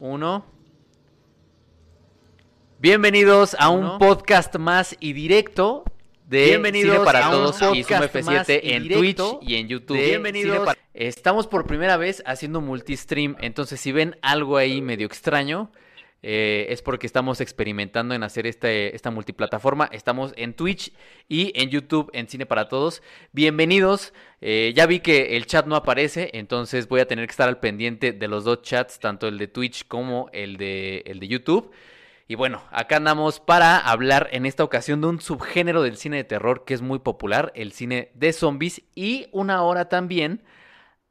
Uno. Bienvenidos a un podcast más y directo de Bienvenidos Cine para a un Todos y Zoom podcast más F7 y en Twitch y en YouTube. Bienvenidos. Para- Estamos por primera vez haciendo multistream, entonces si ven algo ahí medio extraño, eh, es porque estamos experimentando en hacer este, esta multiplataforma. Estamos en Twitch y en YouTube en Cine para Todos. Bienvenidos. Eh, ya vi que el chat no aparece, entonces voy a tener que estar al pendiente de los dos chats, tanto el de Twitch como el de, el de YouTube. Y bueno, acá andamos para hablar en esta ocasión de un subgénero del cine de terror que es muy popular, el cine de zombies, y una hora también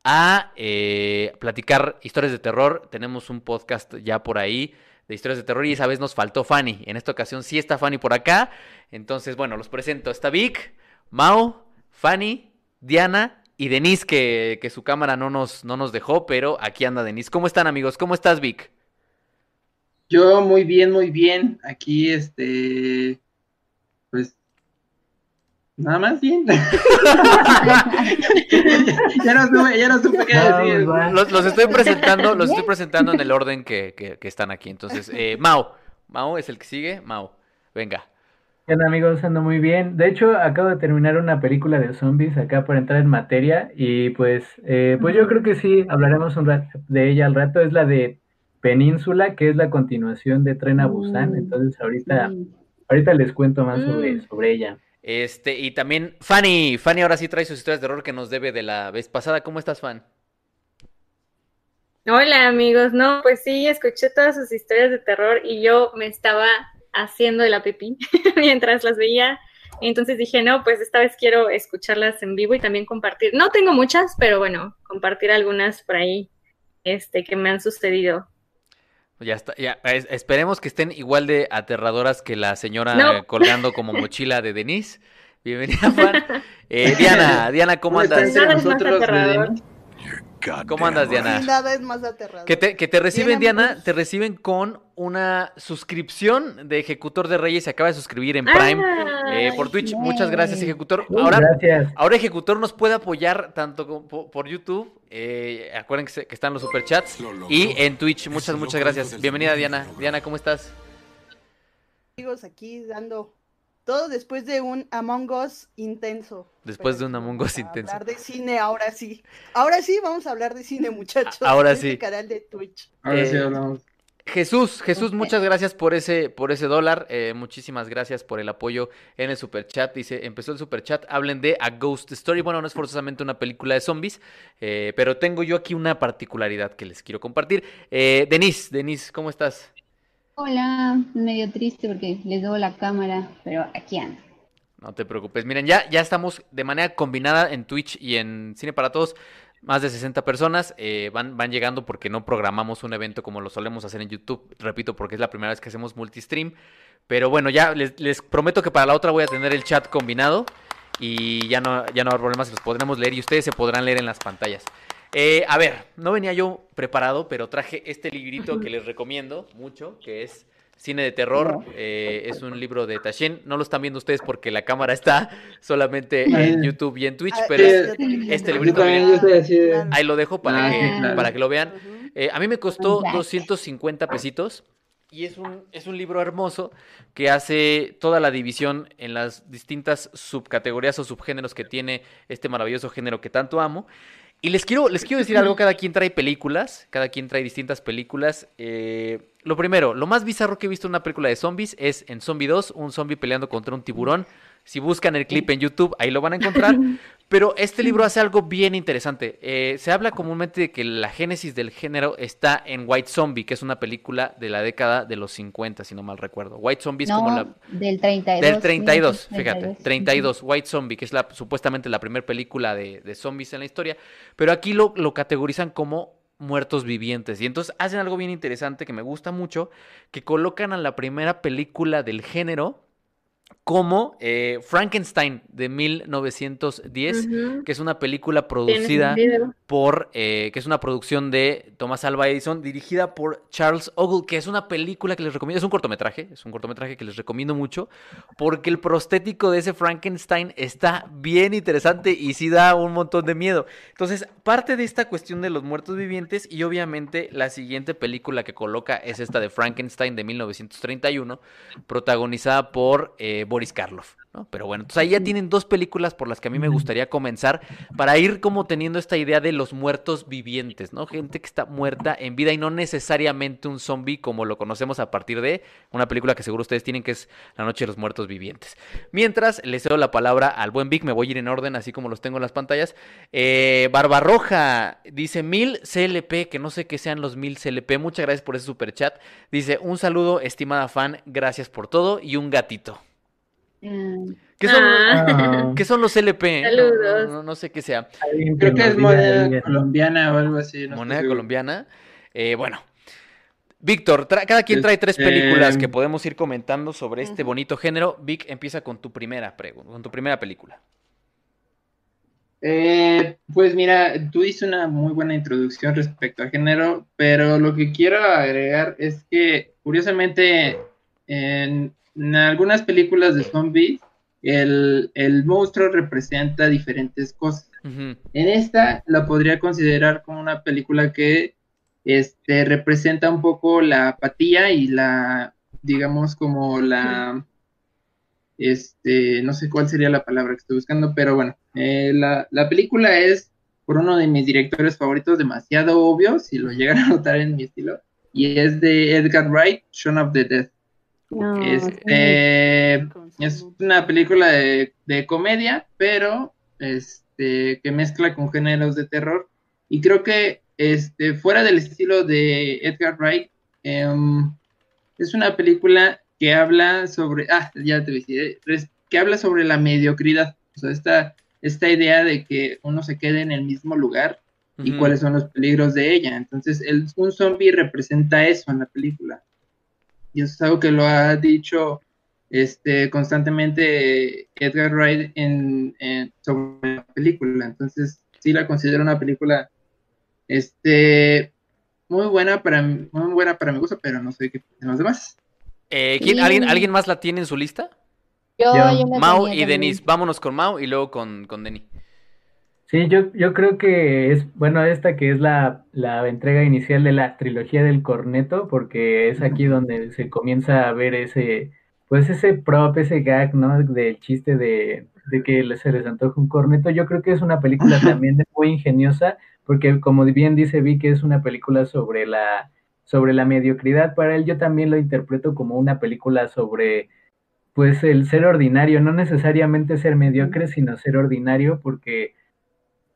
a eh, platicar historias de terror. Tenemos un podcast ya por ahí de historias de terror y esa vez nos faltó Fanny. En esta ocasión sí está Fanny por acá. Entonces, bueno, los presento. Está Vic, Mao, Fanny, Diana y Denise, que, que su cámara no nos, no nos dejó, pero aquí anda Denise. ¿Cómo están amigos? ¿Cómo estás Vic? Yo muy bien, muy bien. Aquí, este, nada más bien. ya no supe, ya no supe qué decir. pues. Los, los estoy presentando, los estoy presentando en el orden que, que- que están aquí. Entonces, eh, Mao, Mao es el que sigue. Mao, venga. ¿Qué onda, amigos? Ando muy bien. De hecho, acabo de terminar una película de zombies acá por entrar en materia y pues, eh, pues yo creo que sí, hablaremos un rato de ella al rato. Es la de Península, que es la continuación de Tren a Busan. Mm, Entonces, ahorita, sí. ahorita les cuento más sobre, Mm. sobre ella. Este, y también Fanny, Fanny ahora sí trae sus historias de terror que nos debe de la vez pasada. ¿Cómo estás, Fan? Hola amigos, no, pues sí, escuché todas sus historias de terror y yo me estaba haciendo de la pipí mientras las veía. Entonces dije, no, pues esta vez quiero escucharlas en vivo y también compartir. No tengo muchas, pero bueno, compartir algunas por ahí este, que me han sucedido. Ya está, ya, es- esperemos que estén igual de aterradoras que la señora No. eh, colgando como mochila de Denise. Bienvenida, Fan. Eh, Diana, Diana, ¿cómo ¿Cómo está andas? nosotros. Denise? ¿Cómo andas, Diana? Nada es más aterrador. Que te, que te reciben, Bien, Diana, amigos. te reciben con una suscripción de Ejecutor de Reyes. Se acaba de suscribir en Ah, Prime eh, por Twitch. Muchas gracias, Ejecutor. Ahora, gracias. ahora Ejecutor nos puede apoyar tanto co- po- por, YouTube. eh, acuérdense que están los superchats. Y en Twitch. Muchas, muchas gracias. Bienvenida, Diana. Diana, ¿cómo estás? Amigos, aquí dando todo después de un Among Us intenso. Después de un Among vamos Us a intenso. Hablar de cine, ahora sí. Ahora sí vamos a hablar de cine, muchachos. Ahora en este sí. canal de Twitch. Ahora sí Eh, hablamos. Jesús, Jesús, muchas gracias por ese, por ese dólar. eh, muchísimas gracias por el apoyo en el superchat. Dice, empezó el superchat, hablen de A Ghost Story. Bueno, no es forzosamente una película de zombies, eh, pero tengo yo aquí una particularidad que les quiero compartir. Eh, Denise, Denise, ¿cómo estás? Hola, medio triste porque les debo la cámara, pero aquí ando. No te preocupes. Miren, ya, ya estamos de manera combinada en Twitch y en Cine para Todos. Más de 60 personas eh, van, van llegando porque no programamos un evento como lo solemos hacer en YouTube. Repito, porque es la primera vez que hacemos multistream. Pero bueno, ya les, les prometo que para la otra voy a tener el chat combinado. Y ya no, ya no habrá problemas, los podremos leer y ustedes se podrán leer en las pantallas. Eh, a ver, no venía yo preparado, pero traje este librito que les recomiendo mucho, que es Cine de Terror. eh, es un libro de Tashin. No lo están viendo ustedes porque la cámara está solamente en. YouTube y en Twitch, Ah, pero es- este librito, también, miren. ahí lo dejo para, Ah, que, para que lo vean. Eh, a mí me costó Back. 250 pesitos y es un, es un libro hermoso que hace toda la división en las distintas subcategorías o subgéneros que tiene este maravilloso género que tanto amo. Y les quiero, les quiero decir algo, cada quien trae películas, cada quien trae distintas películas. Eh, lo primero, lo más bizarro que he visto en una película de zombies es en Zombie 2, un zombie peleando contra un tiburón. Si buscan el clip en YouTube, ahí lo van a encontrar. Pero este libro hace algo bien interesante. Eh, se habla comúnmente de que la génesis del género está en White Zombie, que es una película de la década de los 50, si no mal recuerdo. White Zombie es como la... del 32. Del 32, fíjate, 32. 32, White Zombie, que es la, supuestamente la primera película de, de zombies en la historia, pero aquí lo, lo categorizan como muertos vivientes. Y entonces hacen algo bien interesante que me gusta mucho, que colocan a la primera película del género como eh, Frankenstein de 1910, Ujú. que es una película producida por, eh, que es una producción de Thomas Alva Edison, dirigida por Charles Ogle, que es una película que les recomiendo, es un cortometraje, es un cortometraje que les recomiendo mucho, porque el prostético de ese Frankenstein está bien interesante y sí da un montón de miedo. Entonces, parte de esta cuestión de los muertos vivientes y obviamente la siguiente película que coloca es esta de Frankenstein de 1931, protagonizada por eh, Boris Karloff. ¿no? Pero bueno, entonces ahí ya tienen dos películas por las que a mí me gustaría comenzar para ir como teniendo esta idea de los muertos vivientes, ¿no? Gente que está muerta en vida y no necesariamente un zombie como lo conocemos a partir de una película que seguro ustedes tienen que es La Noche de los Muertos Vivientes. Mientras les cedo la palabra al buen Vic, me voy a ir en orden así como los tengo en las pantallas. Eh, Barbarroja dice mil CLP, que no sé qué sean los mil CLP. Muchas gracias por ese super chat. Dice un saludo, estimada fan, gracias por todo y un gatito. Mm, ¿Qué son, Ah. Ah, ¿qué son los CLP? No- Saludos. No, no- no sé qué sea. Creo que es moneda colombiana o algo así. no Moneda colombiana. Eh, bueno. Víctor, cada quien trae tres Este- películas que podemos ir comentando sobre este bonito género. Vic, empieza con tu primera pregunta, con tu primera película. Eh, pues mira, tú hiciste una muy buena introducción respecto al género, pero lo que quiero agregar es que, curiosamente, en, en algunas películas de zombies, el, el monstruo representa diferentes cosas. En esta la podría considerar como una película que este, representa un poco la apatía y la, digamos, como la, este, no sé cuál sería la palabra que estoy buscando, pero bueno, eh, la, la película es por uno de mis directores favoritos, demasiado obvio, si lo llegan a notar en mi estilo, y es de Edgar Wright, Shaun of the Dead. No, Este, es salud. una película de, de comedia, pero este, que mezcla con géneros de terror. Y creo que este, fuera del estilo de Edgar Wright, em, es una película que habla sobre, ah, ya te dije, que habla sobre la mediocridad. O sea, esta, esta idea de que uno se quede en el mismo lugar y cuáles son los peligros de ella. Entonces, el, un zombie representa eso en la película. Y eso es algo que lo ha dicho este, constantemente Edgar Wright en, en- sobre la película. Entonces, sí la considero una película este, muy buena para mi- muy buena para mi gusto, pero no sé qué piensan los demás. Eh, ¿quién- Y- ¿alguien, ¿Alguien más la tiene en su lista? Yo, Yo. yo Mau y también. Denis. Vámonos con Mau y luego con, con Denis. Sí, yo, yo creo que es, bueno, esta que es la, la entrega inicial de la trilogía del corneto, porque es aquí donde se comienza a ver ese, pues ese prop, ese gag, ¿no? Del chiste de, de que se les antoja un corneto. Yo creo que es una película también muy ingeniosa, porque como bien dice Vicky, es una película sobre la, sobre la mediocridad. Para él yo también lo interpreto como una película sobre, pues, el ser ordinario, no necesariamente ser mediocre, sino ser ordinario, porque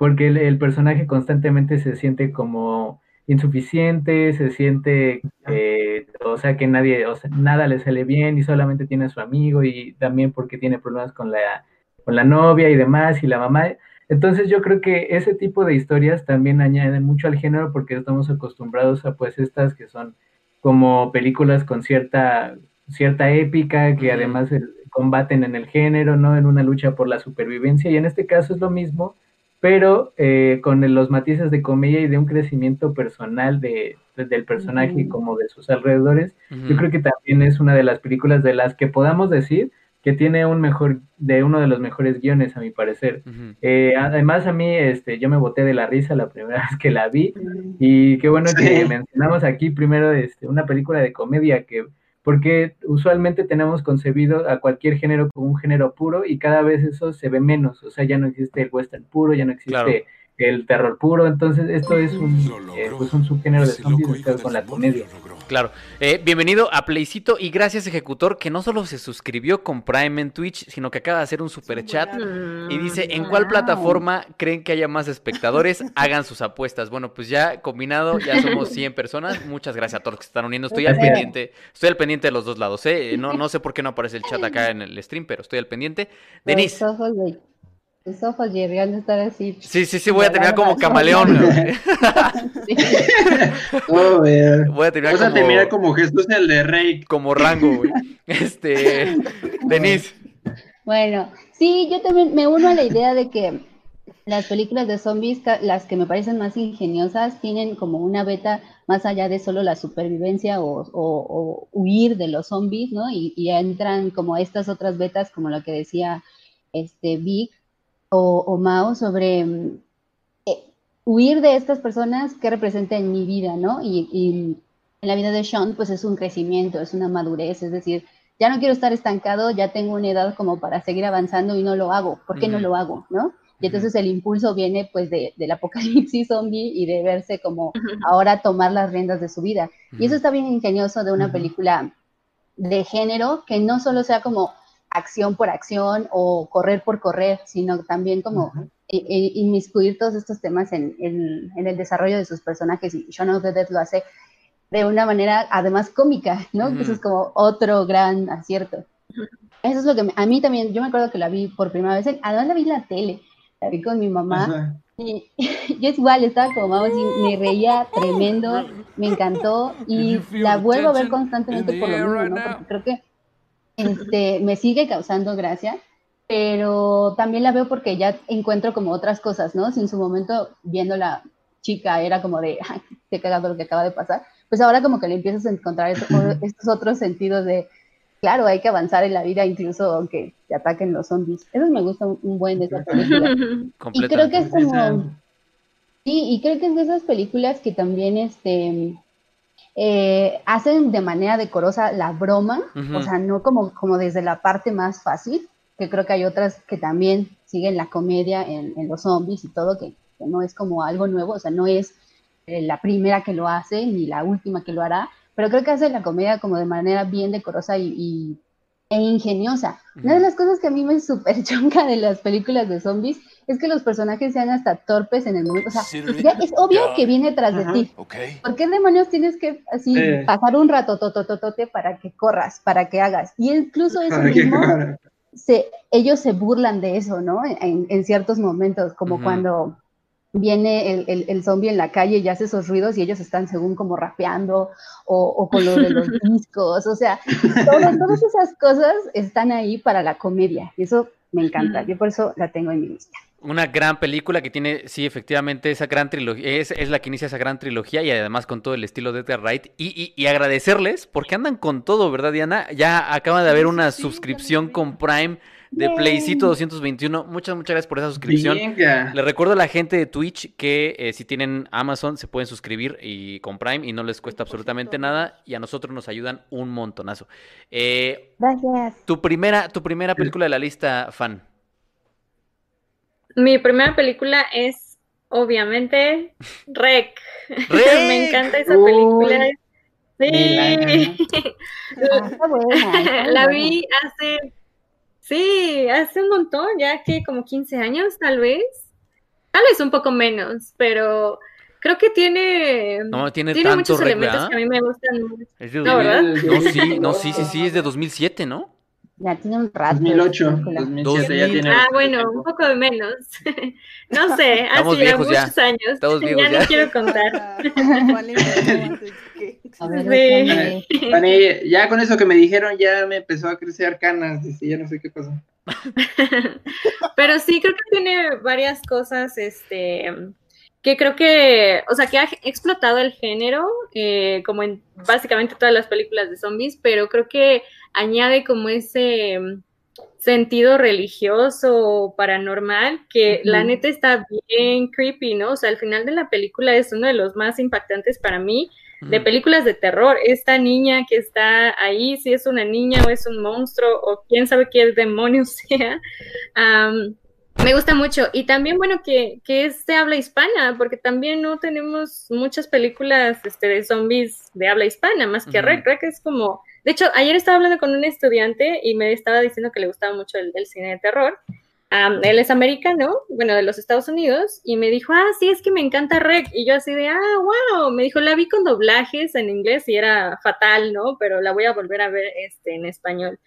porque el, el personaje constantemente se siente como insuficiente, se siente, eh, o sea, que nadie, o sea, nada le sale bien y solamente tiene a su amigo y también porque tiene problemas con la, con la novia y demás y la mamá. Entonces yo creo que ese tipo de historias también añaden mucho al género porque estamos acostumbrados a pues estas que son como películas con cierta, cierta épica que además eh, combaten en el género, ¿no? En una lucha por la supervivencia y en este caso es lo mismo pero eh, con los matices de comedia y de un crecimiento personal de, de- del personaje como de sus alrededores, yo creo que también es una de las películas de las que podamos decir que tiene un mejor, de uno de los mejores guiones, a mi parecer. Eh, además, a mí, este, yo me boté de la risa la primera vez que la vi, y qué bueno que mencionamos aquí primero este, una película de comedia que porque usualmente tenemos concebido a cualquier género como un género puro y cada vez eso se ve menos, o sea, ya no existe el western puro, ya no existe. El terror puro, entonces esto es un, logró. eh, pues un subgénero de zombies con la comedia. Claro. Eh, bienvenido a Playcito y gracias Ejecutor que no solo se suscribió con Prime en Twitch, sino que acaba de hacer un super chat y dice, ¿en cuál plataforma creen que haya más espectadores? Hagan sus apuestas. Bueno, pues ya combinado ya somos 100 personas. Muchas gracias a todos los que se están uniendo. Estoy al pendiente, estoy al pendiente de los dos lados, ¿eh? No, no sé por qué no aparece el chat acá en el stream, pero estoy al pendiente. Denis. Tus ojos, de- ojos llegan a estar así. Sí, sí, sí, voy a terminar como camaleón. Sí. Oh. Voy a terminar Vas a como, terminar como Jesús el de Rey. como rango, güey. Este, Denis. Bueno, sí, yo también me uno a la idea de que las películas de zombies, las que me parecen más ingeniosas, tienen como una beta más allá de solo la supervivencia o, o- o huir de los zombies, ¿no? Y, y entran como estas otras betas, como lo que decía este Vic o, o Mao, sobre mm, eh, huir de estas personas que representan en mi vida, ¿no? Y, y en la vida de Sean, pues es un crecimiento, es una madurez, es decir, ya no quiero estar estancado, ya tengo una edad como para seguir avanzando y no lo hago. ¿Por qué no lo hago? ¿No? Y entonces el impulso viene pues de, del apocalipsis zombie y de verse como ahora tomar las riendas de su vida. Y eso está bien ingenioso de una película de género que no solo sea como acción por acción o correr por correr, sino también como inmiscuir todos estos temas en, en- en el desarrollo de sus personajes. Y Shaun of the Dead lo hace de una manera además cómica, ¿no? Que eso es como otro gran acierto. Eso es lo que me- a mí también, yo me acuerdo que la vi por primera vez, en- además la vi en la tele, la vi con mi mamá. Ajá. Y yo igual estaba como vamos y me reía tremendo, me encantó y la vuelvo a ver constantemente por lo mismo, ¿no? Porque creo que este, me sigue causando gracia, pero también la veo porque ya encuentro como otras cosas, ¿no? Si en su momento viendo la chica era como de, ay, qué cagado lo que acaba de pasar, pues ahora como que le empiezas a encontrar eso- estos otros sentidos de, claro, hay que avanzar en la vida incluso aunque te ataquen los zombies. Eso me gusta un, buen de esa película. Y creo que es como, sí, y creo que es de esas películas que también este, eh, hacen de manera decorosa la broma, Ujú. o sea, no como, como desde la parte más fácil, que creo que hay otras que también siguen la comedia en, en los zombies y todo, que, que no es como algo nuevo, o sea, no es eh, la primera que lo hace ni la última que lo hará, pero creo que hace la comedia como de manera bien decorosa y, y- e ingeniosa. Una de las cosas que a mí me súper chonca de las películas de zombies es que los personajes sean hasta torpes en el momento, o sea, ya es obvio que viene tras de ti. Okay. ¿Por qué demonios tienes que así Sí. pasar un rato totototote para que corras, para que hagas? Y incluso eso mismo, se, ellos se burlan de eso, ¿no? En, en ciertos momentos, como cuando viene el, el, el zombie en la calle y hace esos ruidos y ellos están según como rapeando o, o con lo de los discos, o sea, todo- todas esas cosas están ahí para la comedia y eso me encanta, yo por eso la tengo en mi lista. Una gran película que tiene, sí, efectivamente, esa gran trilogía, es, es la que inicia esa gran trilogía y además con todo el estilo de Edgar Wright. Y, y- y agradecerles porque andan con todo, ¿verdad, Diana? Ya acaba de haber una suscripción con Prime de. Playcito 221. Muchas, muchas gracias por esa suscripción. Venga. Le recuerdo a la gente de Twitch que eh, si tienen Amazon se pueden suscribir y con Prime y no les cuesta absolutamente nada y a nosotros nos ayudan un montonazo. Eh, Gracias. tu primera, tu primera película de la lista, fan. Mi primera película es, obviamente, Rec. ¡Rec! Me encanta esa Uy. película. Sí, Ah, buena, la buena. vi hace, sí, hace un montón, ya que como 15 años tal vez. Tal vez un poco menos, pero creo que tiene, No, tiene tiene tanto muchos Rec, elementos ¿verdad? que a mí me gustan. Es de No, ¿verdad? 2000. No, sí, no, sí, sí, sí, es de 2007, ¿no? Ya tiene un rato. 2008, esa película. 2007 ya 2000. tiene. Ah, bueno, un poco de menos. No sé, Estamos hace ya viejos ya. muchos años. Estamos viejos ya ya. no quiero contar. Ver, Sí. ya con eso que me dijeron ya me empezó a crecer canas, dice, ya no sé qué pasó. Pero sí, creo que tiene varias cosas, este, que creo que, o sea, que ha explotado el género, eh, como en básicamente todas las películas de zombies, pero creo que añade como ese mm, sentido religioso o paranormal que la Ujú. neta está bien creepy, ¿no? O sea, al final de la película es uno de los más impactantes para mí de Ujú. películas de terror. Esta niña que está ahí, si es una niña o es un monstruo o quién sabe qué demonio sea, am, me gusta mucho. Y también, bueno, que, que es de habla hispana, porque también no tenemos muchas películas este, de zombies de habla hispana, más que Ujú. Rec. Rec es como... De hecho, ayer estaba hablando con un estudiante y me estaba diciendo que le gustaba mucho el, el cine de terror. Am, él es americano, bueno, de los Estados Unidos, y me dijo, ah, sí, es que me encanta Rec. Y yo así de, ah, wow, me dijo, la vi con doblajes en inglés y era fatal, ¿no? Pero la voy a volver a ver este, en español.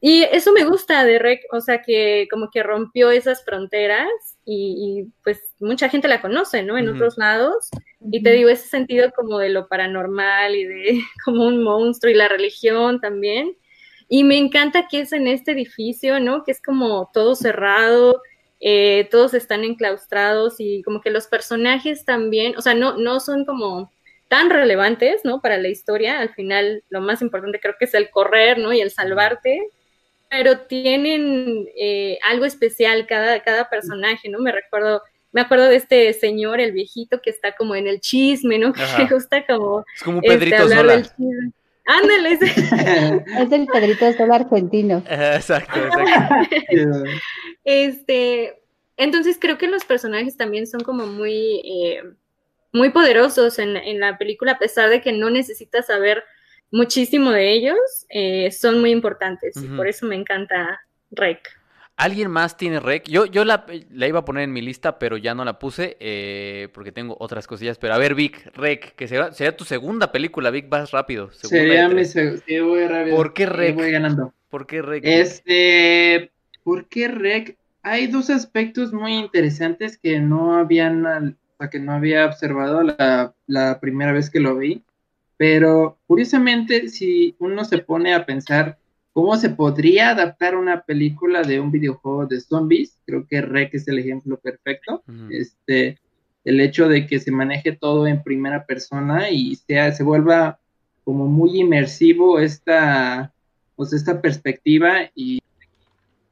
Y eso me gusta de Rec, o sea, que como que rompió esas fronteras y, y, pues mucha gente la conoce, ¿no? En otros lados. Y te digo, ese sentido como de lo paranormal y de como un monstruo y la religión también. Y me encanta que es en este edificio, ¿no? Que es como todo cerrado, eh, todos están enclaustrados y como que los personajes también, o sea, no, no son como tan relevantes, ¿no? Para la historia. Al final, lo más importante creo que es el correr, ¿no? Y el salvarte. Pero tienen eh, algo especial cada, cada personaje, ¿no? Me recuerdo, me acuerdo de este señor, el viejito, que está como en el chisme, ¿no? Que le gusta como. Es como un Pedrito este, Sola. Ándale. es el Pedrito Sola argentino. Exacto, exacto. este, entonces creo que los personajes también son como muy. Eh, muy poderosos en, en, la película, a pesar de que no necesitas saber muchísimo de ellos, eh, son muy importantes y por eso me encanta Rec. ¿Alguien más tiene Rec? Yo, yo la, la, iba a poner en mi lista, pero ya no la puse eh, porque tengo otras cosillas. Pero a ver, Vic, Rec, que sea, sería tu segunda película, Vic, vas rápido. Sería mi segunda, sí, voy rápido. ¿Por qué Rec? Voy ganando. ¿Por qué Rec? Este, ¿por qué Rec? Hay dos aspectos muy interesantes que no habían que no había observado la, la, primera vez que lo vi. Pero curiosamente, si uno se pone a pensar cómo se podría adaptar una película de un videojuego de zombies, creo que Rec es el ejemplo perfecto. Este, el hecho de que se maneje todo en primera persona y sea, se vuelva como muy inmersivo esta, pues esta perspectiva y,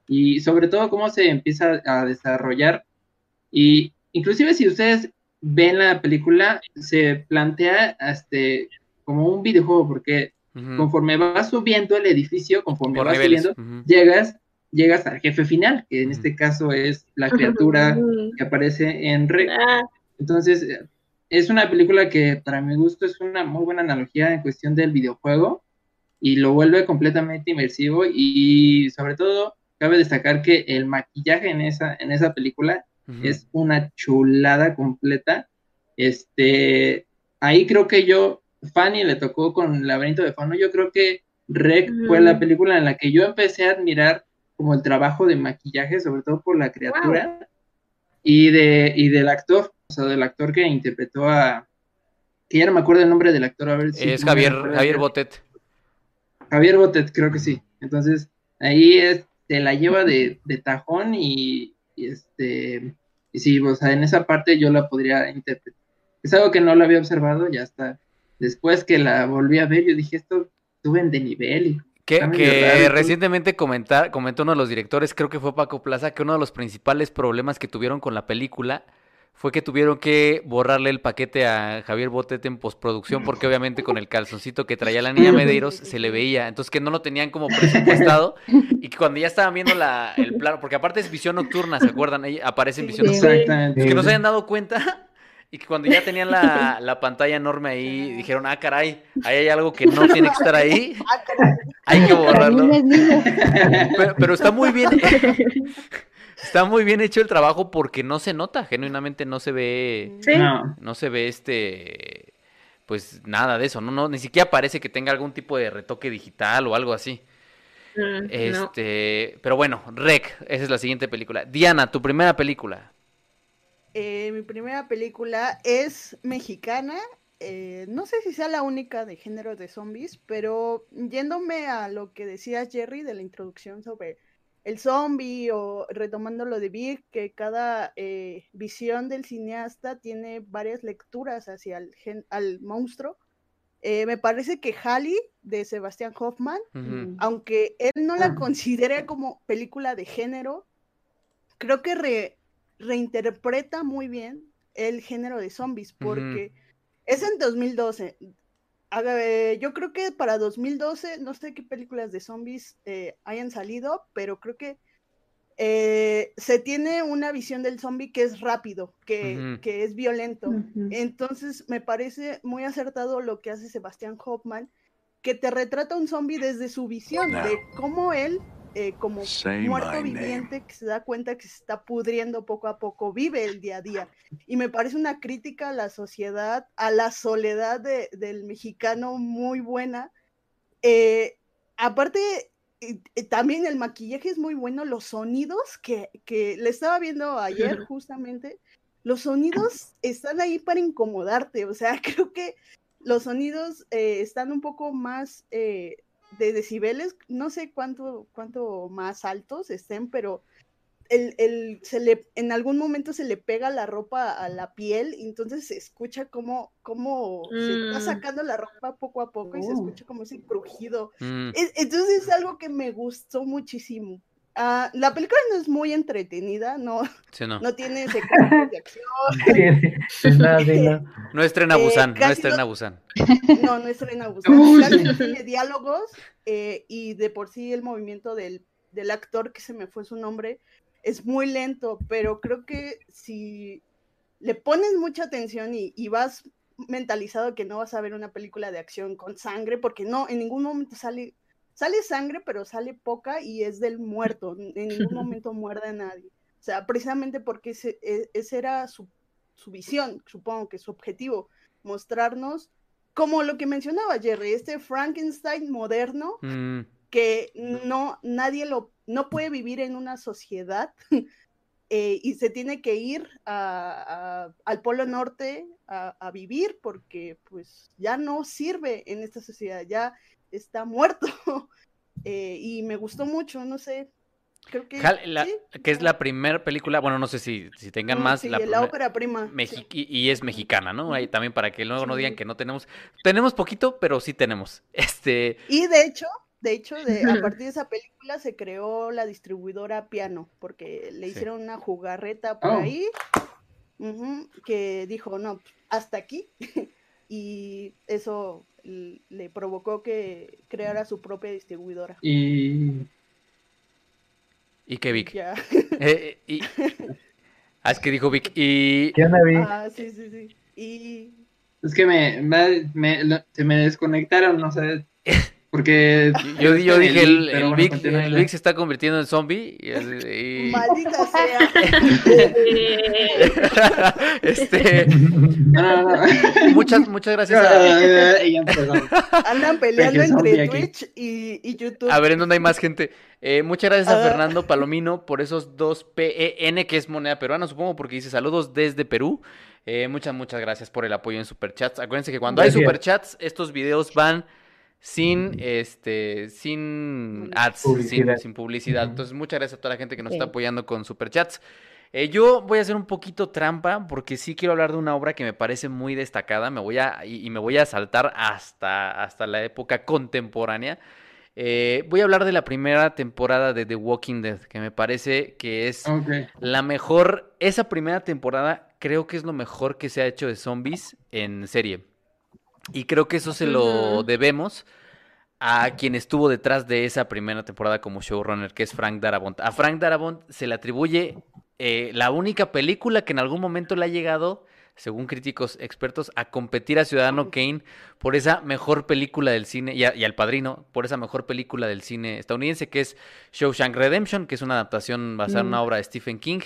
y sobre todo cómo se empieza a desarrollar. Y inclusive si ustedes ven la película, se plantea este, como un videojuego, porque conforme vas subiendo el edificio, conforme vas subiendo, llegas, llegas al jefe final, que en este caso es la criatura que aparece en Rec. Ah. Entonces, es una película que para mi gusto es una muy buena analogía en cuestión del videojuego y lo vuelve completamente inmersivo y sobre todo cabe destacar que el maquillaje en esa, en esa película es una chulada completa. Este, ahí creo que yo, Fanny le tocó con Laberinto de Fano, yo creo que Rec fue la película en la que yo empecé a admirar como el trabajo de maquillaje, sobre todo por la criatura y, de, y del actor, o sea, del actor que interpretó a, que ya no me acuerdo el nombre del actor, a ver si... Es Javier, Javier Botet. Javier Botet, creo que sí. Entonces, ahí es, se la lleva de, de tajón y, y este, y sí, o sea, en esa parte yo la podría interpretar. Es algo que no lo había observado, ya está. Después que la volví a ver, yo dije, esto suben de nivel. Y que, recientemente comentar, comentó uno de los directores, creo que fue Paco Plaza, que uno de los principales problemas que tuvieron con la película fue que tuvieron que borrarle el paquete a Javier Botete en postproducción porque obviamente con el calzoncito que traía la niña Medeiros se le veía, entonces que no lo tenían como presupuestado y que cuando ya estaban viendo la, el plano, porque aparte es visión nocturna, ¿se acuerdan? Ahí aparece en visión nocturna. Exactamente. que no se hayan dado cuenta y que cuando ya tenían la, la, pantalla enorme ahí dijeron, ah, caray, ahí hay algo que no tiene que estar ahí, ah, hay que borrarlo. Pero, pero está muy bien. Está muy bien hecho el trabajo porque no se nota, genuinamente no se ve, no. se ve este, pues nada de eso, no, no, ni siquiera parece que tenga algún tipo de retoque digital o algo así. Mm, este, pero bueno, Rec, esa es la siguiente película. Diana, tu primera película. Eh, mi primera película es mexicana. Eh, no sé si sea la única de género de zombies, pero yéndome a lo que decías Jerry de la introducción sobre el zombie o retomando lo de Big, que cada eh, visión del cineasta tiene varias lecturas hacia el al monstruo. Eh, me parece que Halley de Sebastián Hoffman, aunque él no la ah. considere como película de género, creo que reinterpreta muy bien el género de zombies, porque es en 2012 yo creo que para 2012, no sé qué películas de zombies eh, hayan salido, pero creo que eh, se tiene una visión del zombie que es rápido, que, es violento. Entonces, me parece muy acertado lo que hace Sebastián Hoffman, que te retrata un zombie desde su visión, de cómo él eh, como muerto viviente que se da cuenta que se está pudriendo poco a poco, vive el día a día. Y me parece una crítica a la sociedad, a la soledad del mexicano muy buena. Eh, aparte, también el maquillaje es muy bueno, los sonidos que, que le estaba viendo ayer justamente, los sonidos están ahí para incomodarte, o sea, creo que los sonidos eh, están un poco más de decibeles, no sé cuánto, cuánto más altos estén, pero el, el, se le, en algún momento se le pega la ropa a la piel y entonces se escucha como, como se está Mm. sacando la ropa poco a poco y se Oh. escucha como ese crujido. Mm, Es- entonces es algo que me gustó muchísimo. Ah, la película no es muy entretenida, no, sí, no. no tiene secuencias de acción, Sí, sí. Nada, sí, no. No estrena Eh, Busan, no estrena no- Busan. no, no estrena Busan, casi no tiene diálogos eh, y de por sí el movimiento del, del actor, que se me fue su nombre, es muy lento, pero creo que si le pones mucha atención y, y vas mentalizado que no vas a ver una película de acción con sangre, porque no, en ningún momento sale, sale sangre, pero sale poca y es del muerto, en ningún momento muerde a nadie. O sea, precisamente porque ese, e- ese era su, su visión, supongo que su objetivo, mostrarnos como lo que mencionaba Jerry, este Frankenstein moderno Mm, que no nadie lo no puede vivir en una sociedad eh, y se tiene que ir a- a- al Polo Norte a, a vivir porque pues ya no sirve en esta sociedad, ya está muerto. Eh, y me gustó mucho, no sé, creo que... Hal- la- sí, que es la primera película, bueno, no sé si, si tengan mm, más. sí, la la, ópera prima. Sí. y, y es mexicana, ¿no? Ahí también para que luego no digan que no tenemos. Tenemos poquito, pero sí tenemos. Este. Y de hecho, de hecho, de, a partir de esa película se creó la distribuidora Piano, porque le Sí. hicieron una jugarreta por Oh. ahí, que dijo, no, hasta aquí, y eso le provocó que creara su propia distribuidora. Y Y que Vic. Ya. Eh, y... Ah, es que dijo Vic. Y. ¿Qué onda, Vi? Ah, sí, sí, sí. Y es que me, me, me- lo- se me desconectaron, no sé, porque... Yo, dije, el, el Vic, continúen. el Vic se está convirtiendo en zombie. Y, y- maldita sea, este, No, no, no. muchas, muchas gracias a, empezó. andan peleando entre. Twitch y, y YouTube. a ver en dónde hay más gente. Eh, muchas gracias a Ah. Fernando Palomino por esos dos PEN, que es moneda peruana, supongo, porque dice saludos desde Perú. Eh, muchas, muchas gracias por el apoyo en Superchats. Acuérdense que cuando hay. Superchats, estos videos van sin este sin ads, sin- Publicidad. Sin, publicidad. Ujú. Entonces, muchas gracias a toda la gente que nos Sí. está apoyando con Superchats. Eh, yo voy a hacer un poquito trampa porque sí quiero hablar de una obra que me parece muy destacada. Me voy a, y, y me voy a saltar hasta, hasta la época contemporánea. Eh, voy a hablar de la primera temporada de The Walking Dead, que me parece que es la mejor. Esa primera temporada creo que es lo mejor que se ha hecho de zombies en serie. Y creo que eso se lo debemos a quien estuvo detrás de esa primera temporada como showrunner, que es Frank Darabont. A Frank Darabont se le atribuye eh, la única película que en algún momento le ha llegado, según críticos expertos, a competir a Ciudadano Kane por esa mejor película del cine, y, a- y al padrino, por esa mejor película del cine estadounidense, que es Shawshank Redemption, que es una adaptación basada en una obra de Stephen King.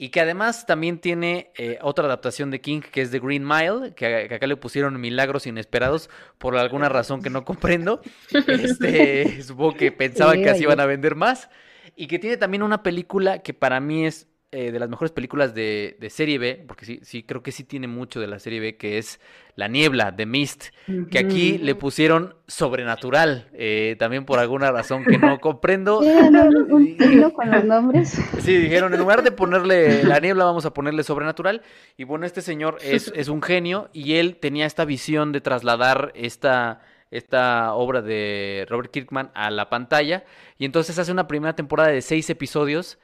Y que además también tiene eh, otra adaptación de King, que es The Green Mile, que, que acá le pusieron milagros inesperados por alguna razón que no comprendo. Este, supongo que pensaban que así iban a vender más. Y que tiene también una película que para mí es eh, de las mejores películas de, de serie B, porque sí, sí, creo que sí tiene mucho de la serie B, que es La Niebla, The Mist, que aquí le pusieron sobrenatural, eh, también por alguna razón que no comprendo. Un tiro con los nombres. Sí, dijeron, en lugar de ponerle la niebla, vamos a ponerle sobrenatural. Y bueno, este señor es, es un genio y él tenía esta visión de trasladar esta, esta obra de Robert Kirkman a la pantalla. Y entonces hace una primera temporada de seis episodios.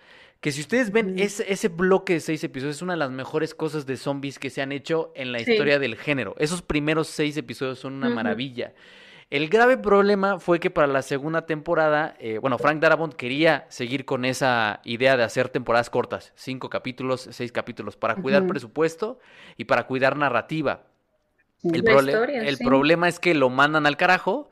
Que si ustedes ven ese, ese bloque de seis episodios, es una de las mejores cosas de zombies que se han hecho en la Sí. historia del género. Esos primeros seis episodios son una maravilla. El grave problema fue que para la segunda temporada, eh, bueno, Frank Darabont quería seguir con esa idea de hacer temporadas cortas, cinco capítulos, seis capítulos, para cuidar presupuesto y para cuidar narrativa. El, historia, el sí. problema es que lo mandan al carajo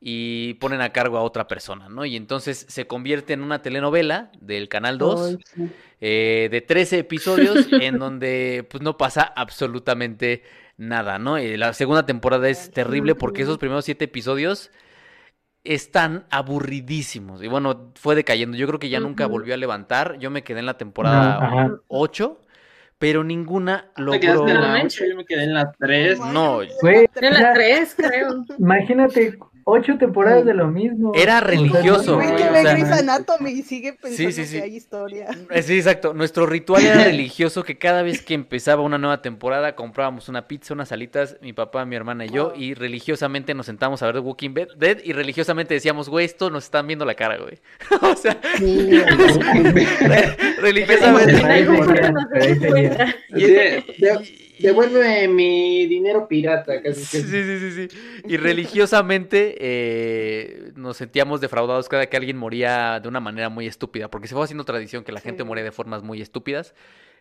y ponen a cargo a otra persona, ¿no? Y entonces se convierte en una telenovela del Canal 2 Ay, sí. eh, de 13 episodios en donde pues no pasa absolutamente nada, ¿no? Y la segunda temporada es terrible porque esos primeros siete episodios están aburridísimos. Y bueno, fue decayendo. Yo creo que ya nunca volvió a levantar. Yo me quedé en la temporada No, ajá. 8, pero ninguna Te quedaste logró... en la No 8, yo me quedé en la 3. No, Yo en la 3, creo. Imagínate ocho temporadas de lo mismo. Era religioso, Güey, güey, que o ve sea, Grey's Anatomy y sigue pensando sí, sí. que hay historia. Eh, Sí, exacto. Nuestro ritual era religioso que cada vez que empezaba una nueva temporada comprábamos una pizza, unas alitas, mi papá, mi hermana y yo, y religiosamente nos sentamos a ver The Walking Dead Dead, y religiosamente decíamos, güey, esto nos están viendo la cara, güey. o sea, Sí, religiosamente. Devuelve mi dinero pirata. Casi, Sí, sí, sí, sí, sí. Y religiosamente eh, nos sentíamos defraudados cada que alguien moría de una manera muy estúpida, porque se fue haciendo tradición que la gente moría de formas muy estúpidas.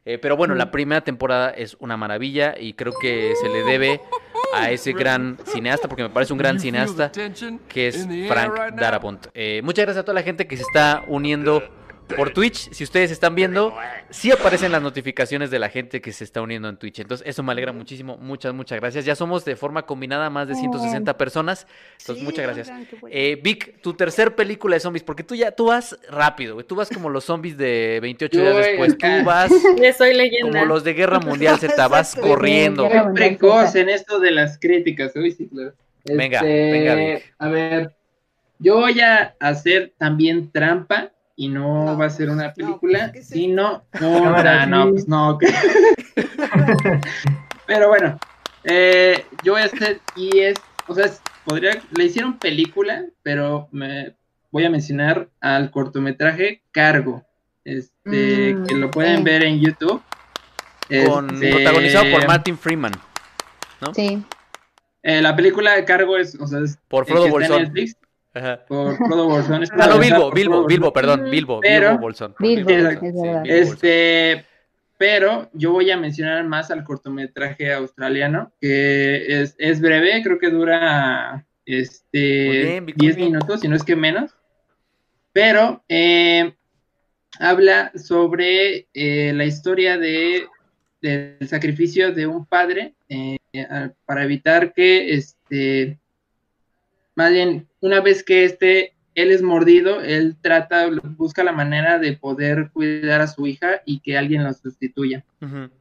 Eh, pero bueno, la primera temporada es una maravilla y creo que se le debe a ese gran cineasta, porque me parece un gran cineasta, que es Frank Darabont. Eh, muchas gracias a toda la gente que se está uniendo por Twitch. Si ustedes están viendo, sí aparecen las notificaciones de la gente que se está uniendo en Twitch. Entonces, eso me alegra muchísimo. Muchas, muchas gracias. Ya somos de forma combinada más de 160 personas. Entonces, Sí, muchas gracias. Eh, Vic, tu tercer película de zombies, porque tú ya, tú vas rápido, güey. Tú vas como los zombies de 28 Yo días después. Tú vas soy leyenda. como los de Guerra Mundial Z, vas corriendo. Mundial precoz en esto de las críticas. Uy, sí, claro. Venga, Este, venga, Vic. A ver, yo voy a hacer también trampa y no, No, va a ser una no, película, ¿qué es sino Cámara, una, no, sí. pues no. que- Pero bueno, eh, yo voy a hacer, y es, o sea, podría, le hicieron película, pero me voy a mencionar al cortometraje Cargo, este, Mm, que lo pueden sí. ver en YouTube. Con, Este, protagonizado por Martin Freeman. sí. eh, la película de Cargo es, o sea, es Por Frodo que está en Bolsón. Netflix, Ajá. por Frodo Bolsón. Ah, no, protagonizada Bilbo, Bilbo, Bilbo, Bolsón. perdón. Bilbo, Pero- Bilbo Bolsón. Bilbo, Bolsón, es sí, verdad. Bilbo Bolsón. Este, pero yo voy a mencionar más al cortometraje australiano, que es, es breve, creo que dura este bien, Vic, muy 10 bien. minutos, si no es que menos. Pero eh, habla sobre eh, la historia de, del sacrificio de un padre eh, a- para evitar que este más bien, una vez que este, él es mordido, él trata, busca la manera de poder cuidar a su hija y que alguien lo sustituya.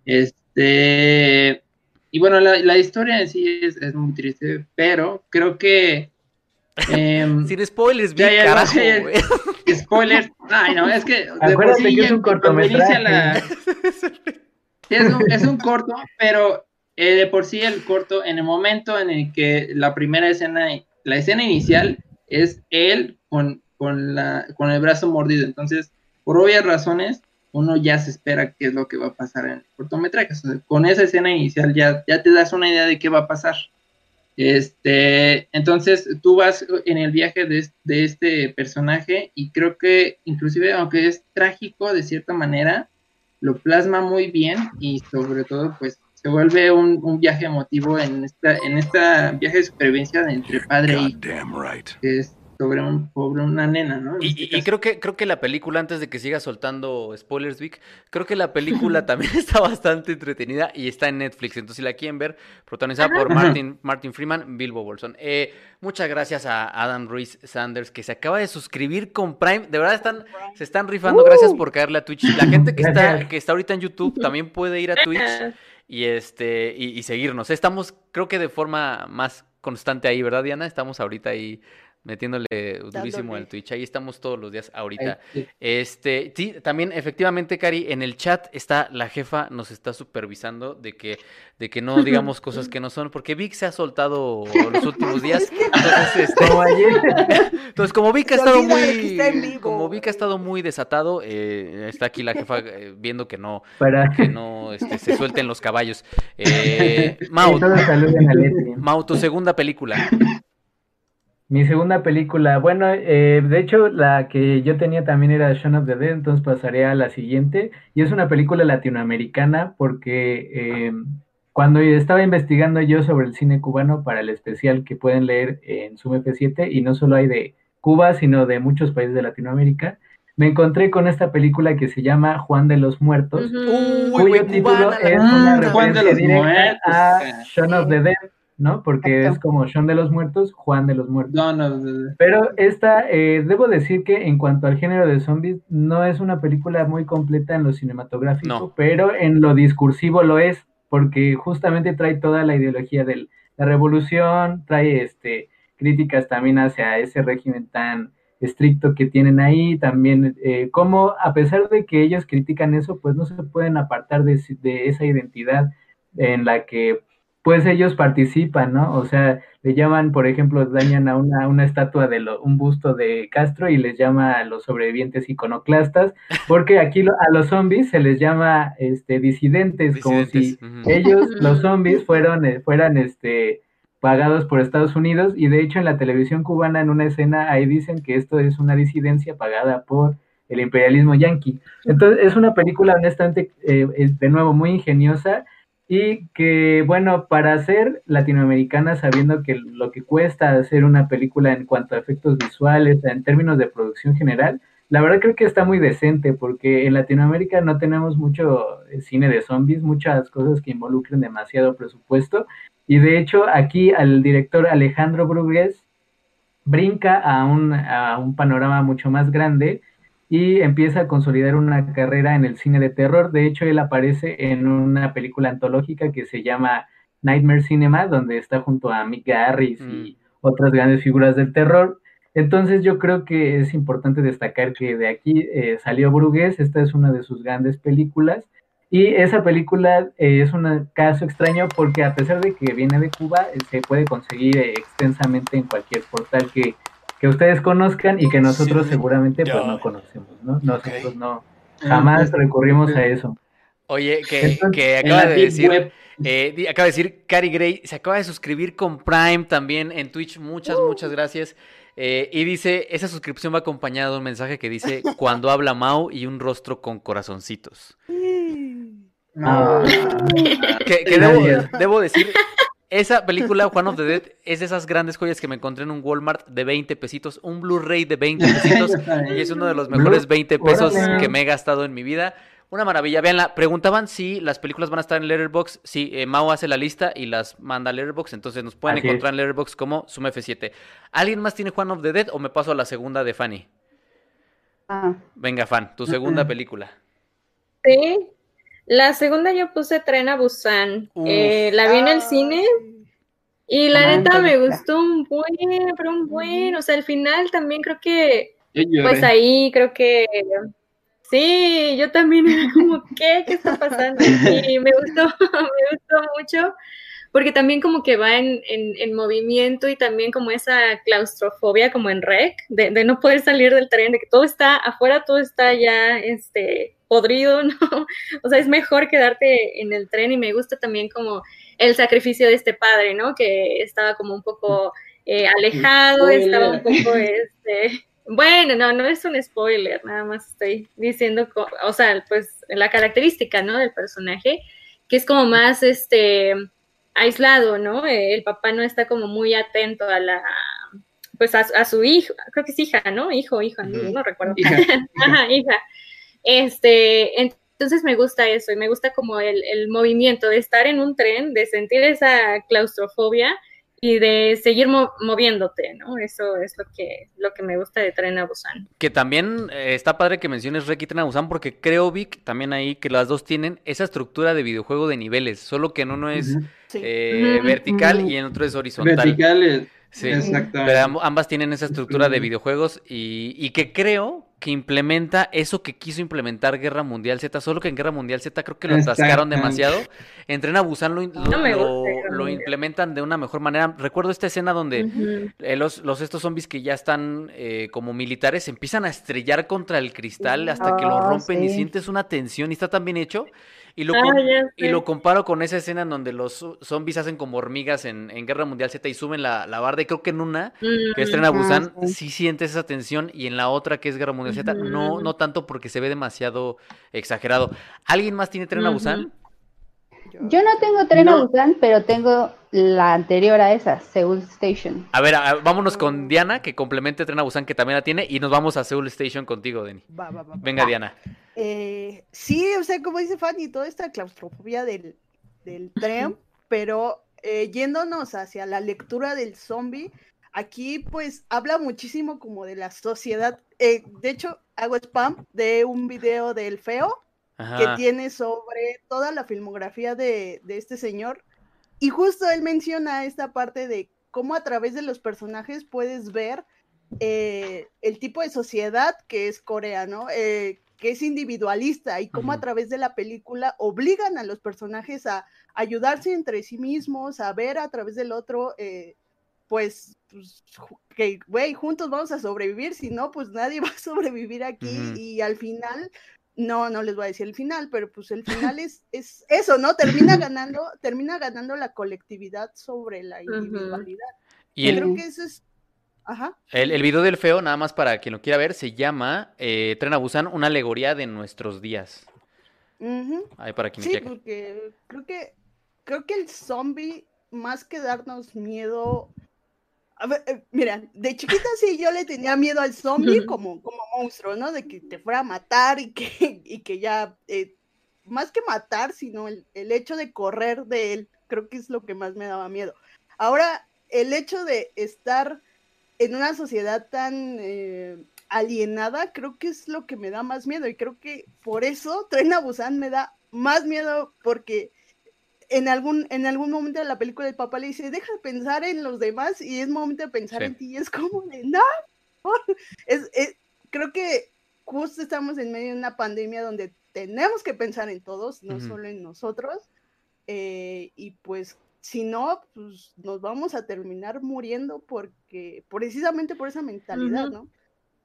Este, y bueno, la, la historia en sí es, es muy triste, pero creo que... em, Sin spoilers, ya, carajo, güey. spoilers, ay no, es que de Acuérdate sí que es un cortometraje. la- Sí, es, un, es un corto, pero eh, de por sí el corto, en el momento en el que la primera escena, la escena inicial es él con, con, la, con el brazo mordido. Entonces, por obvias razones, uno ya se espera qué es lo que va a pasar en el cortometraje. Con esa escena inicial ya, ya te das una idea de qué va a pasar. Este, entonces tú vas en el viaje de, de este personaje y creo que inclusive aunque es trágico de cierta manera, lo plasma muy bien y sobre todo pues se vuelve un, un viaje emotivo en esta, en esta viaje de supervivencia de entre padre right. que es sobre un pobre una nena, ¿no? En Y, este y- y creo que creo que la película, antes de que siga soltando spoilers, Vic, creo que la película también está bastante entretenida y está en Netflix. Entonces, si la quieren ver, protagonizada por. Martin, Martin Freeman, Bilbo Bolson. Eh, muchas gracias a Adam Ruiz Sanders, que se acaba de suscribir con Prime. De verdad están, se están rifando. Gracias por caerle a Twitch. La gente que está, que está ahorita en YouTube también puede ir a Twitch y este y, seguirnos. Estamos, creo que de forma más constante ahí, ¿verdad, Diana? Estamos ahorita ahí metiéndole durísimo Dándole. al Twitch. Ahí estamos todos los días ahorita. Este, Este, sí, también efectivamente, Cari, en el chat está la jefa, nos está supervisando de que, de que no digamos cosas que no son, porque Vic se ha soltado los últimos días. Entonces, este, Como ayer. entonces, como Vic ha estado muy, como Vic ha estado muy desatado, eh, está aquí la jefa eh, viendo que no, Para que no este, se suelten los caballos. Eh, Mau. Mau, tu segunda película. Mi segunda película, bueno, eh, de hecho la que yo tenía también era Shaun of the Dead, entonces pasaré a la siguiente. Y es una película latinoamericana porque eh, cuando estaba investigando yo sobre el cine cubano para el especial que pueden leer en Zoom F7, y no solo hay de Cuba, sino de muchos países de Latinoamérica, me encontré con esta película que se llama Juan de los Muertos, cuyo título cubana, es una Juan de referencia los directa Muertos, a. Shaun of the Dead, ¿no? Porque Exacto. es como Shaun de los Muertos, Juan de los Muertos. no, no, no, Pero esta, eh, debo decir que en cuanto al género de zombies, no es una película muy completa en lo cinematográfico, No. pero en lo discursivo lo es, porque justamente trae toda la ideología de la revolución, trae este críticas también hacia ese régimen tan estricto que tienen ahí, también eh, como a pesar de que ellos critican eso, pues no se pueden apartar de, de esa identidad en la que pues ellos participan, ¿no? O sea, le llaman, por ejemplo, dañan a una, una estatua de un busto de Castro y les llama a los sobrevivientes iconoclastas, porque aquí a los zombies se les llama este disidentes, como si ellos, los zombies, fueron, eh, fueran este pagados por Estados Unidos, y de hecho en la televisión cubana, en una escena, ahí dicen que esto es una disidencia pagada por el imperialismo yanqui. Entonces, es una película honestamente, eh, de nuevo, muy ingeniosa y que, bueno, para ser latinoamericana, sabiendo que lo que cuesta hacer una película en cuanto a efectos visuales, en términos de producción general, la verdad creo que está muy decente, porque en Latinoamérica no tenemos mucho eh, cine de zombies, muchas cosas que involucren demasiado presupuesto, y de hecho aquí al director Alejandro Brugués brinca a un, a un panorama mucho más grande, y empieza a consolidar una carrera en el cine de terror. De hecho, él aparece en una película antológica que se llama Nightmare Cinema, donde está junto a Mick Garris y mm. otras grandes figuras del terror. Entonces yo creo que es importante destacar que de aquí eh, salió Brugués, esta es una de sus grandes películas, y esa película eh, es un caso extraño porque a pesar de que viene de Cuba, eh, se puede conseguir extensamente en cualquier portal que que ustedes conozcan y que nosotros seguramente pues no conocemos, ¿no? Nosotros no, jamás recurrimos a eso. Oye, que, que acaba de decir, eh, acaba de decir Cari Gray, se acaba de suscribir con Prime también en Twitch, muchas, muchas gracias. Eh, y dice, esa suscripción va acompañada de un mensaje que dice, cuando habla Mau y un rostro con corazoncitos. Ah. Que, que debo, debo, decir, esa película, Juan of the Dead, es de esas grandes joyas que me encontré en un Walmart de 20 pesitos, un Blu-ray de 20 pesitos, y es uno de los mejores 20 pesos que me he gastado en mi vida. Una maravilla. Veanla, preguntaban si las películas van a estar en Letterboxd. Sí, eh, Mao hace la lista y las manda a Letterboxd, entonces nos pueden encontrar en Letterboxd como Sum F7. ¿Alguien más tiene Juan of the Dead o me paso a la segunda de Fanny? Ah. Venga, Fan, tu segunda película. Sí, la segunda yo puse Tren a Busan. Eh, la vi en el cine y la neta me gustó un buen, pero un buen. O sea, al final también creo que, pues ahí creo que sí, yo también era como, ¿qué? ¿Qué está pasando? Y me gustó, me gustó mucho porque también como que va en, en, movimiento y también como esa claustrofobia como en rec, de, de, no poder salir del tren, de que todo está afuera, todo está ya, este, podrido, ¿no? O sea, es mejor quedarte en el tren y me gusta también como el sacrificio de este padre, ¿no? Que estaba como un poco eh, alejado, estaba un poco, este... Bueno, no, no es un spoiler, nada más estoy diciendo, o sea, pues la característica, ¿no? Del personaje, que es como más, este, aislado, ¿no? El papá no está como muy atento a la, pues a, su hijo, creo que es hija, ¿no? Hijo, hija, no, recuerdo. Hija. Ajá, hija. Este, entonces me gusta eso y me gusta como el, movimiento de estar en un tren, de sentir esa claustrofobia y de seguir moviéndote, ¿no? Eso es lo que, lo que me gusta de Tren a Busan. Que también eh, está padre que menciones Rek y Tren a Busan porque creo, Vic, también ahí que las dos tienen esa estructura de videojuego de niveles, solo que en uno es eh, vertical y en otro es horizontal. Vertical Sí, pero ambas tienen esa estructura de videojuegos y, y, que creo que implementa eso que quiso implementar Guerra Mundial Z, solo que en Guerra Mundial Z creo que lo atascaron demasiado. En Tren a Busan lo, lo, implementan de una mejor manera. Recuerdo esta escena donde eh, los, los, estos zombies que ya están eh, como militares empiezan a estrellar contra el cristal hasta que lo ah, rompen y sientes una tensión y está tan bien hecho. Y lo, ah, y lo comparo con esa escena en donde los zombies hacen como hormigas en, Guerra Mundial Z y suben la, la barda. Y creo que en una, que es Tren a Busan, sí sientes esa tensión. Y en la otra, que es Guerra Mundial Z, no, no tanto porque se ve demasiado exagerado. ¿Alguien más tiene Tren a Busan? Yo no tengo Tren a Busan, pero tengo la anterior a esa, Seoul Station. A ver, vámonos con Diana, que complemente Tren a Busan, que también la tiene, y nos vamos a Seoul Station contigo, Denny. Venga, Diana. Eh, sí, o sea, como dice Fanny, toda esta claustrofobia del, tren, pero eh, yéndonos hacia la lectura del zombie, aquí pues habla muchísimo como de la sociedad. Eh, de hecho, hago spam de un video del feo que tiene sobre toda la filmografía de, de, este señor. Y justo él menciona esta parte de cómo a través de los personajes puedes ver eh, el tipo de sociedad que es Corea, ¿no? Eh, que es individualista y cómo a través de la película obligan a los personajes a ayudarse entre sí mismos, a ver a través del otro, eh, pues, pues, que, güey, juntos vamos a sobrevivir, si no, pues nadie va a sobrevivir aquí y al final, no, no les voy a decir el final, pero pues el final es, es eso, ¿no? Termina ganando, termina ganando la colectividad sobre la individualidad. Y creo que eso es Ajá. El, el, video del feo, nada más para quien lo quiera ver, se llama eh, Tren a Busan, una alegoría de nuestros días. Ahí para quien sí, porque creo que creo que el zombie, más que darnos miedo. A ver, eh, mira, de chiquita sí yo le tenía miedo al zombie como, como monstruo, ¿no? De que te fuera a matar y que, y que ya, eh, más que matar, sino el, el hecho de correr de él, creo que es lo que más me daba miedo. Ahora, el hecho de estar en una sociedad tan eh, alienada, creo que es lo que me da más miedo. Y creo que por eso Tren Busan me da más miedo porque en algún, en algún momento de la película el papá le dice, deja de pensar en los demás y es momento de pensar en ti. Y es como de, no. Es, creo que justo estamos en medio de una pandemia donde tenemos que pensar en todos, no solo en nosotros. Eh, y pues si no, pues nos vamos a terminar muriendo porque precisamente por esa mentalidad, ¿no?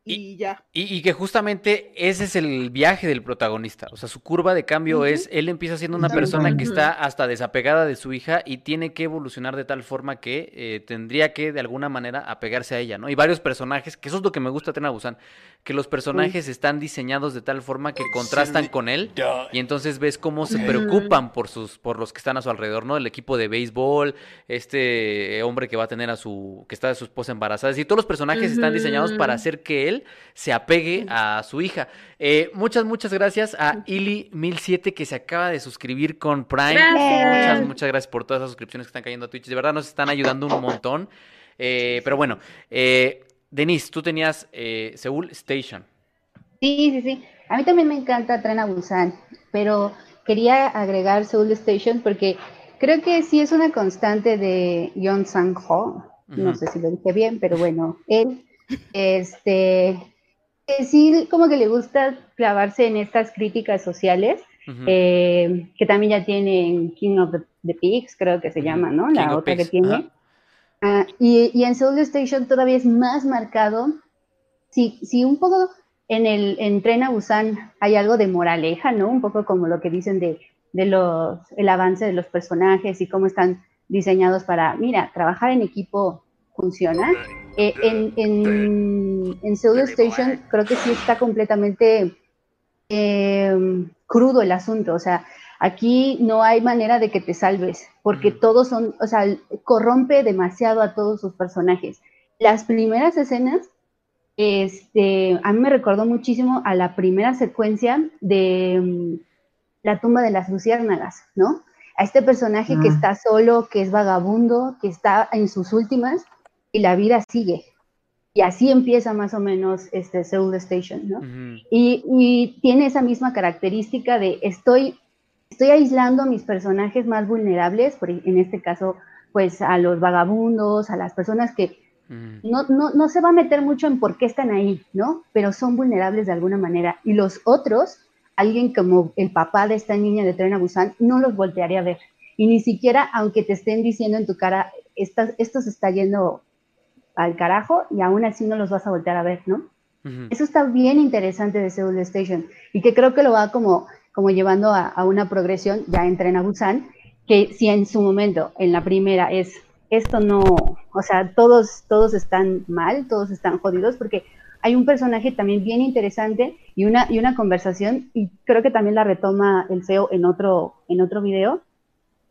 Y, ya. Y, que justamente ese es el viaje del protagonista. O sea, su curva de cambio es, él empieza siendo una persona que está hasta desapegada de su hija y tiene que evolucionar de tal forma que eh, tendría que de alguna manera apegarse a ella, ¿no? Y varios personajes, que eso es lo que me gusta de Busan, que los personajes están diseñados de tal forma que contrastan con él y entonces ves cómo se preocupan por sus por los que están a su alrededor, ¿no? El equipo de béisbol, este hombre que va a tener a su que está de su esposa embarazada, y todos los personajes están diseñados para hacer que él se apegue a su hija. Eh, muchas, muchas gracias a Ili1007 que se acaba de suscribir con Prime. Muchas, muchas gracias por todas las suscripciones que están cayendo a Twitch. De verdad nos están ayudando un montón. Eh, pero bueno, eh, Denise, tú tenías Seoul Station. Sí, sí, sí. A mí también me encanta Tren a Busan, pero quería agregar Seoul Station porque creo que sí es una constante de Yon Sang-ho. No sé si lo dije bien, pero bueno, él este, sí, como que le gusta clavarse en estas críticas sociales, eh, que también ya tienen King of the, Pigs, creo que se llama, ¿no? La otra que tiene. Ah, y, en Soul Station todavía es más marcado. Si, sí, un poco en el en Tren a Busan hay algo de moraleja, ¿no? Un poco como lo que dicen de, de los, el avance de los personajes y cómo están diseñados para, mira, trabajar en equipo funciona. Eh, en, en, en Station creo que sí está completamente eh, crudo el asunto, o sea, aquí no hay manera de que te salves, porque todos son, o sea, corrompe demasiado a todos sus personajes. Las primeras escenas, este, a mí me recordó muchísimo a la primera secuencia de mm, La tumba de las luciérnagas, ¿no? A este personaje que está solo, que es vagabundo, que está en sus últimas, y la vida sigue. Y así empieza más o menos este Seoul Station, ¿no? y, tiene esa misma característica de estoy, estoy aislando a mis personajes más vulnerables, por, en este caso, pues a los vagabundos, a las personas que no, no, se va a meter mucho en por qué están ahí, ¿no? Pero son vulnerables de alguna manera. Y los otros, alguien como el papá de esta niña de Tren a Busan, no los voltearía a ver. Y ni siquiera, aunque te estén diciendo en tu cara, esto se está yendo al carajo y aún así no los vas a voltear a ver, ¿no? Eso está bien interesante de Seoul Station y que creo que lo va como, como llevando a, una progresión ya en a Busan, que si en su momento, en la primera, es esto no, o sea, todos, todos están mal, todos están jodidos, porque hay un personaje también bien interesante y una, y una conversación, y creo que también la retoma el CEO en otro, en otro video,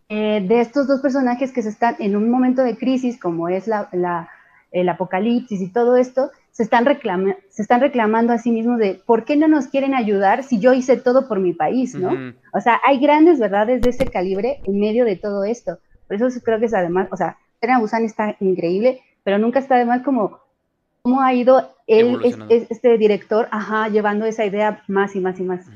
eh, de estos dos personajes que se están en un momento de crisis, como es la, la el apocalipsis y todo esto, se están, se están reclamando a sí mismos de por qué no nos quieren ayudar si yo hice todo por mi país, ¿no? O sea, hay grandes verdades de ese calibre en medio de todo esto. Por eso creo que es además, o sea, Tren Busan está increíble, pero nunca está además como cómo ha ido él, este director, ajá, llevando esa idea más y más y más.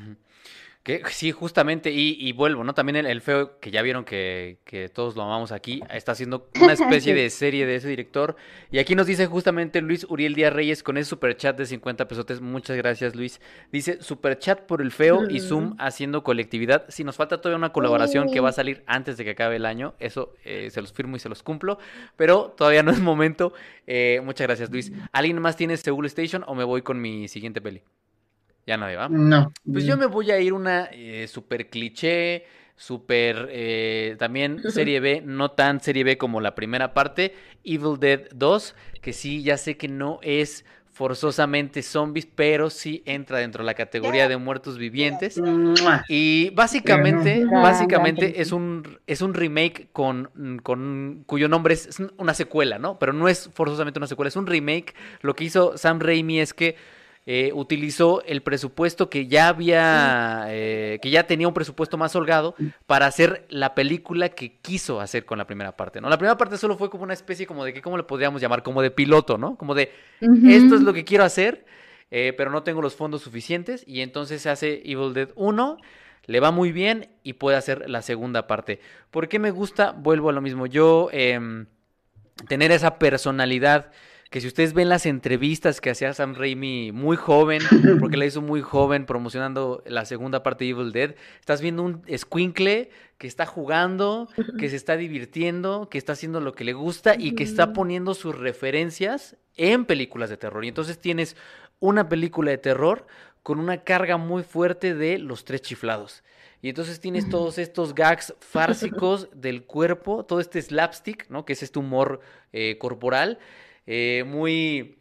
Que, sí, justamente, y, vuelvo, ¿no? También el, feo, que ya vieron que, que, todos lo amamos aquí, está haciendo una especie de serie de ese director. Y aquí nos dice justamente Luis Uriel Díaz Reyes con ese superchat de 50 pesotes. Muchas gracias, Luis. Dice, superchat por el feo y Zoom mm. haciendo colectividad. Si nos falta todavía una colaboración que va a salir antes de que acabe el año, eso eh, se los firmo y se los cumplo, pero todavía no es momento. Eh, muchas gracias, Luis. ¿Alguien más tiene Seoul Station o me voy con mi siguiente peli? Ya nadie va. No. Pues yo me voy a ir una eh, super cliché, super eh, también serie B, no tan serie B como la primera parte, Evil Dead 2, que sí, ya sé que no es forzosamente zombies, pero sí entra dentro de la categoría de muertos vivientes. Y básicamente, básicamente es un, es un remake con, con cuyo nombre es una secuela, ¿no? Pero no es forzosamente una secuela, es un remake. Lo que hizo Sam Raimi es que eh, utilizó el presupuesto que ya había, eh, que ya tenía un presupuesto más holgado para hacer la película que quiso hacer con la primera parte, ¿no? La primera parte solo fue como una especie como de que, ¿cómo le podríamos llamar? Como de piloto, ¿no? Como de, esto es lo que quiero hacer, eh, pero no tengo los fondos suficientes y entonces se hace Evil Dead 1 le va muy bien y puede hacer la segunda parte. ¿Por qué me gusta? Vuelvo a lo mismo. Yo, em, tener esa personalidad que si ustedes ven las entrevistas que hacía Sam Raimi muy joven, porque la hizo muy joven promocionando la segunda parte de Evil Dead, estás viendo un squinkle que está jugando, que se está divirtiendo, que está haciendo lo que le gusta y que está poniendo sus referencias en películas de terror. Y entonces tienes una película de terror con una carga muy fuerte de los tres chiflados. Y entonces tienes todos estos gags fársicos del cuerpo, todo este slapstick, ¿no? Que es este humor eh, corporal eh, muy...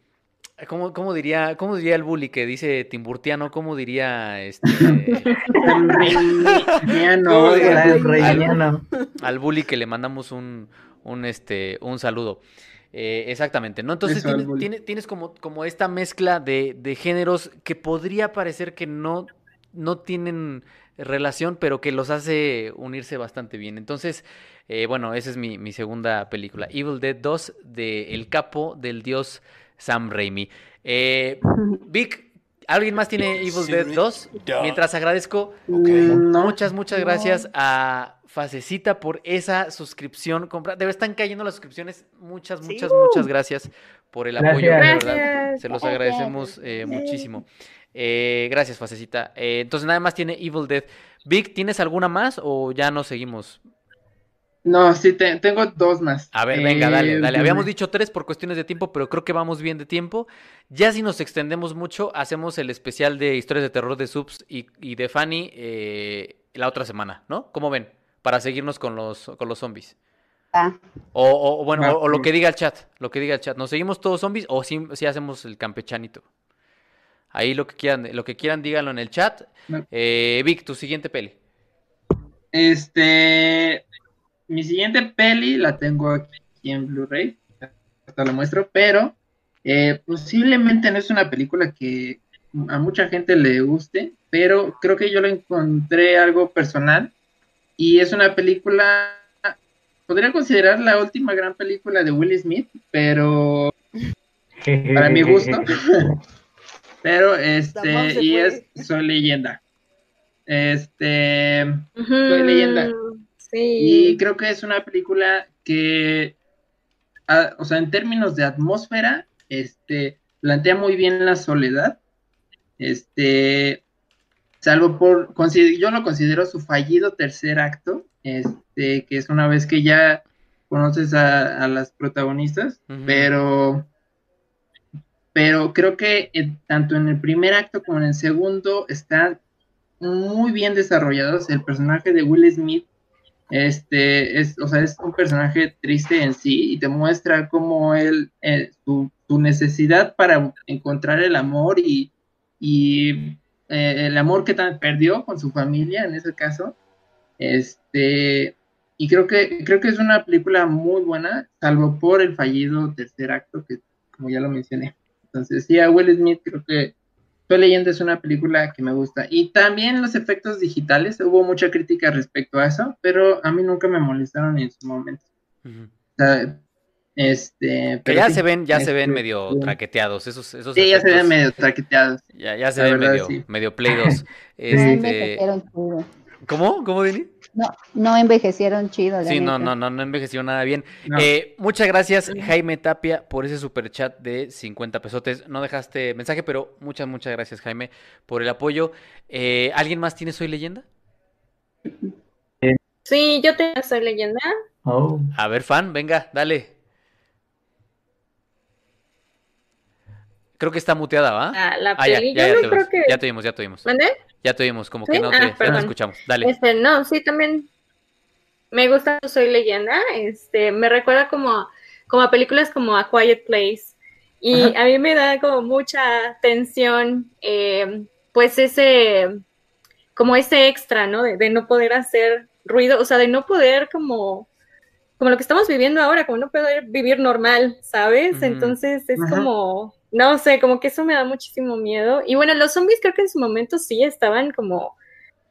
¿Cómo, ¿Cómo, diría, ¿Cómo diría el bully que dice Timburtiano? ¿Cómo diría este? al, bully que le mandamos un, un, este, un saludo. Eh, exactamente, ¿no? Entonces tienes, tienes, como, como esta mezcla de, de, géneros que podría parecer que no, no tienen relación, pero que los hace unirse bastante bien. Entonces, eh, bueno, esa es mi, segunda película. Evil Dead 2 de El Capo del Dios Sam Raimi. Eh, Vic, ¿alguien más tiene Evil Dead 2? Mientras agradezco muchas, muchas gracias a Facecita por esa suscripción. Debe están cayendo las suscripciones. Muchas, muchas, muchas gracias por el apoyo. Se los agradecemos eh, muchísimo. Eh, gracias, Facecita. entonces, nada más tiene Evil Dead. Vic, ¿tienes alguna más o ya no seguimos? No, sí, tengo dos más. A ver, venga, dale, dale. Eh, Habíamos dicho tres por cuestiones de tiempo, pero creo que vamos bien de tiempo. Ya si nos extendemos mucho, hacemos el especial de historias de terror de Subs y, de Fanny eh, la otra semana, ¿no? ¿Cómo ven? Para seguirnos con los, con los zombies. Ah. O, bueno, o, lo que diga el chat, lo que diga el chat. ¿Nos seguimos todos zombies o si, si hacemos el campechanito? Ahí lo que quieran, lo que quieran díganlo en el chat. Eh, Vic, tu siguiente peli. Este, mi siguiente peli la tengo aquí en Blu-ray, hasta la muestro, pero eh, posiblemente no es una película que a mucha gente le guste, pero creo que yo lo encontré algo personal y es una película, podría considerar la última gran película de Will Smith, pero para mi gusto, pero este, y es Soy leyenda. Este, Soy leyenda. Y creo que es una película que, o sea, en términos de atmósfera, este, plantea muy bien la soledad. Este, salvo por, yo lo considero su fallido tercer acto, este, que es una vez que ya conoces a, las protagonistas, pero, pero creo que tanto en el primer acto como en el segundo están muy bien desarrollados. El personaje de Will Smith este, es, o sea, es un personaje triste en sí y te muestra cómo él, eh, su, necesidad para encontrar el amor y, y eh, el amor que perdió con su familia en ese caso, este, y creo que, creo que es una película muy buena, salvo por el fallido tercer acto, que como ya lo mencioné. Entonces, sí, a Will Smith creo que Soy leyenda es una película que me gusta. Y también los efectos digitales, hubo mucha crítica respecto a eso, pero a mí nunca me molestaron en su momento. Este, que ya se ven, ya se ven este, medio traqueteados, esos, esos Sí, ya se ven medio traqueteados. Ya, ya se La ven verdad, medio, sí. medio Play 2. No Este. ¿Cómo? ¿Cómo, Dini? No, no envejecieron chido. Sí, no, no, no, no envejeció nada bien. No. Eh, muchas gracias, Jaime Tapia, por ese super chat de 50 pesotes. No dejaste mensaje, pero muchas, muchas gracias, Jaime, por el apoyo. Eh, ¿Alguien más tiene Soy Leyenda? Sí, yo te soy leyenda. Oh, A ver, fan, venga, dale. Creo que está muteada, ¿va? La, la Ah, ya, peli. ya, no creo que. ya te oímos, ya te oímos. ¿Mandé? Ya te oímos, como ¿Sí? que no te, Ah, ya no escuchamos. Dale. Este, no, sí, también me gusta Soy Leyenda. Este, me recuerda como, como a películas como A Quiet Place. Y a mí me da como mucha tensión, eh, pues ese, como ese extra, ¿no? De, de no poder hacer ruido, o sea, de no poder como, como lo que estamos viviendo ahora, como no poder vivir normal, ¿sabes? Entonces es Ajá. como, no sé, como que eso me da muchísimo miedo. Y bueno, los zombies creo que en su momento sí estaban como,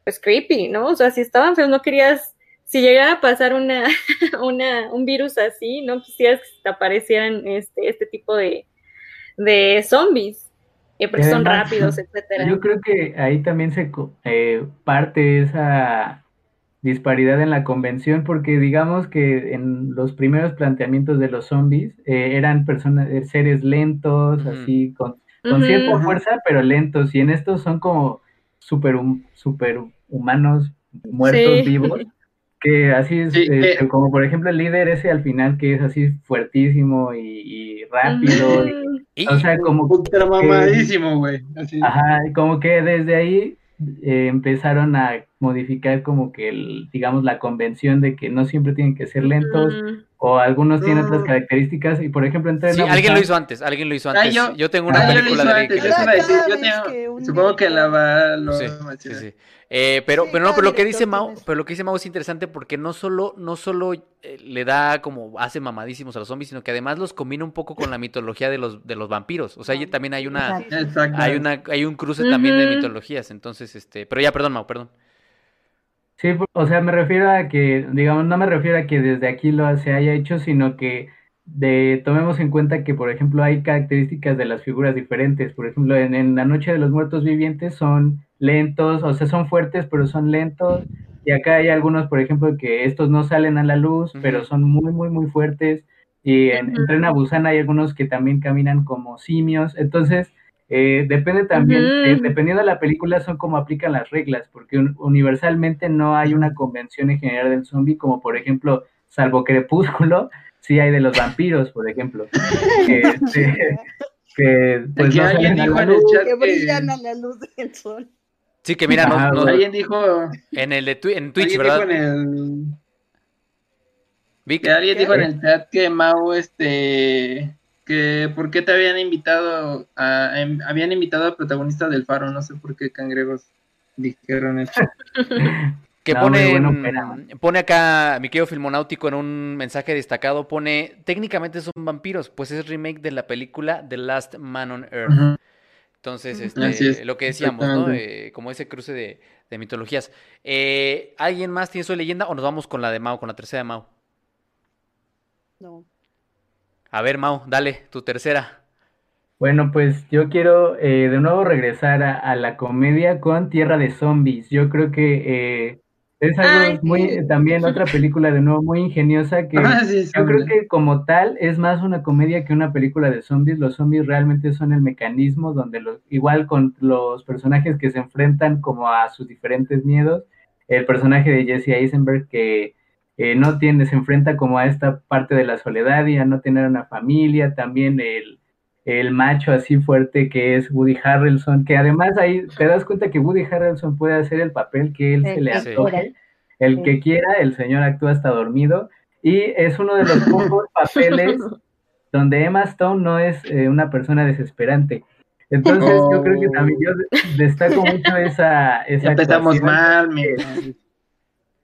pues creepy, ¿no? O sea, si estaban feos, no querías, si llegara a pasar una, una, un virus así, no quisieras que te aparecieran este, este tipo de, de zombies, eh, porque son rápidos, etcétera. yo creo que ahí también se eh, parte esa disparidad en la convención, porque digamos que en los primeros planteamientos de los zombies eh, eran personas, eh, seres lentos, así, con, con cierta fuerza, pero lentos, y en estos son como super, super humanos muertos Sí. vivos, que así es, Sí, eh. como por ejemplo el líder ese al final que es así fuertísimo y, y rápido, y- o sea, como Ultra mamadísimo, güey. Así. Ajá, como que desde ahí eh, empezaron a modificar como que el, digamos, la convención de que no siempre tienen que ser lentos o algunos tienen otras características y por ejemplo en Tren sí, alguien lo hizo antes, alguien lo hizo Ah, antes. yo- Yo tengo una Ah, película de antes, que- yo decir, yo tengo- que un supongo que la va lo Sí, sí, sí. Eh, pero, Sí, pero no, pero lo que dice Mao, pero lo que dice Mao es interesante porque no solo, no solo eh, le da como hace mamadísimos a los zombies, sino que además los combina un poco con la mitología de los, de los vampiros. O sea, ahí también hay una, Exacto. Hay una, hay un cruce también de mitologías. Entonces, este, pero ya, perdón, Mao, perdón. Sí, o sea, me refiero a que, digamos, no me refiero a que desde aquí lo se haya hecho, sino que de, tomemos en cuenta que, por ejemplo, hay características de las figuras diferentes. Por ejemplo, en, en La Noche de los Muertos Vivientes son lentos, o sea, son fuertes, pero son lentos. Y acá hay algunos, por ejemplo, que estos no salen a la luz, pero son muy, muy, muy fuertes. Y en, en. Tren a Busan hay algunos que también caminan como simios. Entonces, eh, depende también, eh, dependiendo de la película, son como aplican las reglas, porque un- universalmente no hay una convención en general del zombie, como por ejemplo, salvo Crepúsculo, sí hay de los vampiros, por ejemplo. que, este, que, pues no alguien dijo la en el luz. chat que brillan a la luz del sol. Sí, que mira, Ajá, nos- alguien dijo, en el de Twi- en Twitch, alguien dijo ¿verdad? en el, Vic? que alguien ¿Qué? dijo en el chat que Mau, este, que por qué te habían invitado a, em- habían invitado al protagonista del Faro, no sé por qué cangrejos dijeron eso. Que No, pone, pone acá mi querido Filmonáutico en un mensaje destacado, pone, técnicamente son vampiros, pues es remake de la película The Last Man on Earth. Entonces, este, es, lo que decíamos, ¿no? Eh, como ese cruce de, de mitologías. Eh, ¿Alguien más tiene su leyenda o nos vamos con la de Mao, con la tercera de Mao? No. A ver, Mao, dale, tu tercera. Bueno, pues yo quiero eh, de nuevo regresar a, a la comedia con Tierra de Zombies. Yo creo que eh, es algo Ay, muy, sí. también otra película de nuevo muy ingeniosa que Ah, sí, yo creo que como tal es más una comedia que una película de zombies. Los zombies realmente son el mecanismo donde los, igual con los personajes que se enfrentan como a sus diferentes miedos, el personaje de Jesse Eisenberg que eh, no tiene, se enfrenta como a esta parte de la soledad y a no tener una familia, también el, el macho así fuerte que es Woody Harrelson, que además ahí te das cuenta que Woody Harrelson puede hacer el papel que él se le Sí. antoje, el que quiera, el señor actúa hasta dormido, y es uno de los pocos papeles donde Emma Stone no es eh, una persona desesperante. Entonces yo creo que también yo de- destaco mucho esa, esa empezamos mal, mi-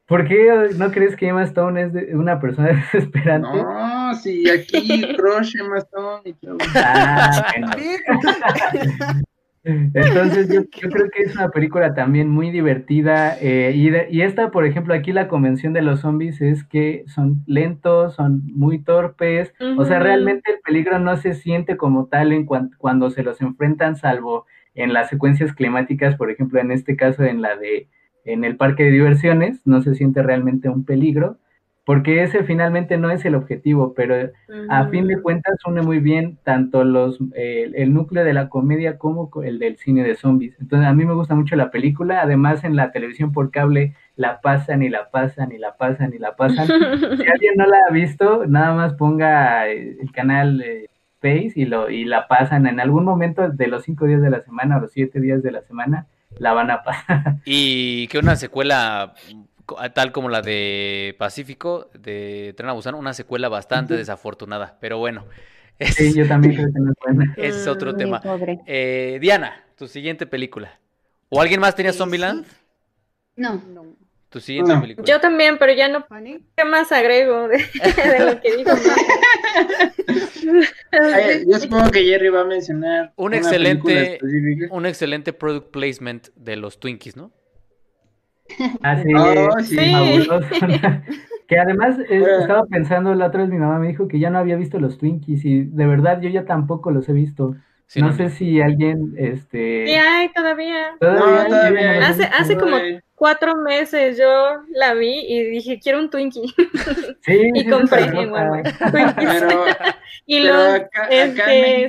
¿Por qué no crees que Emma Stone es de- una persona desesperante? No, sí, aquí crush Emma Stone y todo. Ah, bueno. Entonces yo, creo que es una película también muy divertida eh, y, y, esta, por ejemplo, aquí la convención de los zombies es que son lentos, son muy torpes, o sea, realmente el peligro no se siente como tal en cuando se los enfrentan, salvo en las secuencias climáticas, por ejemplo, en este caso en la de en el parque de diversiones, no se siente realmente un peligro porque ese finalmente no es el objetivo, pero a fin de cuentas une muy bien tanto los el núcleo de la comedia como el del cine de zombies. Entonces a mí me gusta mucho la película, además en la televisión por cable la pasan y la pasan y la pasan y la pasan. si alguien no la ha visto, nada más ponga eh, el canal eh, Face y, lo, y la pasan en algún momento de los cinco días de la semana o los siete días de la semana, la van a pasar. Y que una secuela tal como la de Pacífico, de Tren a Busan, una secuela bastante desafortunada, pero bueno. sí, yo también creo que no es buena. Ese es otro tema. Eh, Diana, tu siguiente película. ¿O alguien más tenía Zombieland? No. Tu siguiente película. Yo también, pero ya no. ¿Qué más agrego de, lo que dijo? yo supongo que Jerry va a mencionar. Un excelente, un excelente product placement de los Twinkies, ¿no? Así oh, sí. que además eh, estaba pensando la otra vez mi mamá me dijo que ya no había visto los Twinkies y de verdad yo ya tampoco los he visto. No, sé si alguien, este... Sí hay todavía. ¿Todavía? hace, hace como cuatro meses yo la vi y dije, quiero un Twinkie. Sí, y compré en Walmart. Pero, y los, acá, este,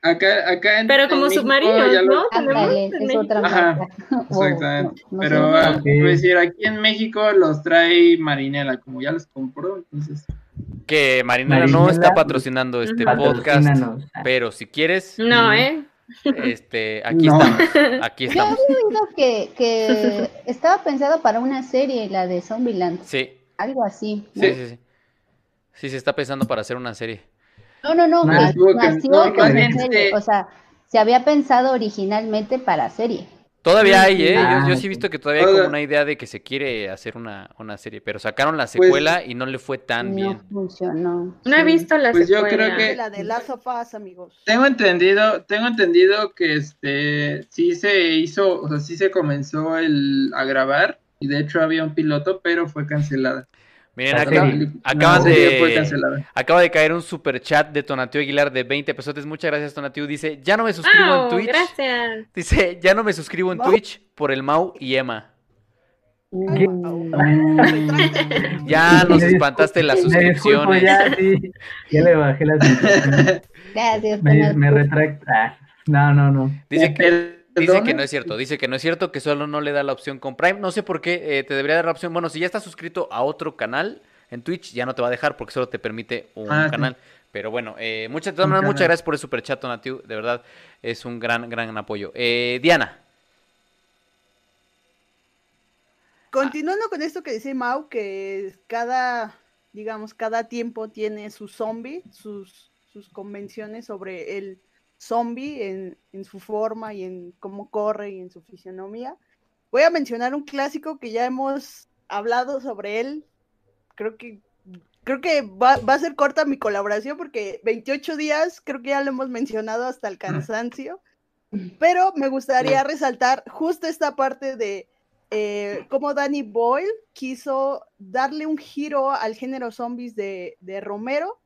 Acá, acá en, Pero como submarinos, ¿no? es otra Ajá, exactamente. Pero ah, decir, aquí en México los trae Marinela, como ya los compró, entonces. Que Marinela, no está patrocinando este podcast, pero si quieres. No, ¿eh? Este, aquí estamos, aquí estamos. Yo había oído que, que estaba pensado para una serie, la de Zombieland. Sí. Algo así. Sí, sí, sí. Sí, se está pensando para hacer una serie. No, no, no, nació serie. O sea, se había pensado originalmente para serie. Todavía hay, ¿eh? Yo, sí he visto que todavía hay como una idea de que se quiere hacer una, una serie, pero sacaron la pues secuela y no le fue tan bien. No funcionó. No he visto la pues secuela. Yo creo que la de Last of amigos. Tengo entendido, tengo entendido que este sí se hizo, o sea, sí se comenzó el, a grabar y de hecho había un piloto, pero fue cancelada. Miren, acá, de, acaba de caer un super chat de Tonatiu Aguilar de 20 pesos. Muchas gracias, Tonatiu. Dice, ya no me suscribo en Twitch. Gracias. Dice, ya no me suscribo en Twitch por el Mau y Emma. ya nos espantaste las suscripciones. ya, sí. ya le bajé las suscripciones. Gracias. Me, me retracta. No, no, no. Dice que Dice que no es cierto, dice que no es cierto, que solo no le da la opción con Prime. No sé por qué eh, te debería dar la opción. Bueno, si ya estás suscrito a otro canal en Twitch, ya no te va a dejar porque solo te permite un ah, canal. Pero bueno, eh, muchas, muchas gracias por el super chat, Natiu. De verdad, es un gran, gran apoyo. Eh, Diana. Continuando con esto que dice Mau, que cada, digamos, cada tiempo tiene su zombie, sus, sus convenciones sobre el zombie en, en, su forma y en cómo corre y en su fisionomía. Voy a mencionar un clásico que ya hemos hablado sobre él. Creo que creo que va, va, a ser corta mi colaboración porque 28 días creo que ya lo hemos mencionado hasta el cansancio. Pero me gustaría resaltar justo esta parte de eh, cómo Danny Boyle quiso darle un giro al género zombies de, de Romero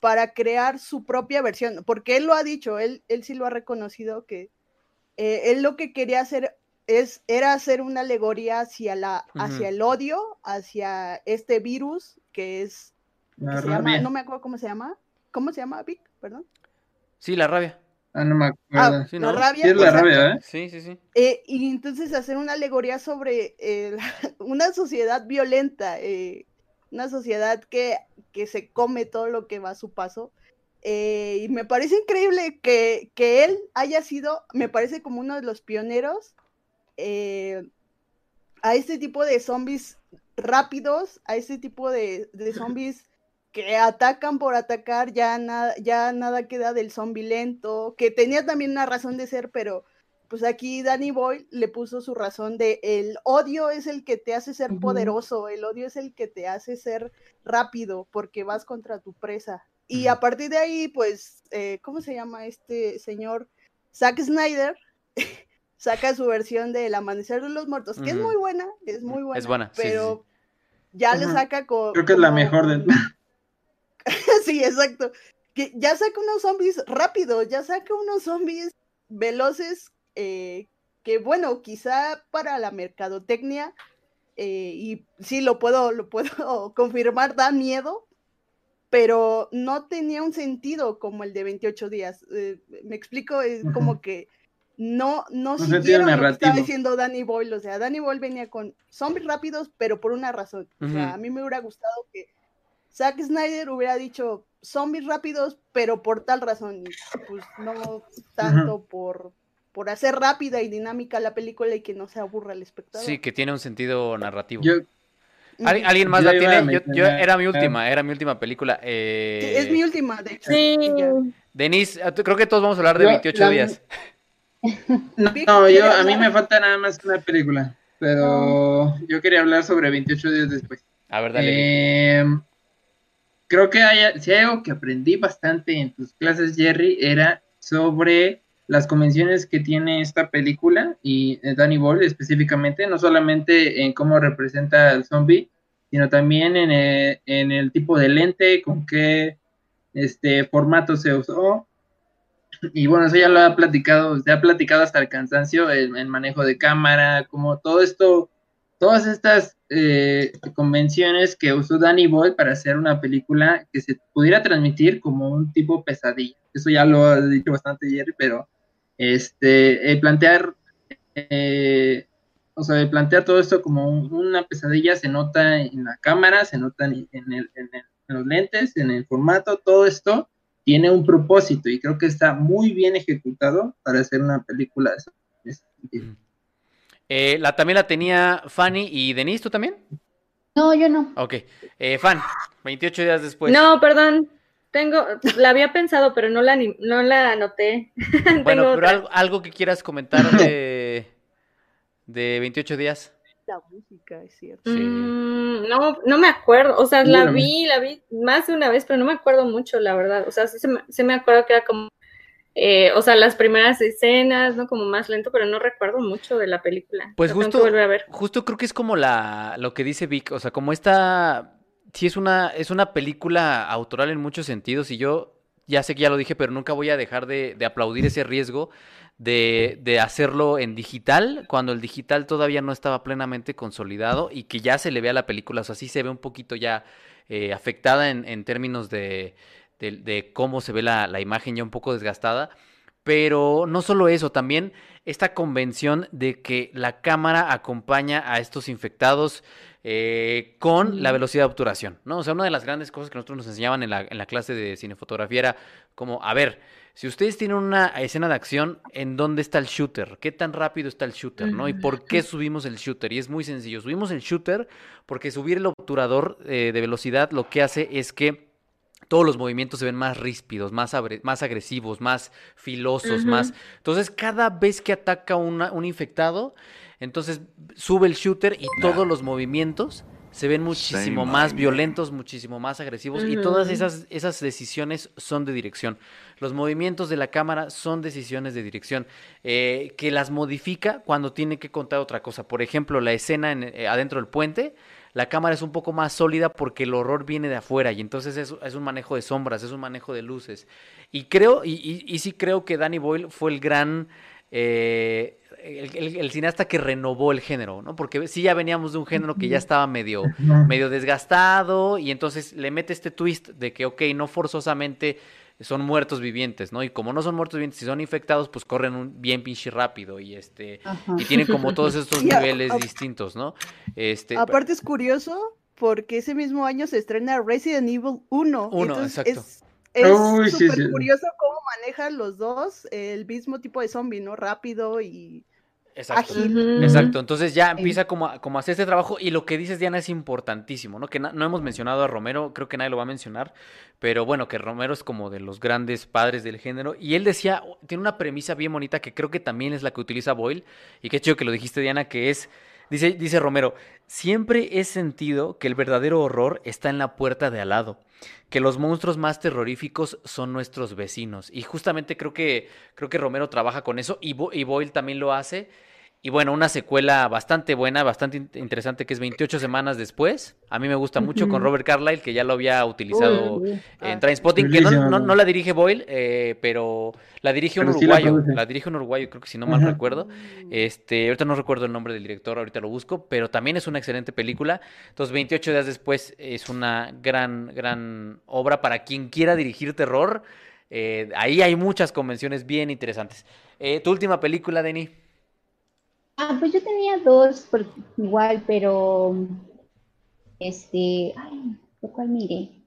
para crear su propia versión, porque él lo ha dicho, él, él sí lo ha reconocido que eh, él lo que quería hacer es, era hacer una alegoría hacia, la, hacia el odio, hacia este virus que es, se llama, no me acuerdo cómo se llama, ¿cómo se llama, Vic? Perdón. Sí, la rabia. Ah, no me acuerdo. Ah, la rabia. Sí, es la rabia, ¿eh? Sí, sí, sí. Eh, y entonces hacer una alegoría sobre eh, una sociedad violenta, eh, una sociedad que, que se come todo lo que va a su paso. Eh, y me parece increíble que, que, él haya sido, me parece como uno de los pioneros eh, a este tipo de zombies rápidos, a este tipo de, de zombies que atacan por atacar, ya nada, ya nada queda del zombie lento, que tenía también una razón de ser, pero pues aquí Danny Boyle le puso su razón de el odio es el que te hace ser poderoso, el odio es el que te hace ser rápido porque vas contra tu presa. Y a partir de ahí, pues, eh, ¿cómo se llama este señor? Zack Snyder saca su versión del Amanecer de los Muertos, que es muy buena, es muy buena. Es buena, pero ya le saca con... Creo que es la mejor de... sí, exacto. Que ya saca unos zombies rápidos, ya saca unos zombies veloces, eh, que bueno, quizá para la mercadotecnia, eh, y sí lo puedo, lo puedo confirmar, da miedo, pero no tenía un sentido como el de 28 días. Eh, me explico, es como que no, no siguieron lo que estaba diciendo Danny Boyle. O sea, Danny Boyle venía con zombies rápidos, pero por una razón. O sea, a mí me hubiera gustado que Zack Snyder hubiera dicho zombies rápidos, pero por tal razón. Pues no tanto por, por hacer rápida y dinámica la película y que no se aburra el espectador. Sí, que tiene un sentido narrativo. ¿Alguien más la tiene? Yo, era mi última, era mi última película. Eh... es mi última, de hecho. Sí. Denise, creo que todos vamos a hablar de 28 días. No, yo, a mí me falta nada más una película, pero yo quería hablar sobre 28 días después. A ver, dale. Eh, creo que hay, si hay algo que aprendí bastante en tus clases, Jerry, era sobre las convenciones que tiene esta película y eh, Danny Boyle específicamente, no solamente en cómo representa al zombie, sino también en el, eh, en el tipo de lente, con qué este formato se usó, y bueno, eso ya lo ha platicado, se ha platicado hasta el cansancio, el, manejo de cámara, como todo esto, todas estas eh, convenciones que usó Danny Boyle para hacer una película que se pudiera transmitir como un tipo pesadilla. Eso ya lo ha dicho bastante Jerry, pero este, plantear, eh, o sea, plantear todo esto como una pesadilla se nota en la cámara, se nota en, en los lentes, en el formato, todo esto tiene un propósito y creo que está muy bien ejecutado para hacer una película de ese eh, la, también la tenía Fanny y Denise, ¿tú también? No, yo no. Ok. Eh, Fan, 28 días después. No, perdón. Tengo, la había pensado, pero no la, no la anoté. bueno, pero algo, que quieras comentar de, de 28 días la música, es cierto. Mm, no, no me acuerdo, o sea, la vi, la vi más de una vez, pero no me acuerdo mucho, la verdad. O sea, sí se me, acuerdo que era como, eh, o sea, las primeras escenas, ¿no? Como más lento, pero no recuerdo mucho de la película. Pues justo, a ver. justo creo que es como la, lo que dice Vic, o sea, como esta, sí es una, es una película autoral en muchos sentidos y yo ya sé que ya lo dije, pero nunca voy a dejar de, de aplaudir ese riesgo de, de, hacerlo en digital, cuando el digital todavía no estaba plenamente consolidado y que ya se le ve a la película, o sea, sí se ve un poquito ya eh, afectada en, en términos de, de, cómo se ve la, la, imagen ya un poco desgastada. Pero no solo eso, también esta convención de que la cámara acompaña a estos infectados eh, con la velocidad de obturación, ¿no? O sea, una de las grandes cosas que nosotros nos enseñaban en la, en la clase de cinefotografía era como, a ver, si ustedes tienen una escena de acción, ¿en dónde está el shooter? ¿Qué tan rápido está el shooter? ¿no? ¿Y por qué subimos el shooter? Y es muy sencillo. Subimos el shooter porque subir el obturador eh, de velocidad lo que hace es que todos los movimientos se ven más ríspidos, más, más agresivos, más filosos, más... Entonces, cada vez que ataca un infectado, entonces sube el shooter y todos los movimientos se ven muchísimo más violentos, muchísimo más agresivos y todas esas, esas decisiones son de dirección. Los movimientos de la cámara son decisiones de dirección eh, que las modifica cuando tiene que contar otra cosa. Por ejemplo, la escena en, eh, adentro del puente, la cámara es un poco más sólida porque el horror viene de afuera y entonces es, es un manejo de sombras, es un manejo de luces. Y creo, y, y sí creo que Danny Boyle fue el gran... Eh, el, cineasta que renovó el género, ¿no? Porque sí ya veníamos de un género que ya estaba medio, medio desgastado y entonces le mete este twist de que, ok, no forzosamente son muertos vivientes, ¿no? Y como no son muertos vivientes, si son infectados, pues corren un, bien pinche rápido y este y tienen como todos estos niveles distintos, ¿no? Este, aparte es curioso porque ese mismo año se estrena Resident Evil 1. Uno, exacto. Es súper curioso cómo manejan los dos el mismo tipo de zombie, ¿no? Rápido y Exacto. Exacto. Entonces ya empieza como a, como hacer este trabajo y lo que dices Diana es importantísimo, ¿no? Que no hemos mencionado a Romero, creo que nadie lo va a mencionar, pero bueno, que Romero es como de los grandes padres del género y él decía, tiene una premisa bien bonita que creo que también es la que utiliza Boyle y qué chido que lo dijiste Diana, que es Dice, dice Romero, siempre he sentido que el verdadero horror está en la puerta de al lado, que los monstruos más terroríficos son nuestros vecinos. Y justamente creo que, creo que Romero trabaja con eso y, y Boyle también lo hace. Y bueno, una secuela bastante buena, bastante interesante, que es 28 semanas después. A mí me gusta mucho con Robert Carlyle, que ya lo había utilizado en ah, Trainspotting, que no, no, la dirige Boyle, eh, pero la dirige un uruguayo. La, dirige un uruguayo, creo que si no mal recuerdo. Este, ahorita no recuerdo el nombre del director, ahorita lo busco, pero también es una excelente película. Entonces, 28 días después es una gran, gran obra para quien quiera dirigir terror. Eh, ahí hay muchas convenciones bien interesantes. Eh, ¿Tu última película, Denny? Ah, pues yo tenía dos igual, pero este, ay, ¿cuál mire?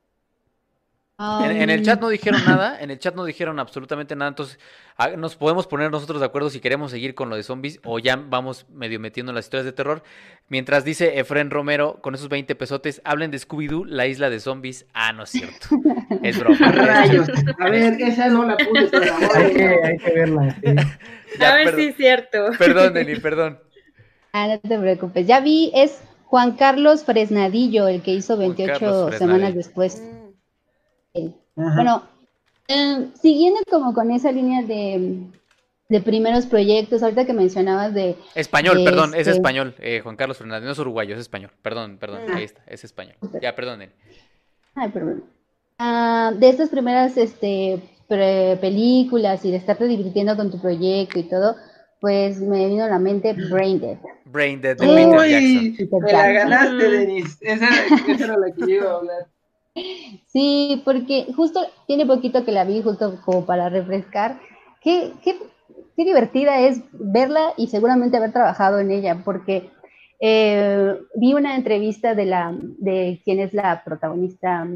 En, el chat no dijeron nada, en el chat no dijeron absolutamente nada, entonces ah, nos podemos poner nosotros de acuerdo si queremos seguir con lo de zombies o ya vamos medio metiendo las historias de terror. Mientras dice Efren Romero, con esos 20 pesotes, hablen de Scooby-Doo, la isla de zombies. Ah, no es cierto. Es broma. Rayos. A ver, esa no la pude, hay, que, hay que verla. a ver si es cierto. Perdón, Deni, perdón. Ah, no te preocupes. Ya vi, es Juan Carlos Fresnadillo el que hizo 28 semanas después. Bueno, em, siguiendo como con esa línea de, primeros proyectos, ahorita que mencionabas de... Español, perdón, es este español, eh, Juan Carlos Fernández, no es uruguayo, es español, perdón, perdón, ah. ahí está, es español. Ya, perdón. Ay, perdón. Ah, de estas primeras este, películas y de estarte divirtiendo con tu proyecto y todo, pues me vino a la mente Brain Dead. Brain Dead de Peter Jackson. Me la ganaste, Denis. Esa, esa era la que yo iba a hablar. Sí, porque justo tiene poquito que la vi, justo como para refrescar. Qué, qué, qué divertida es verla y seguramente haber trabajado en ella, porque eh, vi una entrevista de la de quién es la protagonista,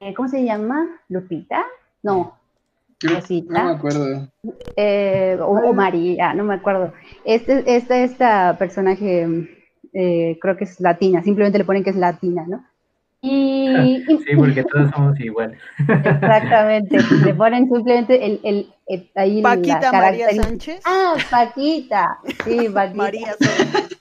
eh, ¿cómo se llama? Lupita, no, no me acuerdo. Eh, o, María, no me acuerdo. Este, esta, esta personaje creo que es latina, simplemente le ponen que es latina, ¿no? Y, sí, porque todos somos iguales. Exactamente. Le ponen simplemente el, el, el ahí Paquita María Sánchez. Ah, Paquita. Sí, Paquita. María Sánchez.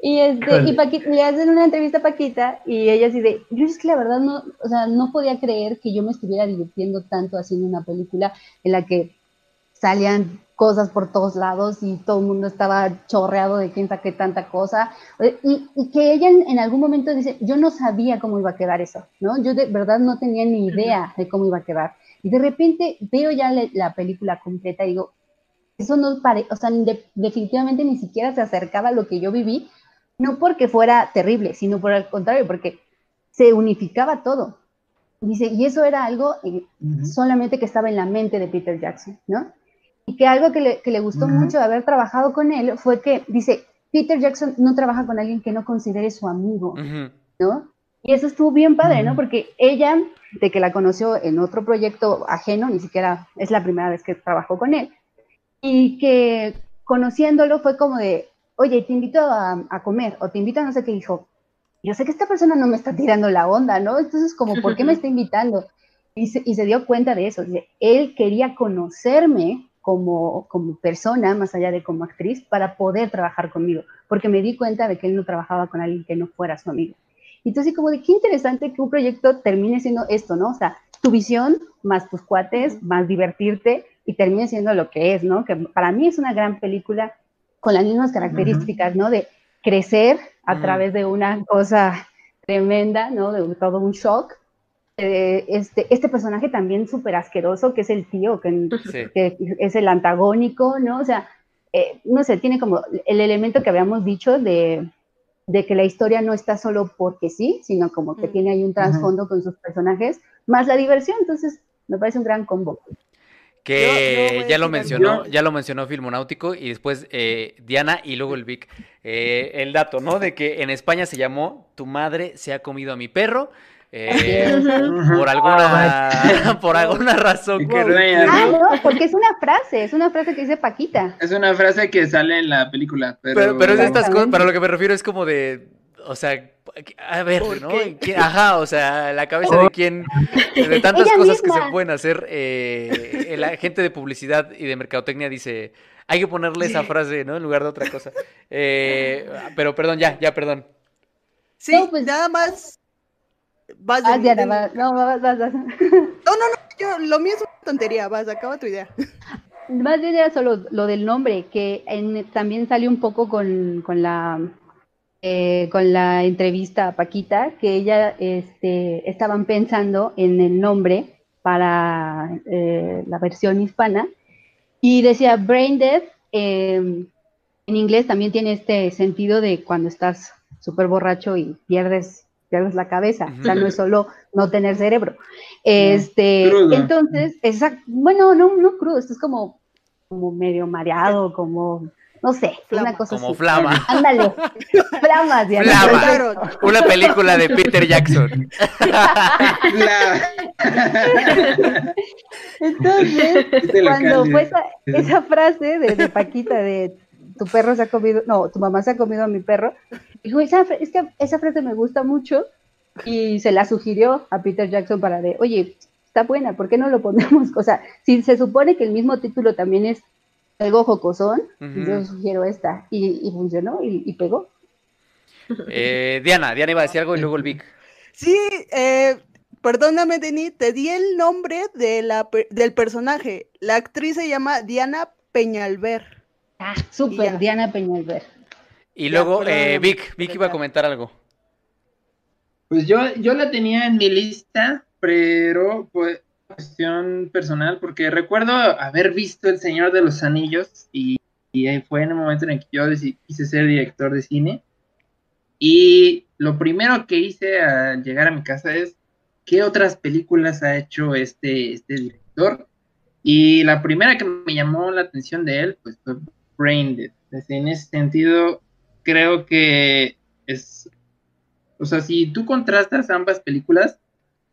y este, y Paquita, le hacen una entrevista a Paquita y ella así de, yo es que la verdad no, o sea, no podía creer que yo me estuviera divirtiendo tanto haciendo una película en la que salían cosas por todos lados y todo el mundo estaba chorreado de quién saqué tanta cosa. Y, que ella en, algún momento dice, yo no sabía cómo iba a quedar eso, ¿no? Yo de verdad no tenía ni idea de cómo iba a quedar. Y de repente veo ya la película completa y digo, eso no parece, o sea, definitivamente ni siquiera se acercaba a lo que yo viví, no porque fuera terrible, sino por el contrario, porque se unificaba todo. Dice, y eso era algo eh, solamente que estaba en la mente de Peter Jackson, ¿no? Y que algo que le, que le gustó mucho de haber trabajado con él fue que dice, Peter Jackson no trabaja con alguien que no considere su amigo, ¿no? Y eso estuvo bien padre, ¿no? Porque ella, de que la conoció en otro proyecto ajeno, ni siquiera es la primera vez que trabajó con él, y que conociéndolo fue como de, oye, te invito a, a comer, o te invito a no sé qué, dijo, yo sé que esta persona no me está tirando la onda, ¿no? Entonces, como, ¿por qué me está invitando? Y se, y se dio cuenta de eso, él quería conocerme como, como persona, más allá de como actriz, para poder trabajar conmigo, porque me di cuenta de que él no trabajaba con alguien que no fuera su amigo. Entonces, como de qué interesante que un proyecto termine siendo esto, ¿no? O sea, tu visión más tus cuates, más divertirte y termine siendo lo que es, ¿no? Que para mí es una gran película con las mismas características, ¿no? De crecer a través de una cosa tremenda, ¿no? De todo un shock, eh, este, este personaje también súper asqueroso, que es el tío, que, es el antagónico, ¿no? O sea, eh, no sé, tiene como el elemento que habíamos dicho de, que la historia no está solo porque sí, sino como que mm. tiene ahí un trasfondo con sus personajes, más la diversión, entonces me parece un gran combo. Que ya lo mencionó, ya lo mencionó Filmonáutico y después eh, Diana y luego el Vic. el dato, ¿no? De que en España se llamó Tu madre se ha comido a mi perro eh, por alguna por alguna razón ah, no, porque es una frase, es una frase que dice Paquita. Es una frase que sale en la película, pero pero, es estas cosas, para lo que me refiero es como de o sea, A ver, ¿no? Ajá, o sea, la cabeza de quién, de tantas cosas que se pueden hacer, eh, el agente de publicidad y de mercadotecnia dice, hay que ponerle esa frase, ¿no? En lugar de otra cosa. Eh, pero perdón, ya, ya, perdón. Sí, pues nada más. Vas ah, No, vas, vas, vas. No, no, no, yo, lo mío es una tontería, vas, acaba tu idea. Más bien era solo lo del nombre, que también salió un poco con, con la eh, con la entrevista a Paquita, que ella este, estaban pensando en el nombre para eh, la versión hispana y decía brain death em, en inglés también tiene este sentido de cuando estás súper borracho y pierdes pierdes la cabeza, o sea, no es solo no tener cerebro. Este, entonces, exacto, bueno, no, no crudo, esto es como, como medio mareado, como no sé, una cosa Como Flama. Ándale, Flama, Flama. Una película de Peter Jackson. Entonces, cuando fue esa, esa frase de, de, Paquita de tu perro se ha comido, no, tu mamá se ha comido a mi perro, dijo, esa, es que esa frase me gusta mucho y se la sugirió a Peter Jackson para de, oye, está buena, ¿por qué no lo ponemos? O sea, si se supone que el mismo título también es algo jocosón, yo sugiero esta, y, funcionó y, pegó. Eh, Diana, Diana iba a decir algo y luego el Vic. Sí, eh, perdóname, Denis, te di el nombre de la, del personaje. La actriz se llama Diana Peñalver. Ah, súper, Diana Peñalver. Y luego, eh, Vic, Vic iba a comentar algo. Pues yo, yo la tenía en mi lista, pero pues cuestión personal, porque recuerdo haber visto El Señor de los Anillos y, fue en el momento en el que yo quise ser director de cine. Y lo primero que hice al llegar a mi casa es, ¿qué otras películas ha hecho este, este director? Y la primera que me llamó la atención de él, pues fue Brain. En ese sentido, creo que es, o sea, si tú contrastas ambas películas,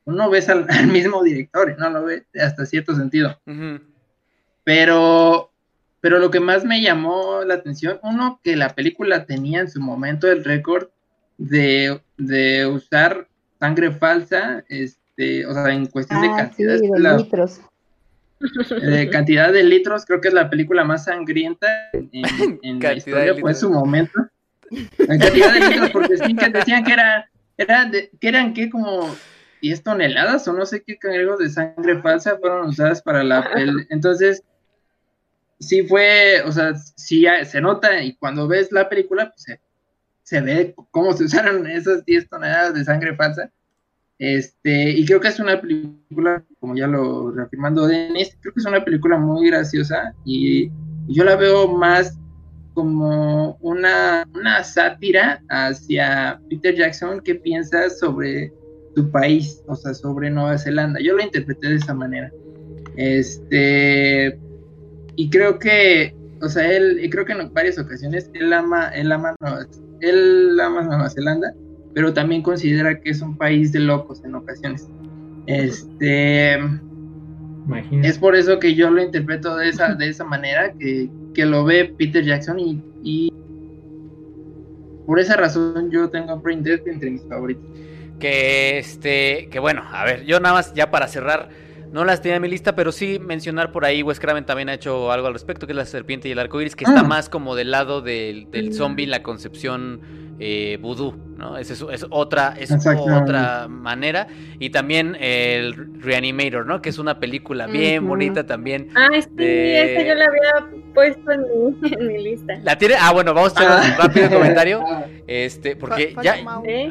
uno ves al, mismo director no lo ve hasta cierto sentido. Pero, pero lo que más me llamó la atención, uno, que la película tenía en su momento el récord de, usar sangre falsa, este, o sea, en cuestión de ah, cantidad. de litros. De cantidad de litros, creo que es la película más sangrienta en, la historia, fue en su momento. En cantidad de litros, porque decían que era, era que eran que como 10 toneladas o no sé qué cangrejos de sangre falsa fueron usadas para la peli. Entonces, sí fue, o sea, sí se nota y cuando ves la película, pues se, ve cómo se usaron esas 10 toneladas de sangre falsa. Este, y creo que es una película, como ya lo reafirmando Denis, creo que es una película muy graciosa y, yo la veo más como una, una sátira hacia Peter Jackson que piensa sobre tu país, o sea, sobre Nueva Zelanda. Yo lo interpreté de esa manera. Este, y creo que, o sea, él, creo que en varias ocasiones él ama, él ama, Nueva, él ama Nueva Zelanda, pero también considera que es un país de locos en ocasiones. Este, es por eso que yo lo interpreto de esa, de esa manera, que, que lo ve Peter Jackson y, y por esa razón yo tengo a Brain Dead entre mis favoritos. Que este, que bueno, a ver, yo nada más ya para cerrar, no las tenía en mi lista, pero sí mencionar por ahí, Wes Craven también ha hecho algo al respecto, que es la serpiente y el arco iris, que está ah. más como del lado del, del zombie, la concepción eh, vudú, ¿no? Es, es, otra, es otra manera. Y también el Reanimator, ¿no? Que es una película bien bonita también. Ah, sí, esa yo la había puesto en mi, lista. ¿La tiene? Ah, bueno, vamos a hacer un ah. rápido comentario. Este, porque ya,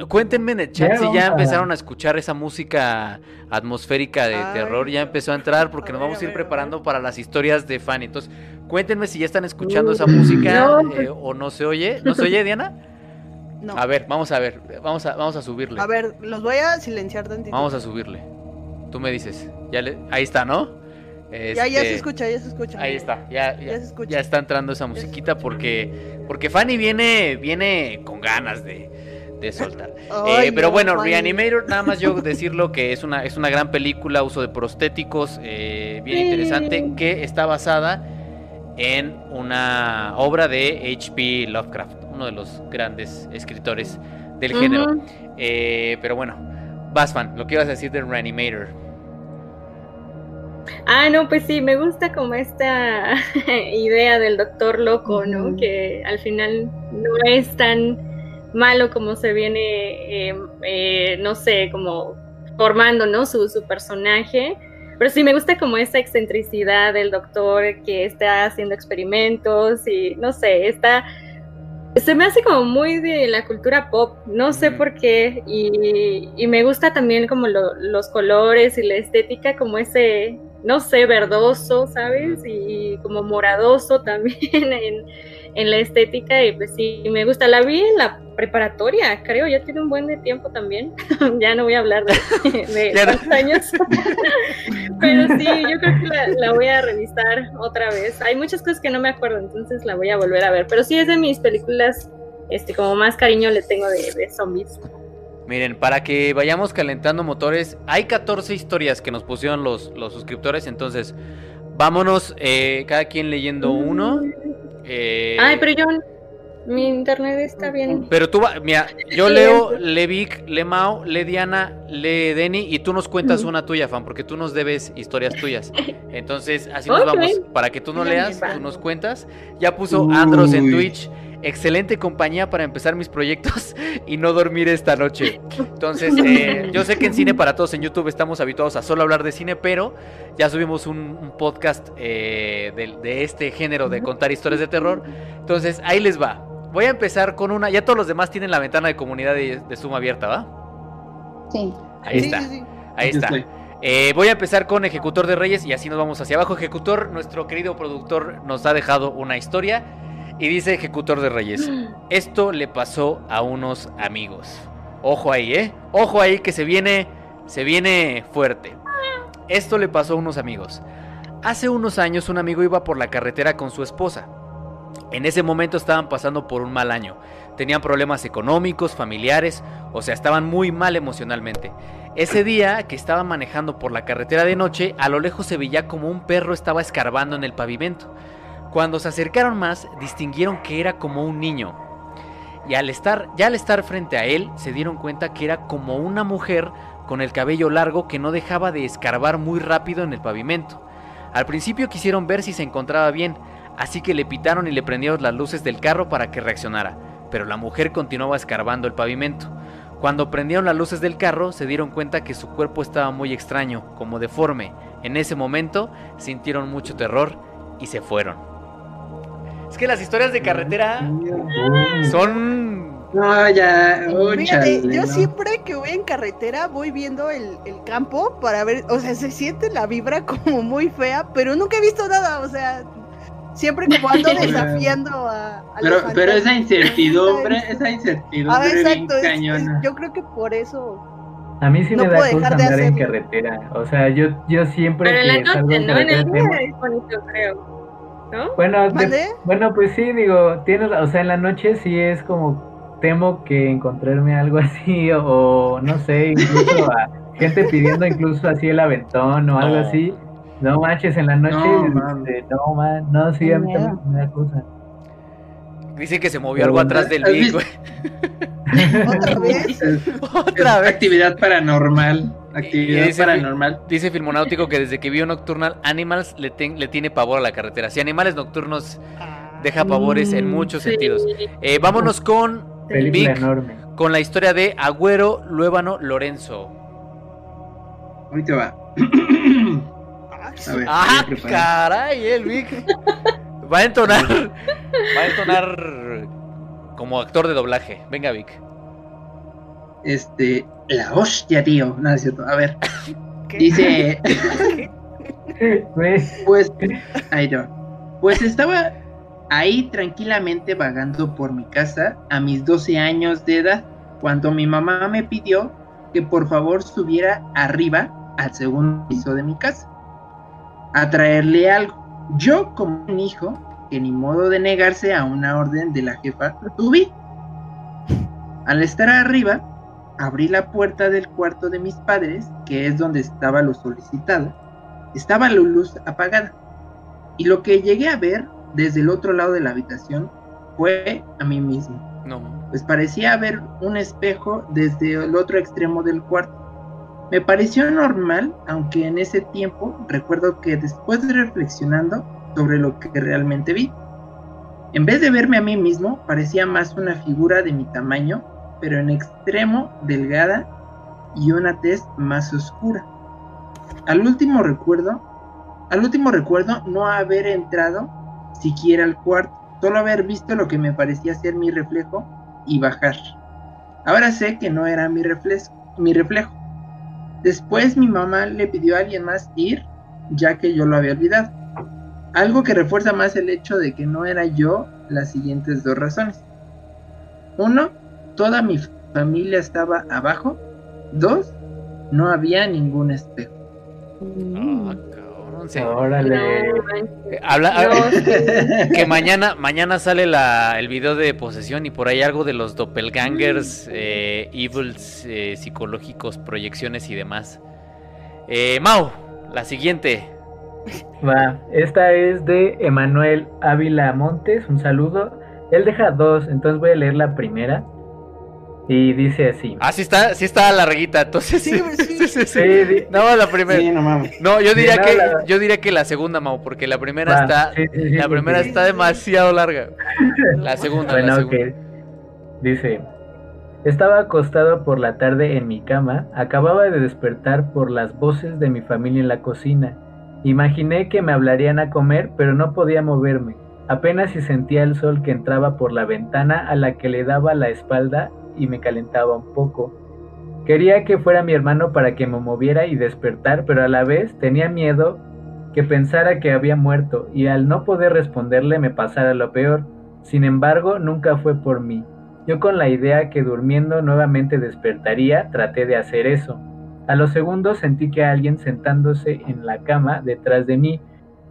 cuéntenme en el chat si ya empezaron a escuchar esa música atmosférica de terror, ya empezó a entrar porque nos vamos a ir preparando para las historias de Fanny. Entonces, cuéntenme si ya están escuchando esa música eh, o no se oye. ¿No se oye, Diana? A ver, vamos a ver, vamos a, vamos a subirle. A ver, los voy a silenciar tantito. Vamos a subirle. Tú me dices. Ya ahí está, ¿no? Ya, ya se este, escucha, ya se escucha. Ahí está, ya, ya, ya está entrando esa musiquita porque, porque Fanny viene, viene con ganas de, de soltar. Eh, pero bueno, Reanimator, nada más yo decirlo que es una, es una gran película, uso de prostéticos, eh, bien interesante, que está basada en una obra de H.P. Lovecraft uno de los grandes escritores del género. Eh, pero bueno, Basman, lo que ibas a decir de Reanimator. Ah, no, pues sí, me gusta como esta idea del doctor loco, ¿no? Que al final no es tan malo como se viene, em, eh, no sé, como formando, ¿no? Su, su personaje. Pero sí me gusta como esa excentricidad del doctor que está haciendo experimentos y no sé, está se me hace como muy de la cultura pop, no sé por qué, y, me gusta también como los colores y la estética, como ese, no sé, verdoso, ¿sabes? Y, como moradoso también en, en, la estética, y pues sí, me gusta. La vi en la preparatoria, creo, ya tiene un buen de tiempo también, ya no voy a hablar de, de años, pero sí, yo creo que la, la, voy a revisar otra vez. Hay muchas cosas que no me acuerdo, entonces la voy a volver a ver, pero sí es de mis películas, este, como más cariño le tengo de, de zombies. Miren, para que vayamos calentando motores, hay 14 historias que nos pusieron los, los suscriptores, entonces vámonos eh, cada quien leyendo uno. Eh, Ay, pero yo mi internet está bien. Pero tú, mira, yo leo, le Vic, le Mao, le Diana, le Denny y tú nos cuentas una tuya, fan, porque tú nos debes historias tuyas. Entonces, así nos vamos. Para que tú no leas, tú nos cuentas. Ya puso Andros en Twitch. Excelente compañía para empezar mis proyectos y no dormir esta noche. Entonces, eh, yo sé que en Cine para Todos en YouTube estamos habituados a solo hablar de cine, pero ya subimos un, podcast eh, de, de este género de contar historias de terror. Entonces, ahí les va. Voy a empezar con una. Ya todos los demás tienen la ventana de comunidad de, de Zoom abierta, ¿va? Sí. Ahí está. Ahí está. Eh, voy a empezar con Ejecutor de Reyes y así nos vamos hacia abajo. Ejecutor, nuestro querido productor, nos ha dejado una historia y dice Ejecutor de Reyes: Esto le pasó a unos amigos. Ojo ahí, ¿eh? Ojo ahí que se viene, se viene fuerte. Esto le pasó a unos amigos. Hace unos años un amigo iba por la carretera con su esposa. En ese momento estaban pasando por un mal año. Tenían problemas económicos, familiares, o sea, estaban muy mal emocionalmente. Ese día que estaban manejando por la carretera de noche, a lo lejos se veía como un perro estaba escarbando en el pavimento. Cuando se acercaron más, distinguieron que era como un niño. Y al estar, ya al estar frente a él, se dieron cuenta que era como una mujer con el cabello largo que no dejaba de escarbar muy rápido en el pavimento. Al principio quisieron ver si se encontraba bien, así que le pitaron y le prendieron las luces del carro para que reaccionara, pero la mujer continuaba escarbando el pavimento. Cuando prendieron las luces del carro, se dieron cuenta que su cuerpo estaba muy extraño, como deforme. En ese momento sintieron mucho terror y se fueron. Es que las historias de carretera son no, ya. yo siempre que voy en carretera voy viendo el, el, campo para ver, o sea, se siente la vibra como muy fea, pero nunca he visto nada, o sea, siempre como ando desafiando a, pero, pero esa incertidumbre, esa incertidumbre ah, exacto, yo creo que por eso a mí sí me da cosa andar en carretera. O sea, yo, yo siempre Pero en la noche, ¿no? En el día es bonito, creo. ¿No? Bueno, bueno, pues sí, digo, tienes, o sea, en la noche sí es como temo que encontrarme algo así o, no sé, incluso a gente pidiendo incluso así el aventón o algo así. No manches, en la noche. No, man. no, man. No, sí, a mí también me da cosa. Dice que se movió algo atrás del Big, güey. ¿Otra vez? Otra vez. Actividad paranormal. Actividad paranormal. Dice Filmonáutico que desde que vio Nocturnal Animals le, le tiene pavor a la carretera. Si Animales Nocturnos deja pavores en muchos sentidos. Eh, vámonos con Vic, con la historia de Agüero Luébano Lorenzo. Ahorita va. ah, caray, el Vic. Va a entonar. Va a entonar como actor de doblaje. Venga, Vic. Este. La hostia, tío. No es cierto. A ver. Dice. pues. Ahí. Pues estaba ahí tranquilamente vagando por mi casa a mis 12 años de edad cuando mi mamá me pidió que por favor subiera arriba al segundo piso de mi casa a traerle algo. Yo, como un hijo, que ni modo de negarse a una orden de la jefa, tuve. Al estar arriba, abrí la puerta del cuarto de mis padres, que es donde estaba lo solicitado. Estaba la luz apagada. Y lo que llegué a ver desde el otro lado de la habitación fue a mí mismo. No. Pues parecía ver un espejo desde el otro extremo del cuarto. Me pareció normal, aunque en ese tiempo recuerdo que después de reflexionando sobre lo que realmente vi, en vez de verme a mí mismo, parecía más una figura de mi tamaño, pero en extremo delgada y una tez más oscura. Al último recuerdo, al último recuerdo no haber entrado siquiera al cuarto, solo haber visto lo que me parecía ser mi reflejo y bajar. Ahora sé que no era mi reflejo. Después mi mamá le pidió a alguien más ir, ya que yo lo había olvidado. Algo que refuerza más el hecho de que no era yo las siguientes dos razones. Uno, toda mi familia estaba abajo. Dos, no había ningún espejo. Ah, cabrón, sí. Órale. No. Eh, habla- No, que mañana, mañana sale la, el video de posesión y por ahí algo de los doppelgangers, eh, evils eh, psicológicos, proyecciones y demás. Eh, Mau, la siguiente. Va, esta es de Emanuel Ávila Montes, un saludo. Él deja dos, entonces voy a leer la primera. Y dice así. Ah, sí está, sí está larguita, entonces. Sí, sí. Sí, No, la primera. Sí, no mames. No, yo diría Sí, no, que la- yo diría que la segunda, Mau, porque la primera Va, está sí, sí, sí, la sí, primera sí. está demasiado larga. La segunda, la Bueno, segunda. ok. Dice, estaba acostado por la tarde en mi cama, acababa de despertar por las voces de mi familia en la cocina. Imaginé que me hablarían a comer, pero no podía moverme. Apenas si sentía el sol que entraba por la ventana a la que le daba la espalda y me calentaba un poco. Quería que fuera mi hermano para que me moviera y despertar, pero a la vez tenía miedo que pensara que había muerto y al no poder responderle me pasara lo peor. Sin embargo, nunca fue por mí. Yo con la idea que durmiendo nuevamente despertaría, traté de hacer eso. A los segundos sentí que alguien sentándose en la cama detrás de mí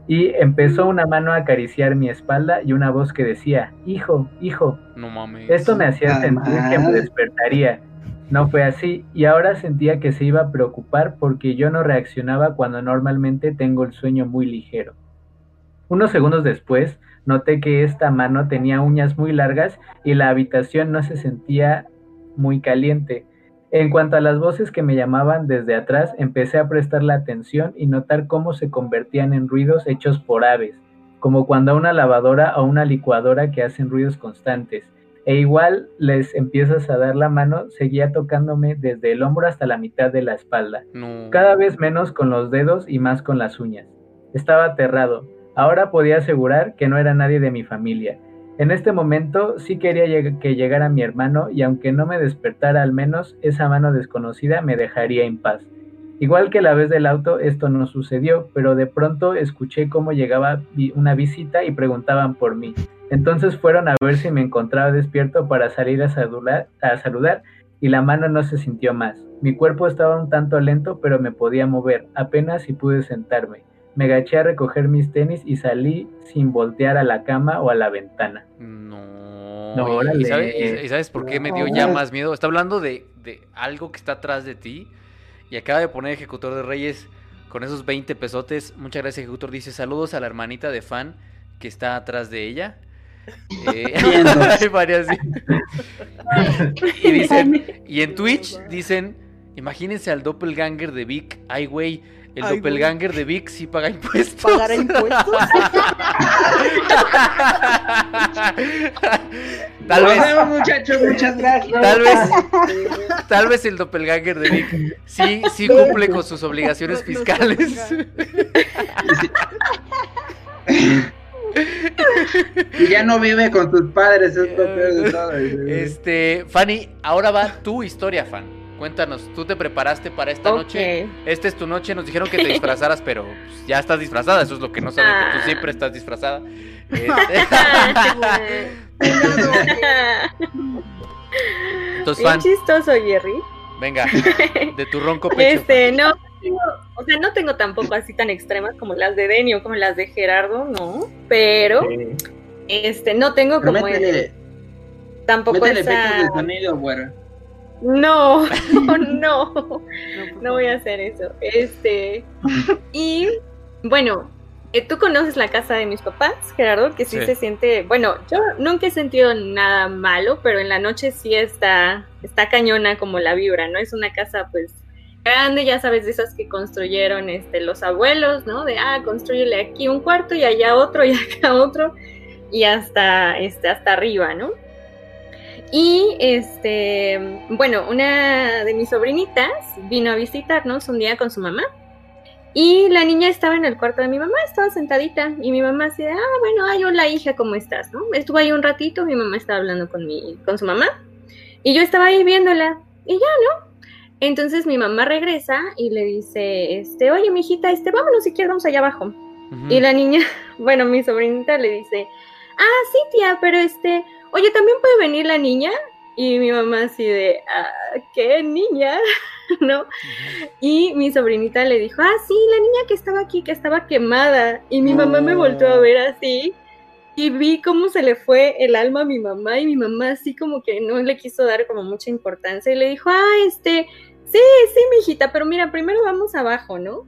y empezó una mano a acariciar mi espalda y una voz que decía, hijo, hijo, No mames. esto me hacía sentir que me despertaría. No fue así, y ahora sentía que se iba a preocupar porque yo no reaccionaba cuando normalmente tengo el sueño muy ligero. Unos segundos después, noté que esta mano tenía uñas muy largas y la habitación no se sentía muy caliente. En cuanto a las voces que me llamaban desde atrás, empecé a prestarle atención y notar cómo se convertían en ruidos hechos por aves, como cuando una lavadora o una licuadora que hacen ruidos constantes. E igual les empiezas a dar la mano, seguía tocándome desde el hombro hasta la mitad de la espalda, No. cada vez menos con los dedos y más con las uñas. Estaba aterrado. Ahora podía asegurar que no era nadie de mi familia. En este momento sí quería que llegara mi hermano y aunque no me despertara al menos, esa mano desconocida me dejaría en paz. Igual que la vez del auto, esto no sucedió, pero de pronto escuché cómo llegaba una visita y preguntaban por mí. Entonces fueron a ver si me encontraba despierto para salir a saludar, a saludar y la mano no se sintió más. Mi cuerpo estaba un tanto lento, pero me podía mover, apenas si pude sentarme. Me agaché a recoger mis tenis y salí sin voltear a la cama o a la ventana. No. No, y, órale. y- y sabes por qué me dio ya más miedo? Está hablando de, de algo que está atrás de ti y acaba de poner Ejecutor de Reyes con esos 20 pesotes. Muchas gracias, Ejecutor. Dice saludos a la hermanita de fan que está atrás de ella. Eh, hay varias. y dicen, y en Twitch dicen, imagínense al doppelganger de Vic. Ay, güey, el Ay, güey. doppelganger de Vic sí paga impuestos. ¿Pagará impuestos? Tal Nos vez, vemos, muchachos, muchas gracias. tal vez, tal vez el doppelganger de Vic sí, sí cumple con sus obligaciones fiscales. Y ya no vive con sus padres, es lo peor de todo. Este, Fanny, ahora va tu historia, Fan. Cuéntanos, ¿tú te preparaste para esta Ok. noche? Esta es tu noche, nos dijeron que te disfrazaras, pero pues, ya estás disfrazada, eso es lo que no saben, que tú Ah. siempre estás disfrazada. Este, Entonces, Bien Fan, chistoso, Jerry. venga, de tu ronco pecho. Este, no, tengo- o sea, no tengo tampoco así tan extremas como las de Denny o como las de Gerardo, no, pero este, no tengo Pero como el- tampoco esa... sonido, güero. No, no, no voy a hacer eso. Este, y bueno, eh, tú conoces la casa de mis papás, Gerardo, que sí, se siente, bueno, yo nunca he sentido nada malo, pero en la noche sí está, está cañona como la vibra, ¿no? Es una casa pues grande, ya sabes, de esas que construyeron este, los abuelos, ¿no? De, ah, construyele aquí un cuarto y allá otro y acá otro y hasta, este, hasta arriba, ¿no? Y este, bueno, una de mis sobrinitas vino a visitarnos un día con su mamá y la niña estaba en el cuarto de mi mamá, estaba sentadita. Y mi mamá así de, ah, bueno, ay, hola hija, ¿cómo estás? ¿No? Estuvo ahí un ratito, mi mamá estaba hablando con, mi, con su mamá. Y yo estaba ahí viéndola. Y ya, ¿no? Entonces mi mamá regresa y le dice, este, oye, mijita, este, vámonos si quieres, vamos allá abajo. Y la niña, bueno, mi sobrinita le dice, ah, sí, tía, pero este, oye, ¿también puede venir la niña? Y mi mamá así de, ah, ¿qué niña? ¿no? Y mi sobrinita le dijo, ah, sí, la niña que estaba aquí, que estaba quemada. Y mi mamá me volvió a ver así y vi cómo se le fue el alma a mi mamá y mi mamá así como que no le quiso dar como mucha importancia y le dijo, ah, este, sí, sí, mi hijita, pero mira, primero vamos abajo, ¿no?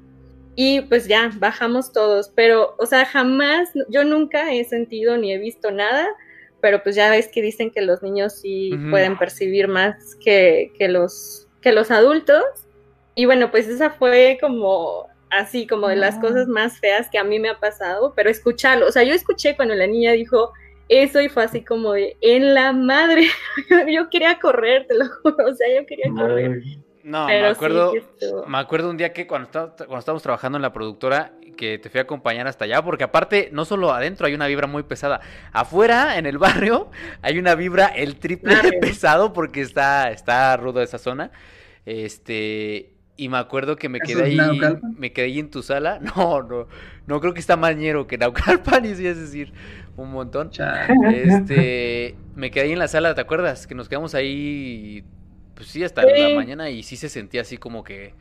Y pues ya, bajamos todos, pero, o sea, jamás, yo nunca he sentido ni he visto nada, pero pues ya ves que dicen que los niños sí pueden percibir más que, que los que los adultos. Y bueno, pues esa fue como así, como de las ah. cosas más feas que a mí me ha pasado, pero escucharlo, o sea, yo escuché cuando la niña dijo eso y fue así como de, en la madre, yo quería correr, te lo juro, o sea, yo quería correr. No, me acuerdo, me acuerdo un día que cuando, cuando estábamos trabajando en la productora, que te fui a acompañar hasta allá, porque aparte, no solo adentro hay una vibra muy pesada, afuera, en el barrio, hay una vibra el triple de pesado, porque está, está rudo esa zona. Este, y me acuerdo que me quedé ahí, me quedé ahí en tu sala. No, no, no creo que está mañero que Naucalpan, y sí es decir, un montón. Este, me quedé ahí en la sala, ¿te acuerdas? Que nos quedamos ahí pues sí, hasta la mañana y sí se sentía así como que,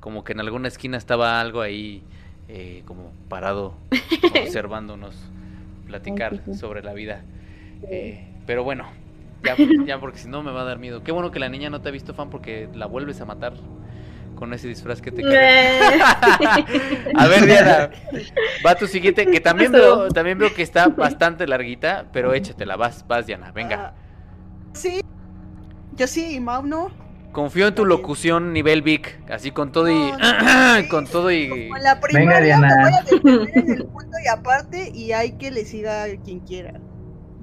como que en alguna esquina estaba algo ahí eh, como parado, observándonos platicar sobre la vida. Eh, pero bueno, ya, ya porque si no me va a dar miedo. Qué bueno que la niña no te ha visto fan porque la vuelves a matar con ese disfraz que te queda. a ver, Diana, va tu siguiente, que también veo, también veo que está bastante larguita, pero échatela, vas, vas, Diana, venga. Ah, sí, yo sí, y Mau no. Confío en tu locución nivel Vic, así con todo y con todo y con la primera Venga, me voy a en el punto y aparte y hay que le siga a quien quiera.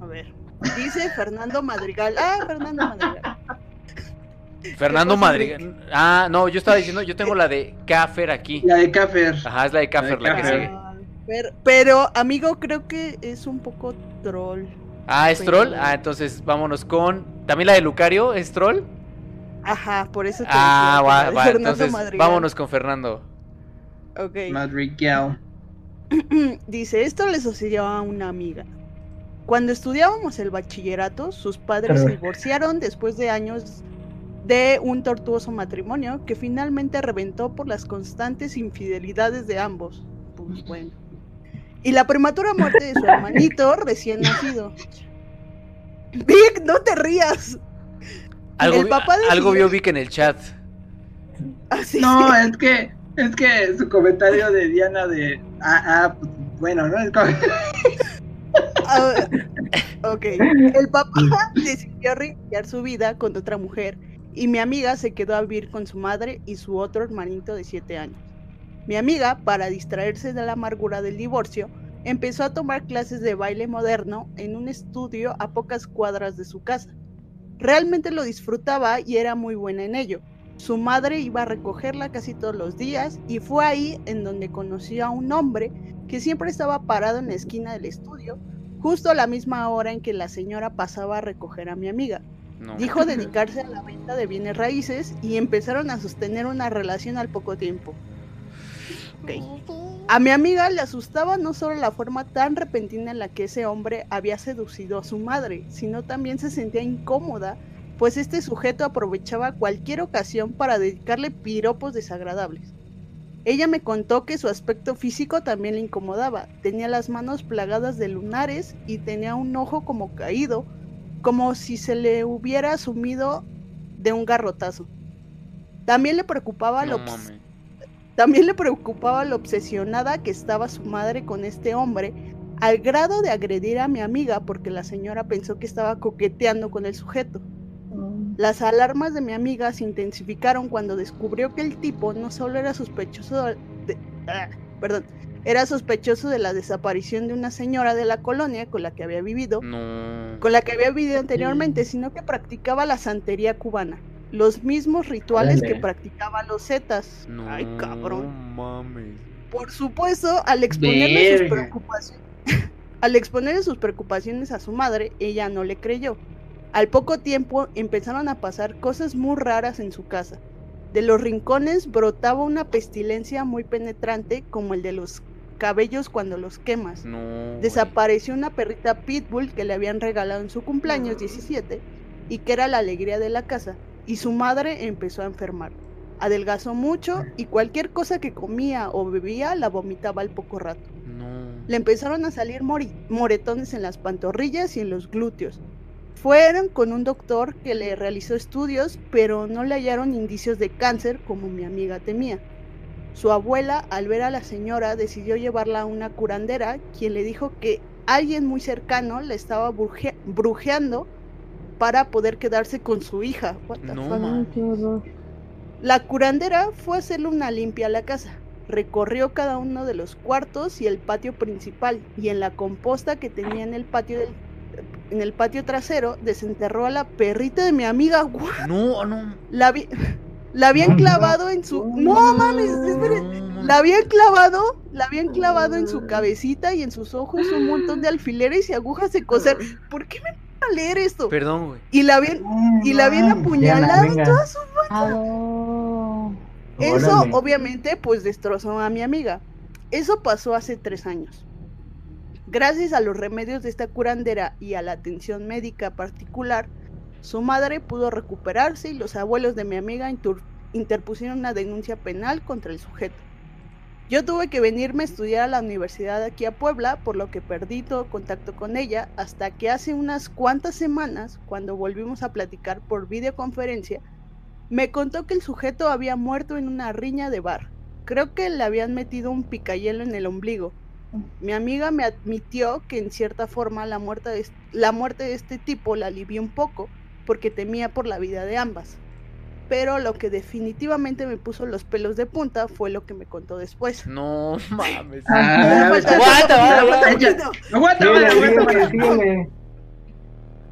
A ver. Dice Fernando Madrigal. Ah, Fernando Madrigal. Fernando Madrigal. Ah, no, yo estaba diciendo, yo tengo la de Cafer aquí. La de Cafer. Ajá, es la de Cafer la, que sigue. Pero, pero, amigo, creo que es un poco troll. Ah, ¿es troll? Ah, entonces vámonos con. ¿También la de Lucario es troll? Ajá, por eso te Ah, va, va, entonces vámonos con Fernando. Ok. Madrigal. Dice, esto le sucedió a una amiga. Cuando estudiábamos el bachillerato, sus padres se divorciaron después de años de un tortuoso matrimonio que finalmente reventó por las constantes infidelidades de ambos. Pues bueno y la prematura muerte de su hermanito recién nacido. Vic, no te rías. Algo, algo vio Vic en el chat. Ah, no, es que es que su comentario de Diana de ah, ah bueno, ¿no? Es como... Ah, ok. El papá decidió reiniciar su vida con otra mujer y mi amiga se quedó a vivir con su madre y su otro hermanito de 7 años. Mi amiga, para distraerse de la amargura del divorcio, empezó a tomar clases de baile moderno en un estudio a pocas cuadras de su casa. Realmente lo disfrutaba y era muy buena en ello. Su madre iba a recogerla casi todos los días y fue ahí en donde conoció a un hombre que siempre estaba parado en la esquina del estudio, justo a la misma hora en que la señora pasaba a recoger a mi amiga. Dijo dedicarse a la venta de bienes raíces y empezaron a sostener una relación al poco tiempo. A mi amiga le asustaba no solo la forma tan repentina en la que ese hombre había seducido a su madre, sino también se sentía incómoda, pues este sujeto aprovechaba cualquier ocasión para dedicarle piropos desagradables. Ella me contó que su aspecto físico también le incomodaba, tenía las manos plagadas de lunares y tenía un ojo como caído, como si se le hubiera sumido de un garrotazo. También le preocupaba lo También le preocupaba lo obsesionada que estaba su madre con este hombre, al grado de agredir a mi amiga porque la señora pensó que estaba coqueteando con el sujeto. Las alarmas de mi amiga se intensificaron cuando descubrió que el tipo no solo era sospechoso de, ah, perdón, era sospechoso de la desaparición de una señora de la colonia con la que había vivido, con la que había vivido anteriormente, sino que practicaba la santería cubana, los mismos rituales que practicaban los zetas. Ay, cabrón. Por supuesto, al exponerle sus preocupaciones, al exponerle sus preocupaciones a su madre, ella no le creyó. Al poco tiempo empezaron a pasar cosas muy raras en su casa. De los rincones brotaba una pestilencia muy penetrante como el de los cabellos cuando los quemas. Desapareció una perrita pitbull que le habían regalado en su cumpleaños 17 y que era la alegría de la casa. Y su madre empezó a enfermar. Adelgazó mucho y cualquier cosa que comía o bebía la vomitaba al poco rato. Le empezaron a salir moretones en las pantorrillas y en los glúteos. Fueron con un doctor que le realizó estudios, pero no le hallaron indicios de cáncer como mi amiga temía. Su abuela, al ver a la señora, decidió llevarla a una curandera, quien le dijo que alguien muy cercano le estaba brujeando para poder quedarse con su hija. la curandera fue a hacerle una limpia a la casa. Recorrió cada uno de los cuartos y el patio principal, y en la composta que tenía en el patio en el patio trasero desenterró a la perrita de mi amiga. No, no. La vi la habían clavado en su. No mames, La habían clavado, la habían clavado en su cabecita y en sus ojos un montón de alfileres y agujas de coser. ¿Por qué me a leer esto? Perdón, güey. Y la habían, y la habían apuñalado en todas sus Eso, obviamente, pues destrozó a mi amiga. Eso pasó hace tres años. Gracias a los remedios de esta curandera y a la atención médica particular, su madre pudo recuperarse y los abuelos de mi amiga interpusieron una denuncia penal contra el sujeto. Yo tuve que venirme a estudiar a la universidad aquí a Puebla, por lo que perdí todo contacto con ella, hasta que hace unas cuantas semanas, cuando volvimos a platicar por videoconferencia, me contó que el sujeto había muerto en una riña de bar. Creo que le habían metido un picayelo en el ombligo. Mi amiga me admitió que en cierta forma la muerte de, la muerte de este tipo la alivió un poco, porque temía por la vida de ambas. Pero lo que definitivamente me puso los pelos de punta fue lo que me contó después. No mames.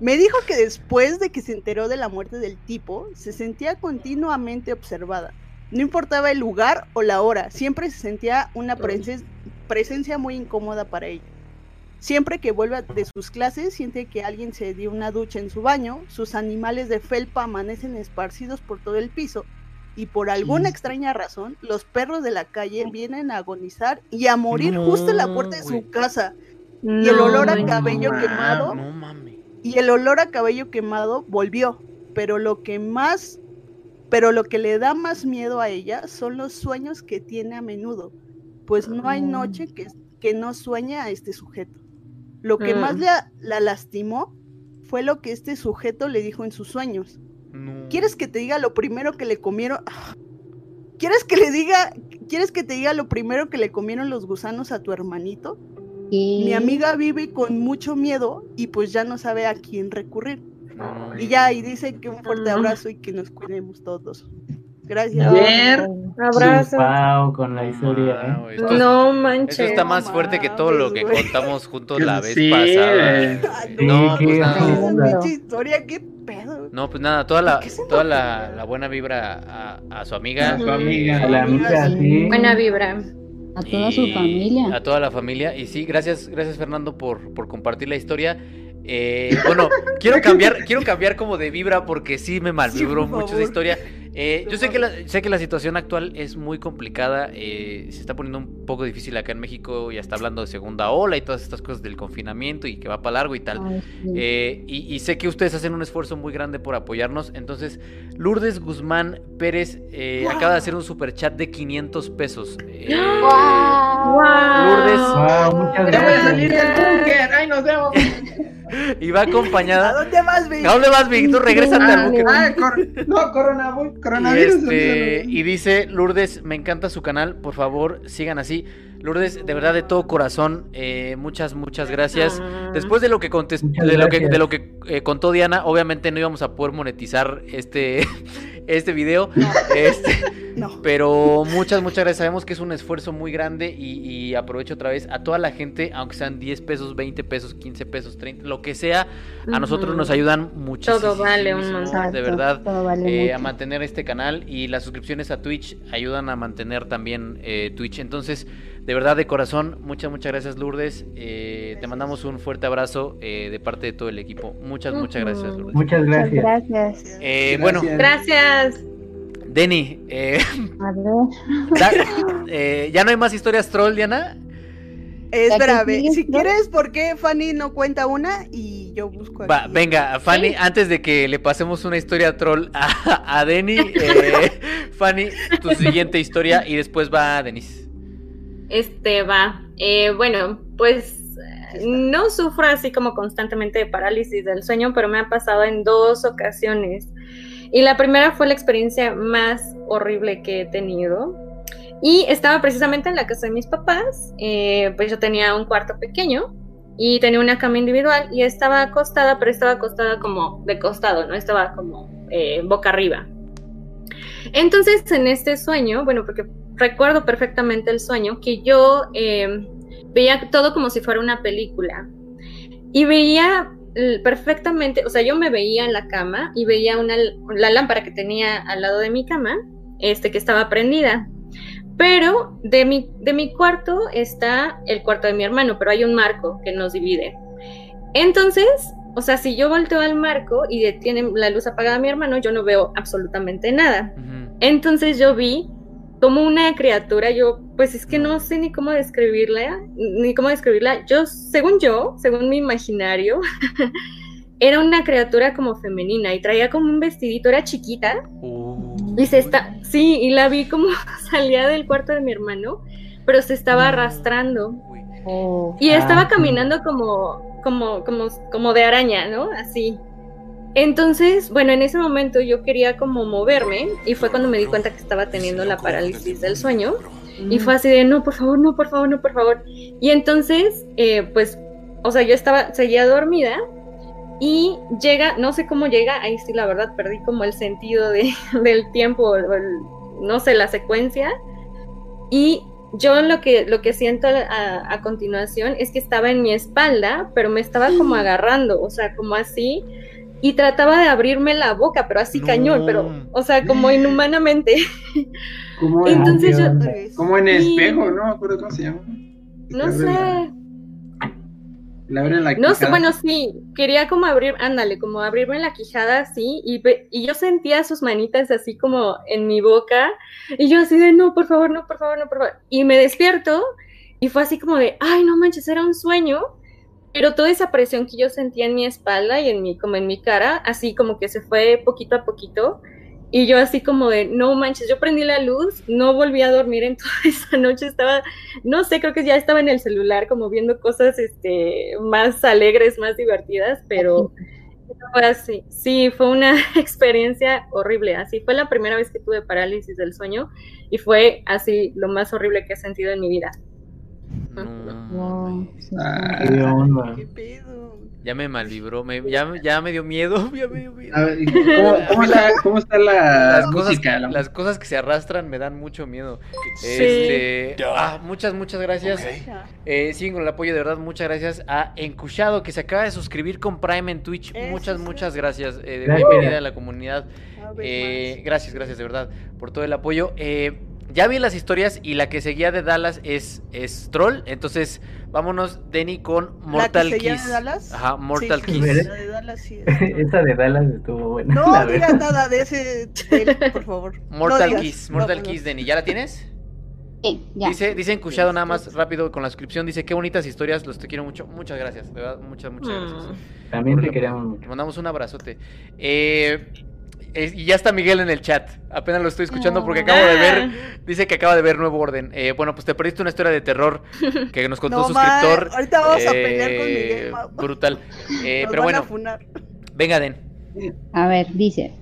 Me dijo que después de que se enteró de la muerte del tipo, se sentía continuamente observada. No importaba el lugar o la hora, siempre se sentía una presencia muy incómoda para ella. Siempre que vuelve de sus clases, siente que alguien se dio una ducha en su baño, sus animales de felpa amanecen esparcidos por todo el piso, y por alguna extraña razón, los perros de la calle vienen a agonizar y a morir justo en la puerta de su casa. y el olor a cabello quemado. Y el olor a cabello quemado volvió. Pero lo que más. Pero lo que le da más miedo a ella son los sueños que tiene a menudo. Pues no hay noche que, que no sueña a este sujeto. Lo que más mm. la, lastimó fue lo que este sujeto le dijo en sus sueños. ¿Quieres que te diga lo primero que le comieron? ¿Quieres que le diga, quieres que te diga lo primero que le comieron los gusanos a tu hermanito? Mi amiga vive con mucho miedo y pues ya no sabe a quién recurrir. Y ya, y dice que un fuerte abrazo y que nos cuidemos todos. Gracias. Un abrazo. Wow, con la historia. ¿eh? no manches. Eso está más fuerte que todo lo que contamos juntos la vez pasada. no, pues nada. historia, qué pedo. No, pues nada, toda la, toda la, buena vibra a, su amiga. A su amiga. A la amiga, sí. Buena vibra. A toda su familia. A toda la familia. Y sí, gracias, gracias Fernando por, por compartir la historia. Eh, bueno, quiero cambiar, quiero cambiar como de vibra porque sí me malvibró mucho esa historia. Eh, yo sé que, la, sé que la situación actual es muy complicada, eh, se está poniendo un poco difícil acá en México, ya está hablando de segunda ola y todas estas cosas del confinamiento y que va para largo y tal. y, sé que ustedes hacen un esfuerzo muy grande por apoyarnos, entonces Lourdes Guzmán Pérez acaba de hacer un super chat de 500 pesos. Wow. Lourdes, muchas gracias. salir del búnker, ay nos vemos. y va acompañada. ¿A dónde vas, Vic? ¿A dónde vas, Vic? Tú regrésate al buque. Ah, cor- no, corona, Y, coronavirus. este, y dice Lourdes, me encanta su canal, por favor sigan así. Lourdes, de verdad de todo corazón, eh, muchas, muchas gracias. Ah. Después de lo que contest- Muchas de lo que, de lo que eh, contó Diana, obviamente no íbamos a poder monetizar este, este video. Este, No. pero muchas, muchas gracias. Sabemos que es un esfuerzo muy grande y, y aprovecho otra vez a toda la gente, aunque sean 10 pesos, 20 pesos, 15 pesos, 30, lo que sea, a nosotros nos ayudan muchísimo. Todo vale un montón. De verdad, todo vale eh, mucho. a mantener este canal y las suscripciones a Twitch ayudan a mantener también eh, Twitch. Entonces, de verdad, de corazón, muchas, muchas gracias, Lourdes. Eh, te mandamos un fuerte abrazo eh, de parte de todo el equipo. Muchas, muchas gracias. Lourdes. Muchas Muchas gracias. gracias. Bueno, Gracias. Denny, eh, A ver. da- eh, ¿ya no hay más historias troll, Diana? Eh, espera, si ¿no? quieres, ¿por qué Fanny no cuenta una y yo busco Va, venga, Fanny, antes de que le pasemos una historia troll a, a Denny, eh, Fanny, tu siguiente historia y después va Denis. Este va. Eh, bueno, pues no sufro así como constantemente de parálisis del sueño, pero me ha pasado en dos ocasiones. Y la primera fue la experiencia más horrible que he tenido. Y estaba precisamente en la casa de mis papás. eh, pues yo tenía un cuarto pequeño y tenía una cama individual y estaba acostada, pero estaba acostada como de costado, no estaba como eh, boca arriba. Entonces, en este sueño, bueno, porque recuerdo perfectamente el sueño, que yo eh, veía todo como si fuera una película. Y veía perfectamente, o sea, yo me veía en la cama y veía una, la lámpara que tenía al lado de mi cama, este, que estaba prendida. Pero de mi, de mi cuarto está el cuarto de mi hermano, pero hay un marco que nos divide. Entonces, o sea, si yo volteo al marco y tiene la luz apagada mi hermano, yo no veo absolutamente nada. Entonces yo vi como una criatura, yo, pues es que no sé ni cómo describirla, ni cómo describirla. Yo, según yo, según mi imaginario, era una criatura como femenina y traía como un vestidito, era chiquita y se está, sí, y la vi como salía del cuarto de mi hermano, pero se estaba arrastrando Uy. Oh. y Ah, estaba sí. caminando como, como, como, como de araña, ¿no? Así. Entonces, bueno, en ese momento yo quería como moverme y fue cuando me di cuenta que estaba teniendo la parálisis del sueño y fue así de, no, por favor, no, por favor, no, por favor. Y entonces, eh, pues, o sea, yo estaba, seguía dormida y llega, no sé cómo llega, ahí sí la verdad perdí como el sentido de, del tiempo, el- no sé, la secuencia. Y yo lo que, lo que siento a, a continuación es que estaba en mi espalda, pero me estaba como agarrando, o sea, como así, y trataba de abrirme la boca, pero así No. cañón, pero, o sea, como inhumanamente. Como en, Entonces yo, como en espejo, no me acuerdo cómo se llama. no la- sé, Le abren la No sé, bueno, sí, quería como abrir, ándale, como abrirme la quijada así, y, ve- y yo sentía sus manitas así como en mi boca, y yo así de, no, por favor, no, por favor, no, por favor. Y me despierto, y fue así como de, ay, no manches, era un sueño, pero toda esa presión que yo sentía en mi espalda y en mi, como en mi cara, así como que se fue poquito a poquito, y yo así como de, no manches, yo prendí la luz, no volví a dormir en toda esa noche, estaba, no sé, creo que ya estaba en el celular como viendo cosas este, más alegres, más divertidas, pero fue así. Sí, fue una experiencia horrible, así fue la primera vez que tuve parálisis del sueño y fue así lo más horrible que he sentido en mi vida. No, Wow, sí, Ah. ¿Qué onda? ¿Qué pedo? Ya me malvibró, me, ya, ya me dio miedo, ya me dio miedo. A ver, ¿y ¿cómo, cómo está, cómo está la Las cosas, música? La- las cosas que se arrastran me dan mucho miedo. Sí. Este, ah, muchas, muchas gracias. Ya. Eh, siguen con el apoyo, de verdad, muchas gracias a Encuchado, que se acaba de suscribir con Prime en Twitch. Eso muchas, sí. muchas gracias. Eh, Gracias. bienvenida a la comunidad. A ver, Eh, gracias, gracias, de verdad, por todo el apoyo. Eh, ya vi las historias y la que seguía de Dallas es, es Troll. Entonces, vámonos, Denny, con Mortal ¿La que seguía Kiss. de Dallas? Ajá, Mortal Sí, Kiss. La de Dallas sí. Esa de Dallas estuvo buena. No digas nada de ese, él, por favor. No Mortal digas. Kiss, No, Mortal no, no. Kiss, Denny. ¿Ya la tienes? Sí, ya. Dice, dice Encuchado nada más rápido con la suscripción. Dice, qué bonitas historias, los te quiero mucho. Muchas gracias, de verdad, muchas, muchas gracias. Mm. También por te queremos mucho. Te mandamos un abrazote. Eh, y ya está Miguel en el chat. Apenas lo estoy escuchando porque acabo de ver. Ah. Dice que acaba de ver Nuevo Orden. Eh, bueno, pues te perdiste una historia de terror que nos contó No, un suscriptor. ahorita vamos a eh, pelear con Miguel, ma. Brutal. Eh, Nos pero van a bueno, funar. venga, Den. A ver, dice,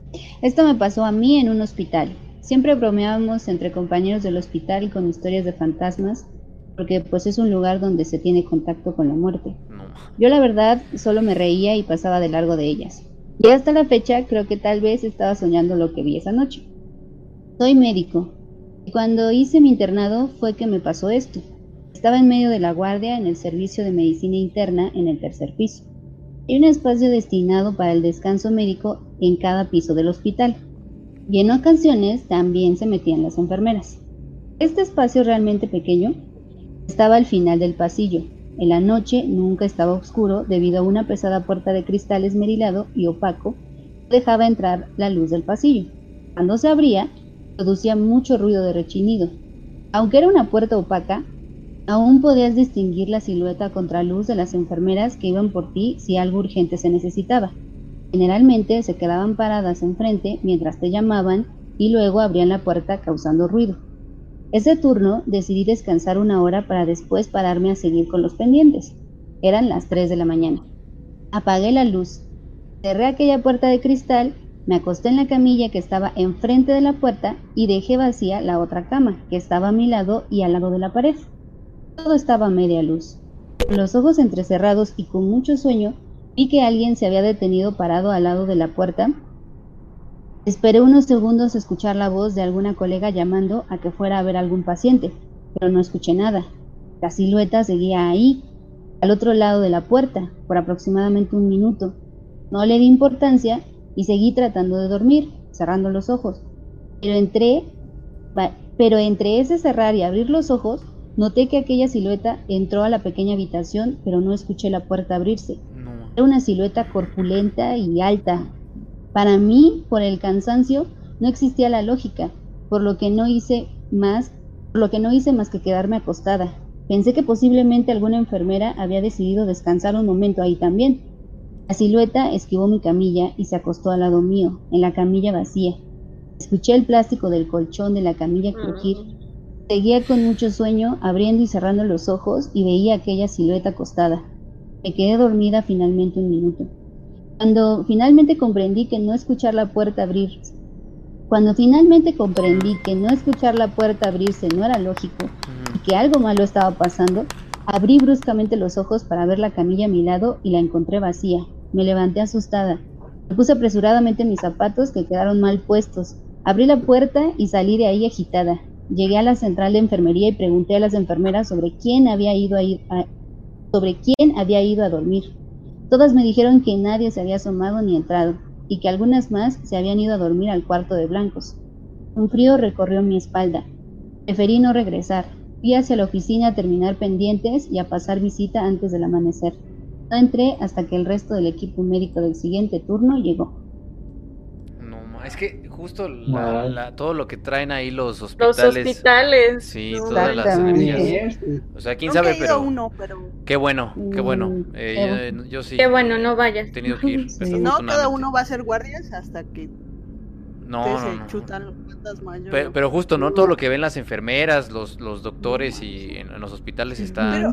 esto me pasó a mí en un hospital. Siempre bromeábamos entre compañeros del hospital con historias de fantasmas, porque pues es un lugar donde se tiene contacto con la muerte. Yo la verdad solo me reía y pasaba de largo de ellas. Y hasta la fecha creo que tal vez estaba soñando lo que vi esa noche. Soy médico. Y cuando hice mi internado fue que me pasó esto. Estaba en medio de la guardia en el servicio de medicina interna en el tercer piso. Hay un espacio destinado para el descanso médico en cada piso del hospital. Y en ocasiones también se metían las enfermeras. Este espacio realmente pequeño estaba al final del pasillo. En la noche nunca estaba oscuro debido a una pesada puerta de cristal esmerilado y opaco que dejaba entrar la luz del pasillo. Cuando se abría, producía mucho ruido de rechinido. Aunque era una puerta opaca, aún podías distinguir la silueta contraluz de las enfermeras que iban por ti si algo urgente se necesitaba. Generalmente se quedaban paradas enfrente mientras te llamaban y luego abrían la puerta causando ruido. Ese turno decidí descansar una hora para después pararme a seguir con los pendientes. Eran las 3 de la mañana. Apagué la luz, cerré aquella puerta de cristal, me acosté en la camilla que estaba enfrente de la puerta y dejé vacía la otra cama que estaba a mi lado y al lado de la pared. Todo estaba a media luz. Con los ojos entrecerrados y con mucho sueño, vi que alguien se había detenido parado al lado de la puerta Esperé unos segundos a escuchar la voz de alguna colega llamando a que fuera a ver algún paciente, pero no escuché nada. La silueta seguía ahí, al otro lado de la puerta, por aproximadamente un minuto. No le di importancia y seguí tratando de dormir, cerrando los ojos. Pero entré, pero entre ese cerrar y abrir los ojos, noté que aquella silueta entró a la pequeña habitación, pero no escuché la puerta abrirse. Era una silueta corpulenta y alta. Para mí, por el cansancio, no existía la lógica, por lo que no hice más, por lo que no hice más que quedarme acostada. Pensé que posiblemente alguna enfermera había decidido descansar un momento ahí también. La silueta esquivó mi camilla y se acostó al lado mío, en la camilla vacía. Escuché el plástico del colchón de la camilla crujir. Seguía con mucho sueño, abriendo y cerrando los ojos y veía aquella silueta acostada. Me quedé dormida finalmente un minuto. Cuando finalmente comprendí que no escuchar la puerta abrirse, cuando finalmente comprendí que no escuchar la puerta abrirse no era lógico y que algo malo estaba pasando, abrí bruscamente los ojos para ver la camilla a mi lado y la encontré vacía. Me levanté asustada. Me puse apresuradamente mis zapatos que quedaron mal puestos. Abrí la puerta y salí de ahí agitada. Llegué a la central de enfermería y pregunté a las enfermeras sobre quién había ido a ir a- sobre quién había ido a dormir. Todas me dijeron que nadie se había asomado ni entrado, y que algunas más se habían ido a dormir al cuarto de blancos. Un frío recorrió mi espalda. Preferí no regresar. Fui hacia la oficina a terminar pendientes y a pasar visita antes del amanecer. No entré hasta que el resto del equipo médico del siguiente turno llegó. No, es que justo la- Wow. la- todo lo que traen ahí los Los hospitales. hospitales. Sí, No, todas las energías. O sea, quién Nunca sabe, he ido pero uno, pero qué bueno, qué bueno. Mm, Eh, qué yo, yo sí. Qué bueno, no vayas. He tenido que ir. Sí. si no, cada uno va a ser guardias hasta que No, no, se no. chutan los Pero, pero justo, ¿no? Todo lo que ven las enfermeras, los, los doctores y en, en los hospitales está. Pero-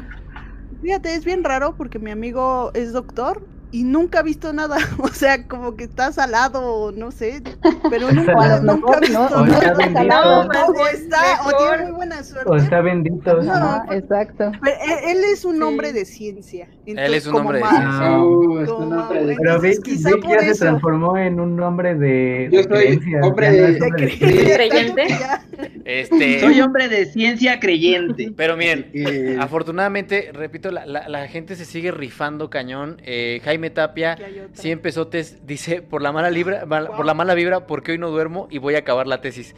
Fíjate, es bien raro porque mi amigo es doctor y nunca ha visto nada. O sea, como que está salado o no sé, pero nunca, nunca ha visto no, O no está nada. está. No, O está, o mejor. tiene muy buena suerte. O está bendito. No, exacto. Pero él, él es un Sí. hombre de ciencia. Él es un hombre de ciencia. Uh, es Como- un hombre de- Pero Vic, Entonces, quizá Vic por ya se transformó en un hombre de, Yo de soy creencias, hombre no de- de. ¿Creyente? Ya. Este. Soy hombre de ciencia creyente. Pero miren, Eh, afortunadamente, repito, la, la- la gente se sigue rifando cañón. Eh, Jaime Tapia, Que hay otra. 100 pesotes, dice, por la mala libra, mal- por la mala vibra, porque hoy no duermo y voy a acabar la tesis.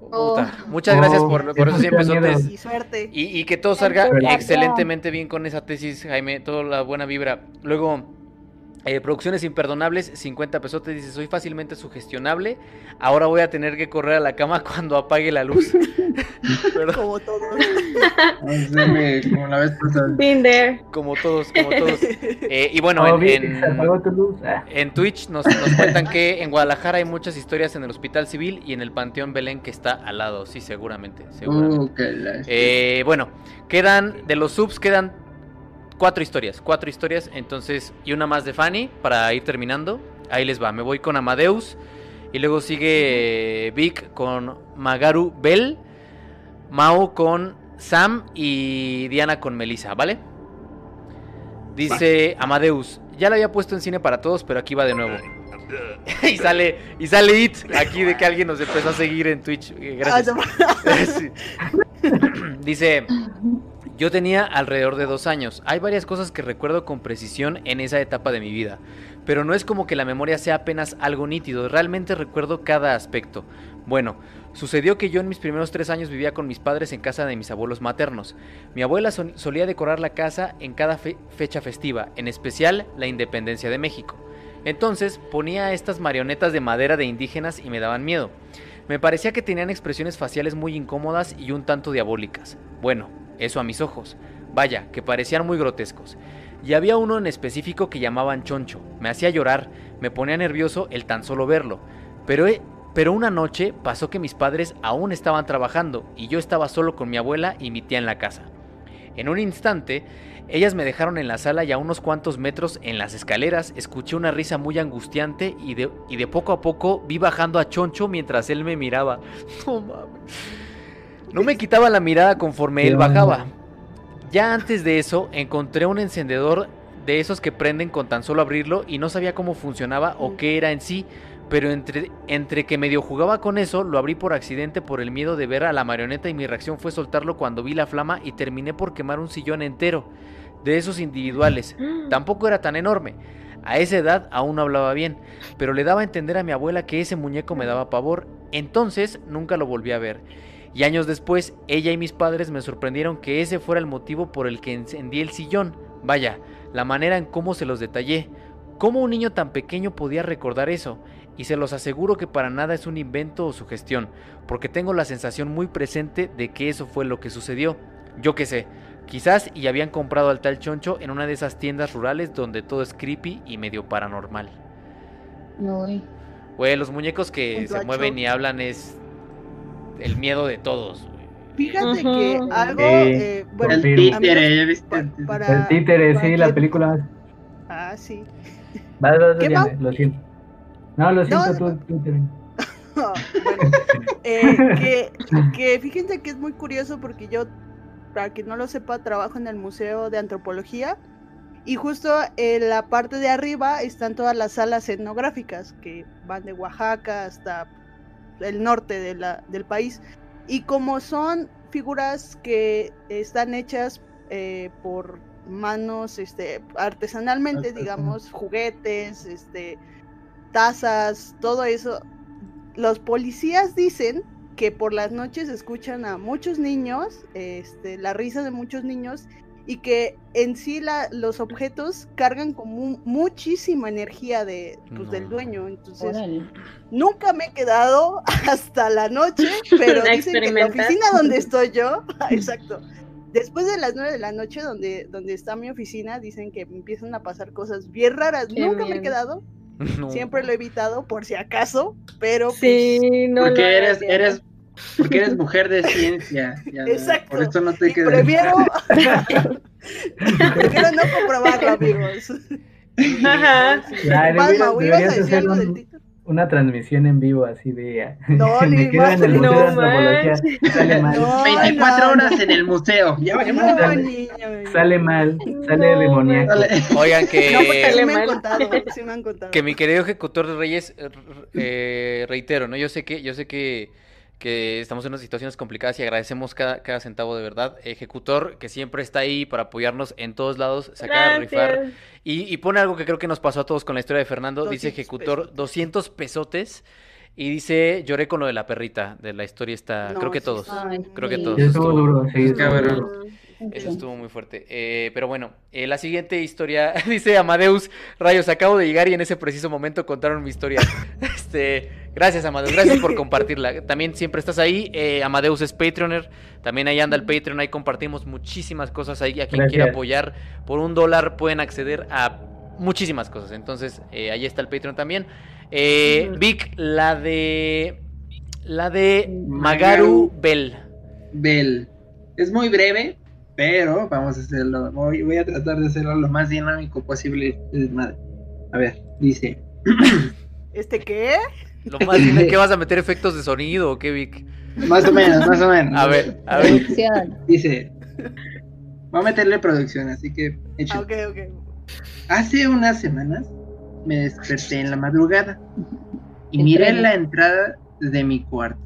Puta, Muchas gracias Oh, por, por esos 100 eso sí da miedo. pesotes. Y suerte. Y, y que todo salga excelentemente bien con esa tesis, Jaime, toda la buena vibra. Luego, Eh, producciones imperdonables, 50 pesotes. Dice, soy fácilmente sugestionable. Ahora voy a tener que correr a la cama cuando apague la luz. Como todos. como la vez pasada. Been there. Como todos, como todos. Eh, y bueno, en, en, Ah. en Twitch nos, nos cuentan que en Guadalajara hay muchas historias en el Hospital Civil y en el Panteón Belén que está al lado. Sí, seguramente. seguramente. Uh, Eh, bueno, quedan, de los subs quedan cuatro historias, cuatro historias, entonces, y una más de Fanny para ir terminando. Ahí les va, me voy con Amadeus, y luego sigue eh, Vic con Magaru Bell, Mao con Sam y Diana con Melissa, ¿vale? Dice Amadeus, ya la había puesto en cine para todos, pero aquí va de nuevo. y sale, y sale It, aquí de que alguien nos empezó a seguir en Twitch. Eh, Ah, Gracias. Sí. Dice, yo tenía alrededor de dos años. Hay varias cosas que recuerdo con precisión en esa etapa de mi vida, pero no es como que la memoria sea apenas algo nítido, realmente recuerdo cada aspecto. Bueno, sucedió que yo en mis primeros tres años vivía con mis padres en casa de mis abuelos maternos. Mi abuela sol- solía decorar la casa en cada fe- fecha festiva, en especial la independencia de México. Entonces ponía estas marionetas de madera de indígenas y me daban miedo. Me parecía que tenían expresiones faciales muy incómodas y un tanto diabólicas. Bueno, eso a mis ojos. Vaya, que parecían muy grotescos. Y había uno en específico que llamaban Choncho. Me hacía llorar, me ponía nervioso el tan solo verlo. Pero, pero una noche pasó que mis padres aún estaban trabajando y yo estaba solo con mi abuela y mi tía en la casa. En un instante, ellas me dejaron en la sala y a unos cuantos metros en las escaleras escuché una risa muy angustiante y de, y de poco a poco vi bajando a Choncho mientras él me miraba. No mames. No me quitaba la mirada conforme él bajaba. Ya antes de eso encontré un encendedor de esos que prenden con tan solo abrirlo y no sabía cómo funcionaba o qué era en sí, pero entre, entre que medio jugaba con eso, lo abrí por accidente por el miedo de ver a la marioneta y mi reacción fue soltarlo cuando vi la flama y terminé por quemar un sillón entero, de esos individuales. Tampoco era tan enorme. A esa edad aún no hablaba bien, pero le daba a entender a mi abuela que ese muñeco me daba pavor, entonces nunca lo volví a ver. Y años después, ella y mis padres me sorprendieron que ese fuera el motivo por el que encendí el sillón. Vaya, la manera en cómo se los detallé. ¿Cómo un niño tan pequeño podía recordar eso? Y se los aseguro que para nada es un invento o sugestión, porque tengo la sensación muy presente de que eso fue lo que sucedió. Yo qué sé, quizás y habían comprado al tal choncho en una de esas tiendas rurales donde todo es creepy y medio paranormal. Uy. Güey, los muñecos que se mueven y hablan es el miedo de todos. güey. Fíjate que algo, Sí. eh, bueno, El títere, ¿ya viste? pa- para, El títere, para sí, la que- película. Ah, sí. Vas, vas, ¿Qué, lo siento. No, lo siento, No, tú, bueno, eh, que, que fíjense que es muy curioso porque yo, para quien no lo sepa, trabajo en el Museo de Antropología y justo en la parte de arriba están todas las salas etnográficas que van de Oaxaca hasta el norte de la, del país. Y como son figuras que están hechas eh, por manos este, artesanalmente, Artesanal. digamos, juguetes, este, tazas, todo eso, los policías dicen que por las noches escuchan a muchos niños, este, la risa de muchos niños, y que en sí la, los objetos cargan con mu- muchísima energía de, pues, del dueño. Entonces, nunca me he quedado hasta la noche, pero A dicen que en la oficina donde estoy yo, exacto, después de las nueve de la noche donde, donde está mi oficina, dicen que empiezan a pasar cosas bien raras. Qué nunca me he quedado, No. siempre lo he evitado por si acaso, pero pues, Sí, no. Porque lo eres, eres, porque eres mujer de ciencia. Diana. Exacto. Por eso no te quedas. prefiero, prefiero no comprobarlo, amigos. Ajá. Ya, Palma, deberías- ¿o ibas a deberías decir hacer algo del un- título? una transmisión en vivo así de... No, me ni quedo en el más. Museo de No Antropología. Sale mal, No, 24 no, horas no. en el museo. Ya No, a niño. sale mal, sale No, demoníaco. Oigan, No, porque que, sí me han contado, sí me han contado. que mi querido ejecutor de Reyes, eh, eh, reitero, ¿no? Yo sé que, yo sé que, que estamos en unas situaciones complicadas y agradecemos cada, cada centavo de verdad. Ejecutor, que siempre está ahí para apoyarnos en todos lados, se acaba de rifar. Y, y pone algo que creo que nos pasó a todos con la historia de Fernando. Dice 200 ejecutor pesotes. 200 pesotes. Y dice, lloré con lo de la perrita, de la historia está, No, creo que todos. creo que todos. Sí, estuvo duro, sí, Es cabrón. Eso estuvo muy fuerte. Eh, pero bueno, eh, la siguiente historia dice Amadeus, rayos, acabo de llegar y en ese preciso momento contaron mi historia. este, gracias Amadeus, gracias por compartirla. También siempre estás ahí. Eh, Amadeus es Patreoner, también ahí anda el Patreon, ahí compartimos muchísimas cosas ahí. A quien quiera apoyar por un dólar pueden acceder a muchísimas cosas. Entonces, ahí está el Patreon también. Vic, la de la de Magaru Bell. Bell. Es muy breve, pero vamos a hacerlo. Voy, voy a tratar de hacerlo lo más dinámico posible. A ver, dice. ¿Este qué? Lo más ¿Qué vas a meter efectos de sonido o qué, Vic? Más o menos, más o menos. A ver, a ver. Dice. Voy a meterle producción, así que. Hecho. Ok, ok. Hace unas semanas me desperté en la madrugada y miré la entrada de mi cuarto,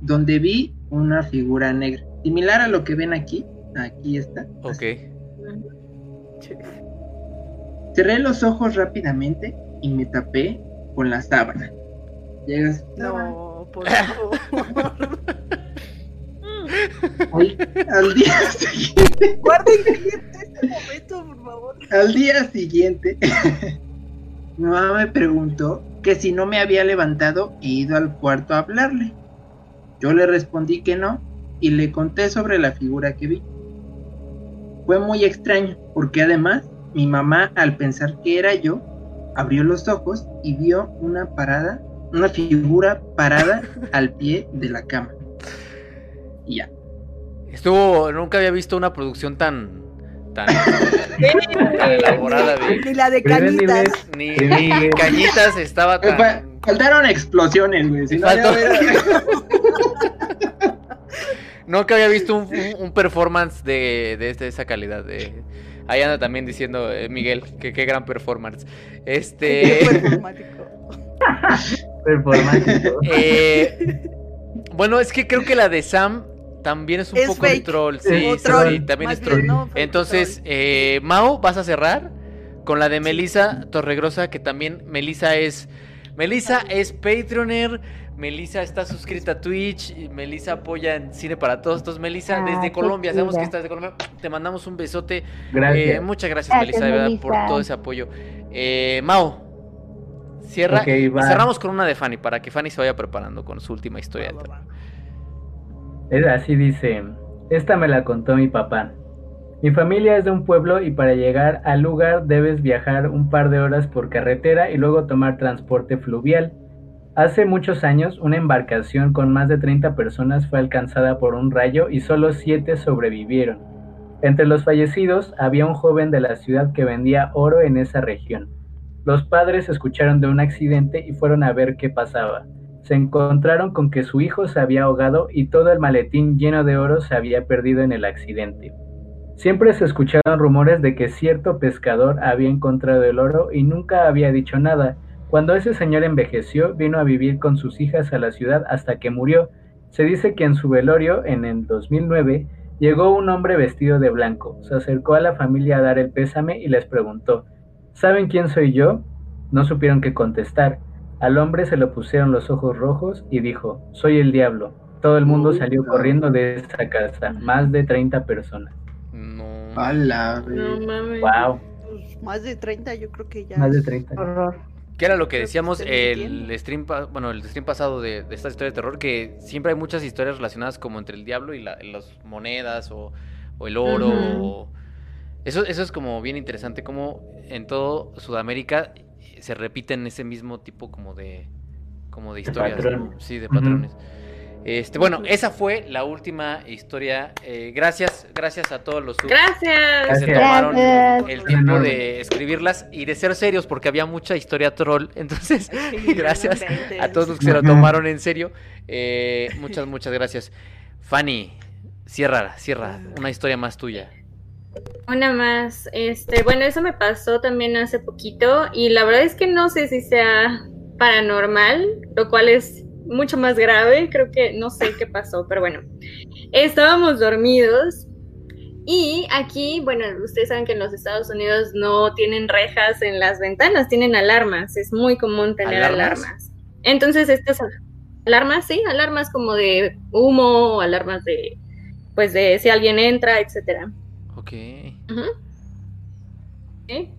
donde vi una figura negra, similar a lo que ven aquí. Aquí está. Ok. Cerré los ojos rápidamente y me tapé con la sábana. Llegas. No, por favor. al día siguiente. Guarden este momento, por favor. Al día siguiente, mi mamá me preguntó que si no me había levantado e ido al cuarto a hablarle. Yo le respondí que no y le conté sobre la figura que vi. Fue muy extraño porque además mi mamá al pensar que era yo abrió los ojos y vio una parada, una figura parada al pie de la cama. Y ya. Estuvo, nunca había visto una producción tan elaborada Ni la de cañitas. Ni, cañitas estaba tan... Faltaron explosiones, güey. Nunca había visto un, performance de, de, esa calidad. De... Ahí anda también diciendo eh, Miguel que qué gran performance. Este. Performático. Performático. Eh, bueno, es que creo que la de Sam también es un poco de troll. Sí, sí, también es troll. Entonces, eh, Mao, ¿vas a cerrar? Con la de Melissa Torregrosa, que también Melissa es. Melissa es Patreoner. Melissa está suscrita a Twitch. Melissa apoya en Cine para Todos. Entonces, Melissa, ah, desde Colombia, sabemos que estás de Colombia. Te mandamos un besote. Gracias. Eh, muchas gracias, Melissa, por todo ese apoyo. Eh, Mao, cierra. y cerramos con una de Fanny para que Fanny se vaya preparando con su última historia. Así dice, esta me la contó mi papá. Mi familia es de un pueblo y para llegar al lugar debes viajar un par de horas por carretera y luego tomar transporte fluvial. Hace muchos años una embarcación con más de 30 personas fue alcanzada por un rayo y solo 7 sobrevivieron. Entre los fallecidos había un joven de la ciudad que vendía oro en esa región. Los padres escucharon de un accidente y fueron a ver qué pasaba se encontraron con que su hijo se había ahogado y todo el maletín lleno de oro se había perdido en el accidente. Siempre se escucharon rumores de que cierto pescador había encontrado el oro y nunca había dicho nada. Cuando ese señor envejeció, vino a vivir con sus hijas a la ciudad hasta que murió. Se dice que en su velorio, en el 2009, llegó un hombre vestido de blanco. Se acercó a la familia a dar el pésame y les preguntó, ¿Saben quién soy yo? No supieron qué contestar. Al hombre se le pusieron los ojos rojos y dijo, soy el diablo. Todo el mundo salió corriendo de esa casa, más de 30 personas. No. No mames. Wow. Pues, más de 30 yo creo que ya. Más de 30. Horror. Que era lo que decíamos el stream, bueno, el stream pasado de, esta historia de terror, que siempre hay muchas historias relacionadas como entre el diablo y las monedas o, el oro. Eso, eso es como bien interesante, como en todo Sudamérica se repiten ese mismo tipo como de como de historias, sí, de patrones. Este, bueno, esa fue la última historia. Eh, gracias, gracias a todos los gracias. que se tomaron el tiempo de escribirlas y de ser serios porque había mucha historia troll. Entonces, gracias a todos los que se lo tomaron en serio. Eh, muchas, muchas gracias. Fanny, cierra, cierra, una historia más tuya. Una más, este, bueno, eso me pasó también hace poquito y la verdad es que no sé si sea paranormal, lo cual es mucho más grave, creo que no sé qué pasó, pero bueno, estábamos dormidos y aquí, bueno, ustedes saben que en los Estados Unidos no tienen rejas en las ventanas, tienen alarmas, es muy común tener alarmas. Entonces, estas alarmas, sí, alarmas como de humo, alarmas de, pues de si alguien entra, etcétera. Ok. ¿Sí?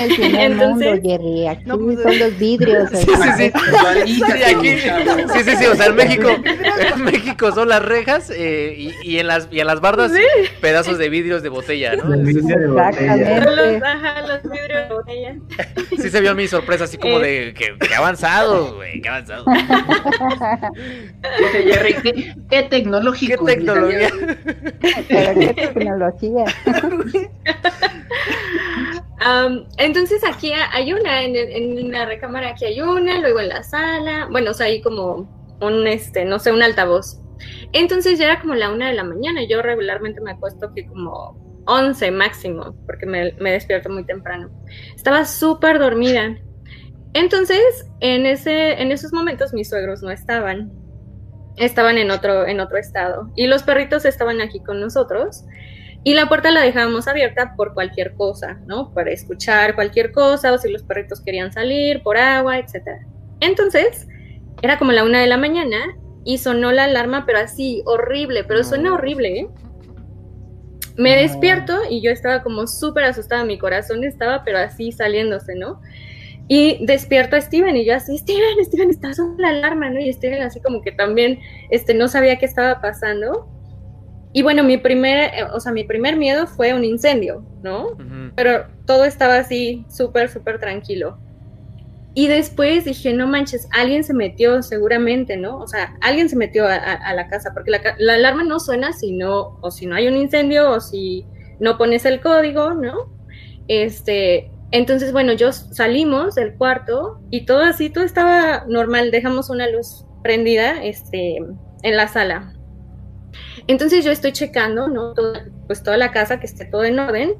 El primer Entonces- mundo, Jerry. Aquí No, pues, son los vidrios. Sí, sí, sí. Sí, aquí- sí, sí, sí, o sea, en México, en México son las rejas eh, y, y en las y en las bardas pedazos de vidrios de botella, ¿no? De. Exactamente. Los, ajá, los vidrios de botella. Sí se vio mi sorpresa así como de que, que avanzado, güey, que avanzado. Dice Jerry, ¿qué, qué tecnológico? ¿Qué tecnología? Pero qué tecnología. Am, entonces aquí ha- hay una, en, en la recámara aquí hay una, luego en la sala, bueno, o sea, hay como un, este, no sé, un altavoz. Entonces ya era como la una de la mañana, yo regularmente me acuesto que como 11 máximo, porque me, me despierto muy temprano. Estaba súper dormida. Entonces, en, ese, en esos momentos mis suegros no estaban, estaban en otro, en otro estado, y los perritos estaban aquí con nosotros. Y la puerta la dejábamos abierta por cualquier cosa, ¿no? Para escuchar cualquier cosa o si los perritos querían salir, por agua, etc. Entonces, era como la una de la mañana y sonó la alarma, pero así, horrible, pero suena horrible, ¿eh? Me despierto y yo estaba como súper asustada, mi corazón estaba, pero así saliéndose, ¿no? Y despierto a Steven y yo así, Steven, Steven, está sonando la alarma, ¿no? Y Steven así como que también este, no sabía qué estaba pasando. Y bueno, mi primer, eh, o sea, mi primer miedo fue un incendio, ¿no? Pero todo estaba así, súper, súper tranquilo. Y después dije, no manches, alguien se metió seguramente, ¿no? O sea, alguien se metió a, a- a la casa, porque la alarma no suena si no, o si no hay un incendio, o si no pones el código, ¿no? Este, entonces, bueno, yo salimos del cuarto y todo así, todo estaba normal, dejamos una luz prendida, este, en la sala. Entonces yo estoy checando, ¿no? Toda- pues toda la casa que esté todo en orden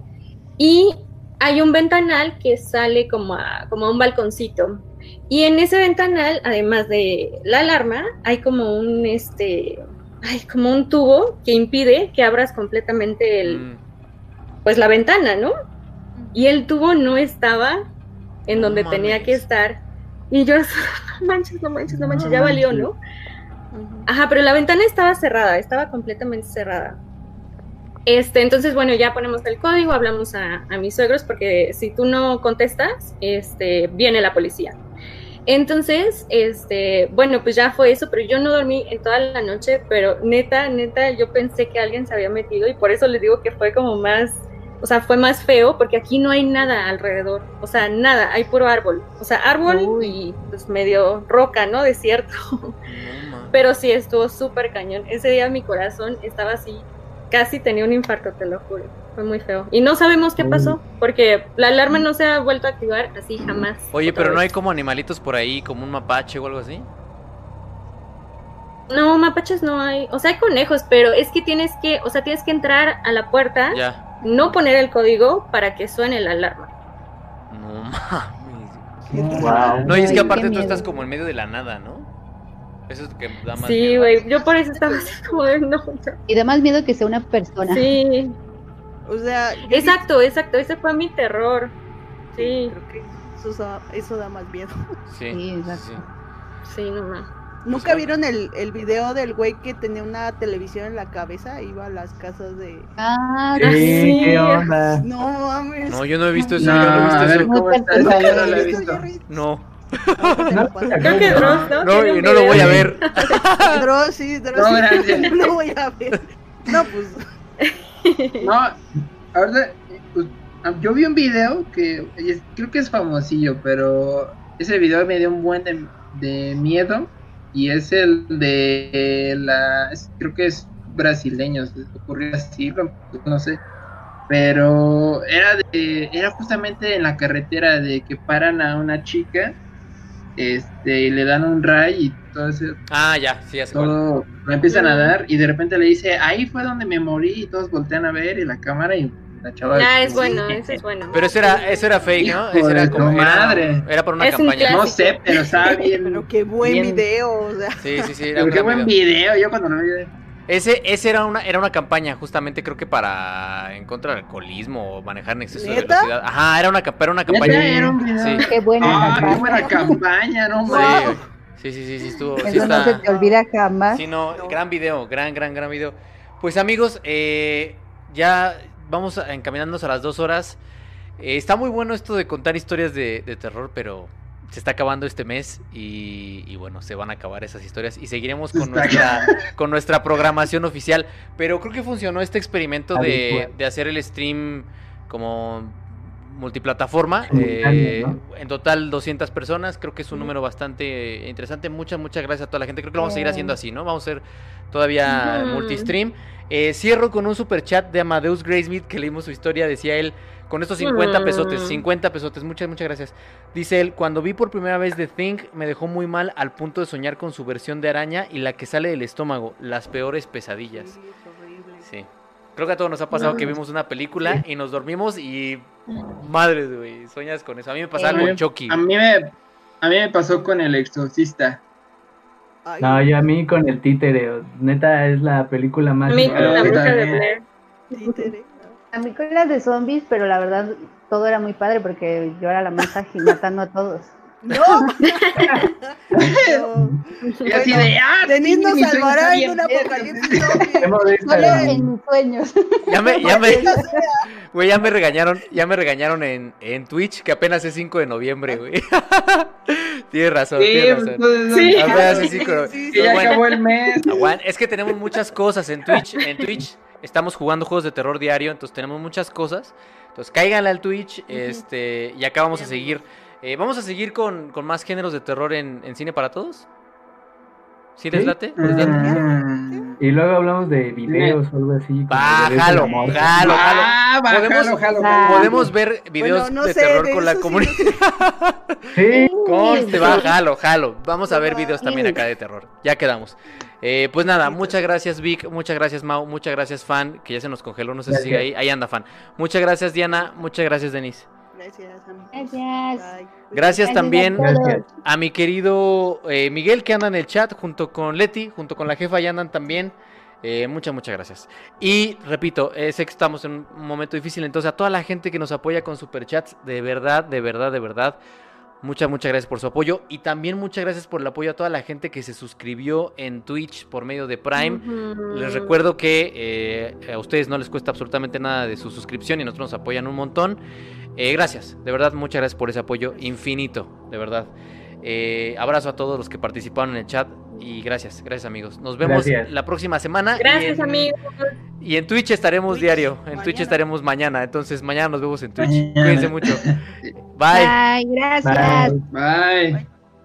y hay un ventanal que sale como a, como a un balconcito. Y en ese ventanal, además de la alarma, hay como un este hay como un tubo que impide que abras completamente el Mm. pues la ventana, ¿no? Y el tubo no estaba en donde tenía que estar. Y yo, no manches, no manches, no manches, No ya valió. ¿no? Ajá, pero la ventana estaba cerrada, estaba completamente cerrada. Este, entonces, bueno, ya ponemos el código, hablamos a, a mis suegros, porque si tú no contestas, este, viene la policía. Entonces, este, bueno, pues ya fue eso, pero yo no dormí en toda la noche, pero neta, neta, yo pensé que alguien se había metido y por eso les digo que fue como más, o sea, fue más feo, porque aquí no hay nada alrededor, o sea, nada, hay puro árbol, o sea, árbol y pues medio roca, ¿no? Desierto. Pero sí, estuvo súper cañón. Ese día mi corazón estaba así, casi tenía un infarto, te lo juro. Fue muy feo. Y no sabemos qué pasó, porque la alarma no se ha vuelto a activar así jamás. Oye, pero no hay como animalitos por ahí, como un mapache o algo así. No, mapaches no hay. O sea, hay conejos, pero es que tienes que, o sea, tienes que entrar a la puerta, Ya. no poner el código para que suene la alarma. No mames. Wow. No, y es que aparte tú estás como en medio de la nada, ¿no? Eso es lo que da más Sí, miedo. güey. Yo por eso estaba así como de no. no. Y da más miedo que sea una persona. Sí. O sea, Exacto, exacto. Ese fue mi terror. sí, Sí, creo que eso, da- eso da más miedo. Sí, Sí, exacto. sí, no más. ¿Nunca vieron el, el video del güey que tenía una televisión en la cabeza? Iba a las casas de... Ah, Sí, sí. ¿qué onda? No mames. No, yo no he visto eso, No, yo no he visto eso. no. No, No, acá- Creo que Dross, ¿no? no, y lo voy a ver. Dross, sí, Dross. No, gracias. No lo voy a ver. No, pues. No, ahorita, pues, ah, yo vi un video que es- creo que es famosillo, pero ese video me dio un buen de, de miedo y es el de la, es- creo que es brasileño, se ocurrió así, no- no sé, pero era de, era justamente en la carretera de que paran a una chica, este, y le dan un ray y todo ese, Ah, ya, sí, cuál. todo lo empiezan a dar y de repente le dice, ahí fue donde me morí y todos voltean a ver y la cámara y la chava... Ah, es Sí. bueno, ese es bueno. Pero eso era, eso era fake, ¿no? Eso era como. Era, madre. era por una Es un campaña. No sé, pero estaba bien... Pero qué buen bien- video, o sea. Sí, sí, sí, era Pero un qué buen video. video, yo cuando lo vi... Ese, ese era una, era una campaña, justamente creo que para en contra del alcoholismo o manejar en exceso de velocidad. Ajá, era una, era una campaña. era un video. Sí. qué buena Ah, qué campaña. buena campaña, no Sí, mames. sí, sí, sí, sí, estuvo. Sí Eso no se está. te olvida jamás. Sí, no, gran video, gran, gran, gran video. Pues amigos, eh, ya vamos encaminándonos a las dos horas. Eh, está muy bueno esto de contar historias de, terror, pero se está acabando este mes y, bueno, se van a acabar esas historias y seguiremos con nuestra, con nuestra programación oficial. Pero creo que funcionó este experimento de, de hacer el stream como multiplataforma. Eh, en total 200 personas, creo que es un número bastante interesante. Muchas, muchas gracias a toda la gente. Creo que lo vamos a seguir haciendo así, ¿no? Vamos a hacer todavía multistream. Eh, cierro con un super chat de Amadeus Graysmith que leímos su historia. Decía él, con estos 50 pesotes, 50 pesotes, muchas, muchas gracias. Dice él, cuando vi por primera vez The Thing, me dejó muy mal al punto de soñar con su versión de araña y la que sale del estómago, las peores pesadillas. Sí. Creo que a todos nos ha pasado que vimos una película y nos dormimos y madre, güey, sueñas con eso. A mí me pasaba con Chucky. A mí me, a mí me pasó con El Exorcista. No, yo a mí con el títere, neta es la película más. A mí con la bruja de Blair. A mí con las de zombies, pero la verdad todo era muy padre porque yo era la más ágil matando a todos. No. Y así de, ah, Denis nos salvará en un apocalipsis Solo en mis sueños. Ya me, ya me, güey, ya me regañaron, ya me regañaron en, en Twitch, que apenas es 5 de noviembre, güey. tienes razón, sí, tienes razón. Pues, sí, apenas es 5 de sí, ya acabó el mes. Es que tenemos muchas cosas en Twitch, en Twitch estamos jugando juegos de terror diario, entonces tenemos muchas cosas. Entonces cáiganle al Twitch, este, y acá vamos a seguir eh, Vamos a seguir con, con, más géneros de terror en, en Cine para Todos. ¿Sí les late? Mm. Y luego hablamos de videos o algo así. Va, jalo, jalo, jalo. Podemos, ver videos de terror con la comunidad. sí. Conste, va, jalo, jalo. Vamos a ver videos también acá de terror. Ya quedamos. Eh, pues nada, muchas gracias Vic, muchas gracias Mau, muchas gracias Fan, que ya se nos congeló, no sé si sigue ahí. Ahí anda Fan. Muchas gracias Diana, muchas gracias Denise. Gracias, Gracias. Gracias también a mi querido eh, Miguel que anda en el chat junto con Leti, junto con la jefa, ya andan también. Eh, muchas, muchas gracias. Y repito, eh, sé que estamos en un momento difícil, entonces a toda la gente que nos apoya con superchats, de verdad, de verdad, de verdad, Muchas, muchas gracias por su apoyo. Y también muchas gracias por el apoyo a toda la gente que se suscribió en Twitch por medio de Prime. Les recuerdo que eh, a ustedes no les cuesta absolutamente nada de su suscripción y nosotros nos apoyan un montón. Eh, gracias, de verdad, muchas gracias por ese apoyo infinito, de verdad. Eh, abrazo a todos los que participaron en el chat y gracias, gracias amigos. Nos vemos la próxima semana. Gracias amigos. Y en Twitch estaremos diario, en Twitch estaremos mañana, entonces mañana nos vemos en Twitch. Cuídense mucho. Bye. Bye, gracias. Bye.